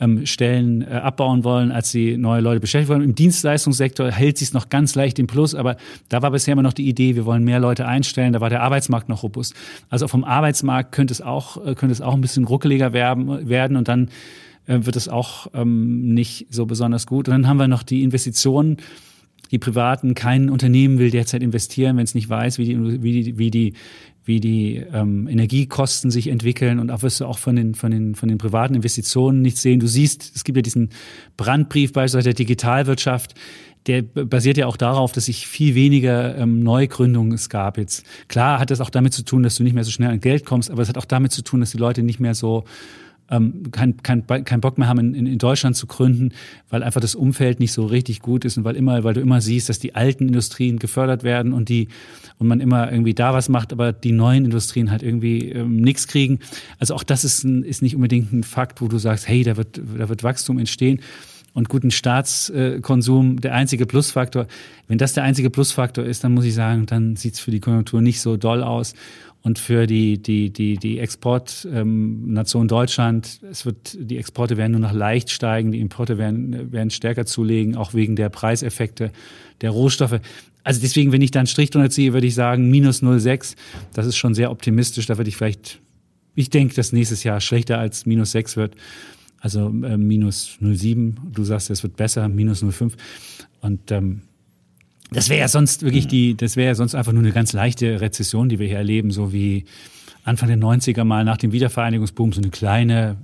ähm, Stellen äh, abbauen wollen, als sie neue Leute beschäftigen wollen. Im Dienstleistungssektor hält sich es noch ganz leicht im Plus, aber da war bisher immer noch die Idee, wir wollen mehr Leute einstellen, da war der Arbeitsmarkt noch robust. Also vom Arbeitsmarkt könnte es auch, äh, könnte es auch ein bisschen ruckeliger werden, werden und dann äh, wird es auch ähm, nicht so besonders gut. Und dann haben wir noch die Investitionen die Privaten, kein Unternehmen will derzeit investieren, wenn es nicht weiß, wie die, wie die, wie die, wie die ähm, Energiekosten sich entwickeln und auch wirst du auch von den, von, den, von den privaten Investitionen nicht sehen. Du siehst, es gibt ja diesen Brandbrief beispielsweise der Digitalwirtschaft, der basiert ja auch darauf, dass sich viel weniger ähm, Neugründungen es gab jetzt. Klar hat das auch damit zu tun, dass du nicht mehr so schnell an Geld kommst, aber es hat auch damit zu tun, dass die Leute nicht mehr so ähm, kein, kein, kein Bock mehr haben, in, in Deutschland zu gründen, weil einfach das Umfeld nicht so richtig gut ist und weil immer, weil du immer siehst, dass die alten Industrien gefördert werden und die und man immer irgendwie da was macht, aber die neuen Industrien halt irgendwie ähm, nichts kriegen. Also auch das ist, ein, ist nicht unbedingt ein Fakt, wo du sagst, hey, da wird, da wird Wachstum entstehen und guten Staatskonsum der einzige Plusfaktor. Wenn das der einzige Plusfaktor ist, dann muss ich sagen, dann sieht's für die Konjunktur nicht so doll aus. Und für die, die, die, die Exportnation ähm, Deutschland, es wird, die Exporte werden nur noch leicht steigen, die Importe werden, werden stärker zulegen, auch wegen der Preiseffekte der Rohstoffe. Also deswegen, wenn ich da einen Strich drunter ziehe, würde ich sagen, minus 0,6. Das ist schon sehr optimistisch. Da würde ich vielleicht, ich denke, dass nächstes Jahr schlechter als minus 6 wird. Also äh, minus 0,7. Du sagst, es wird besser, minus 0,5. Und ähm, das wäre ja sonst wirklich die, das wäre ja sonst einfach nur eine ganz leichte Rezession, die wir hier erleben, so wie Anfang der 90er mal nach dem Wiedervereinigungsboom, so eine kleine,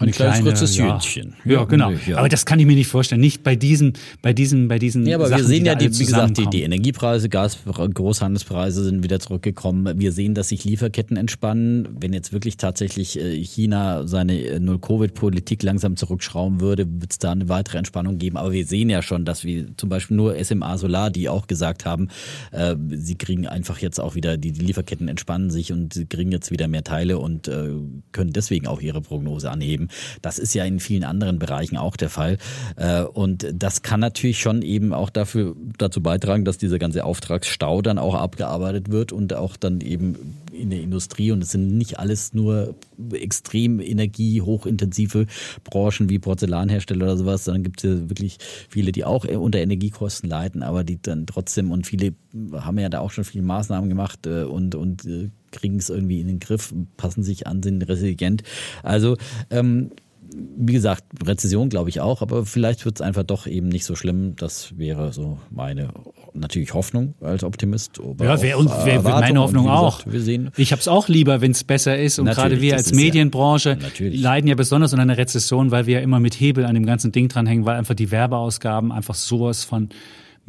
so ein kleines kurzes ja. Hühnchen. Ja, genau. Ja. Aber das kann ich mir nicht vorstellen. Nicht bei diesen, bei diesen, bei diesen. Ja, aber Sachen, wir sehen ja, die, wie gesagt, die, die Energiepreise, Gas, Großhandelspreise sind wieder zurückgekommen. Wir sehen, dass sich Lieferketten entspannen. Wenn jetzt wirklich tatsächlich äh, China seine äh, Null-Covid-Politik langsam zurückschrauben würde, wird es da eine weitere Entspannung geben. Aber wir sehen ja schon, dass wir zum Beispiel nur SMA Solar, die auch gesagt haben, äh, sie kriegen einfach jetzt auch wieder, die, die Lieferketten entspannen sich und sie kriegen jetzt wieder mehr Teile und äh, können deswegen auch ihre Prognose anheben. Das ist ja in vielen anderen Bereichen auch der Fall. Äh, und das kann natürlich schon eben auch dafür, dazu beitragen, dass dieser ganze Auftragsstau dann auch abgearbeitet wird und auch dann eben in der Industrie und es sind nicht alles nur extrem energiehochintensive Branchen wie Porzellanhersteller oder sowas, sondern gibt es ja wirklich viele, die auch unter Energiekosten leiden, aber die dann trotzdem und viele haben ja da auch schon viele Maßnahmen gemacht äh, und, und äh, kriegen es irgendwie in den Griff, passen sich an, sind resilient. Also ähm, wie gesagt, Rezession glaube ich auch, aber vielleicht wird es einfach doch eben nicht so schlimm. Das wäre so meine natürlich Hoffnung als Optimist. ja, wär, und wär, meine Hoffnung gesagt, auch. Wir sehen, ich habe es auch lieber, wenn es besser ist. Und gerade wir als Medienbranche ja, leiden ja besonders unter einer Rezession, weil wir ja immer mit Hebel an dem ganzen Ding dranhängen, weil einfach die Werbeausgaben einfach sowas von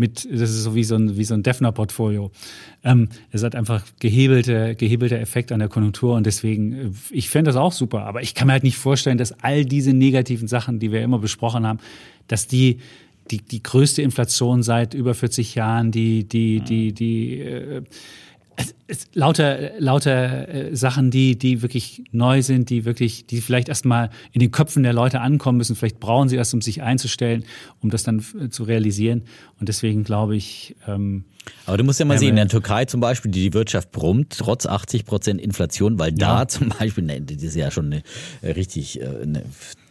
mit, das ist so wie so ein, wie so ein Defner-Portfolio. Ähm, es hat einfach gehebelte, gehebelte Effekt an der Konjunktur und deswegen, äh, ich fände das auch super, aber ich kann mir halt nicht vorstellen, dass all diese negativen Sachen, die wir immer besprochen haben, dass die die, die größte Inflation seit über 40 Jahren, die, die, die, die, äh, es, es, lauter, lauter äh, Sachen, die, die wirklich neu sind, die wirklich, die vielleicht erstmal in den Köpfen der Leute ankommen müssen. Vielleicht brauchen sie das, um sich einzustellen, um das dann äh, zu realisieren. Und deswegen glaube ich. Ähm, aber du musst ja mal sehen, in der Türkei zum Beispiel, die, die Wirtschaft brummt, trotz 80 Prozent Inflation, weil ja. da zum Beispiel, ne, das ist ja schon eine, äh, richtig eine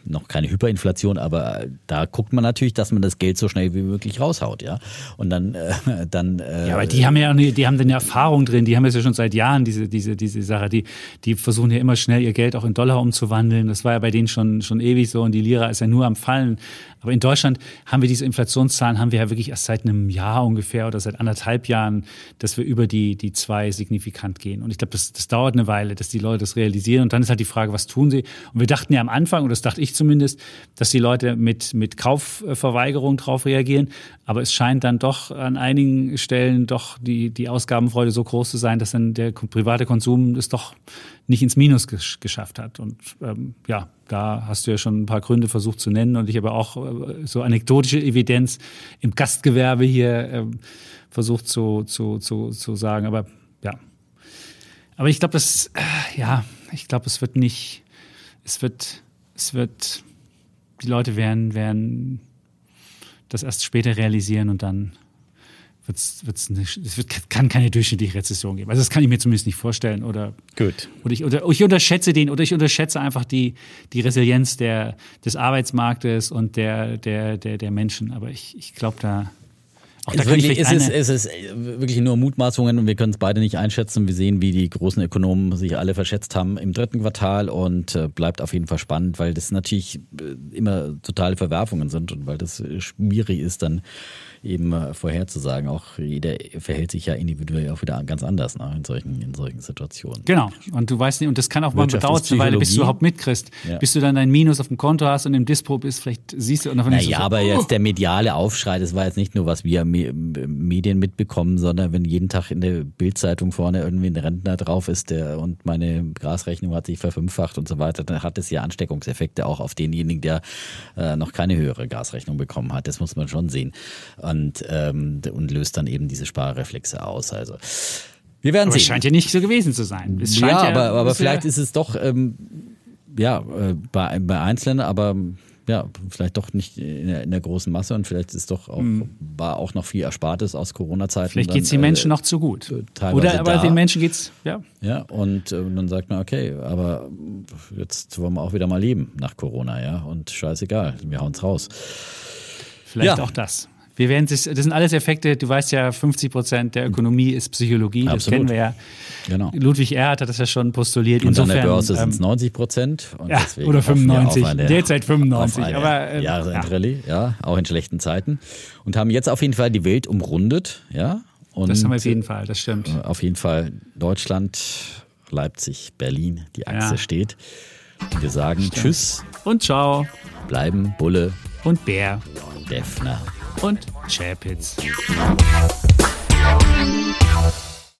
noch keine Hyperinflation, aber da guckt man natürlich, dass man das Geld so schnell wie möglich raushaut, ja. Und dann, äh, [LAUGHS] dann. Äh, ja, aber die haben ja, die haben eine Erfahrung drin, die haben das ja schon seit Jahren, diese, diese, diese Sache. Die, die versuchen ja immer schnell ihr Geld auch in Dollar umzuwandeln. Das war ja bei denen schon, schon ewig so und die Lira ist ja nur am Fallen. Aber in Deutschland haben wir diese Inflationszahlen, haben wir ja wirklich erst seit einem Jahr ungefähr oder seit anderthalb Jahren, dass wir über die, die zwei signifikant gehen. Und ich glaube, das, das dauert eine Weile, dass die Leute das realisieren. Und dann ist halt die Frage, was tun sie? Und wir dachten ja am Anfang, und das dachte ich zumindest, dass die Leute mit, mit Kaufverweigerung drauf reagieren. Aber es scheint dann doch an einigen Stellen doch die, die Ausgabenfreude so groß zu sein, dass dann der private Konsum es doch nicht ins Minus gesch geschafft hat. Und ähm, ja, da hast du ja schon ein paar Gründe versucht zu nennen. Und ich habe auch äh, so anekdotische Evidenz im Gastgewerbe hier äh, versucht zu, zu, zu, zu sagen. Aber ja. Aber ich glaube, das, äh, ja, ich glaube, es wird nicht, es wird, es wird, die Leute werden, werden das erst später realisieren und dann wird's, wird's eine, es wird, kann keine durchschnittliche Rezession geben. Also das kann ich mir zumindest nicht vorstellen. Oder, Gut. Oder ich, oder ich unterschätze den, oder ich unterschätze einfach die, die Resilienz der, des Arbeitsmarktes und der, der, der, der Menschen. Aber ich, ich glaube, da, auch da wirklich, es, ist, es ist wirklich nur Mutmaßungen und wir können es beide nicht einschätzen. Wir sehen, wie die großen Ökonomen sich alle verschätzt haben im dritten Quartal und äh, bleibt auf jeden Fall spannend, weil das natürlich äh, immer totale Verwerfungen sind und weil das schwierig ist, dann eben äh, vorherzusagen. Auch jeder verhält sich ja individuell auch wieder ganz anders ne, in, solchen, in solchen Situationen. Genau. Und du weißt nicht, und das kann auch mal bedauert eine Weile, bis du überhaupt mitkriegst. Ja. Bis du dann dein Minus auf dem Konto hast und im Dispo bist, vielleicht siehst du. Und naja, so, aber oh. jetzt der mediale Aufschrei, das war jetzt nicht nur, was wir Medien mitbekommen, sondern wenn jeden Tag in der Bildzeitung vorne irgendwie ein Rentner drauf ist der und meine Gasrechnung hat sich verfünffacht und so weiter, dann hat es ja Ansteckungseffekte auch auf denjenigen, der äh, noch keine höhere Gasrechnung bekommen hat. Das muss man schon sehen und, ähm, und löst dann eben diese Sparreflexe aus. Also wir werden aber sehen. Es scheint ja nicht so gewesen zu sein. Es ja, ja, aber, aber vielleicht ist es doch ähm, ja äh, bei, bei Einzelnen, aber ja, vielleicht doch nicht in der, in der, großen Masse und vielleicht ist doch auch, mhm. war auch noch viel Erspartes aus Corona-Zeiten. Vielleicht geht es den Menschen äh, noch zu gut. Oder aber da. den Menschen geht's, ja. Ja, und äh, dann sagt man, okay, aber jetzt wollen wir auch wieder mal leben nach Corona, ja, und scheißegal, wir hauen's raus. Vielleicht ja. auch das. Wir werden das, das sind alles Effekte, du weißt ja, 50 Prozent der Ökonomie ist Psychologie, Absolut. das kennen wir ja. Genau. Ludwig Erhard hat das ja schon postuliert. Und Insofern, an der Börse sind es 90 Prozent. Ja, oder 95, derzeit 95. aber, ähm, Jahresendrallye, ja. ja, auch in schlechten Zeiten. Und haben jetzt auf jeden Fall die Welt umrundet, ja. Und das haben wir auf jeden Fall, das stimmt. Äh, auf jeden Fall Deutschland, Leipzig, Berlin, die Achse ja. steht. Wir sagen stimmt. Tschüss. Und ciao. Bleiben Bulle. Und Bär. Defner und Chapitz.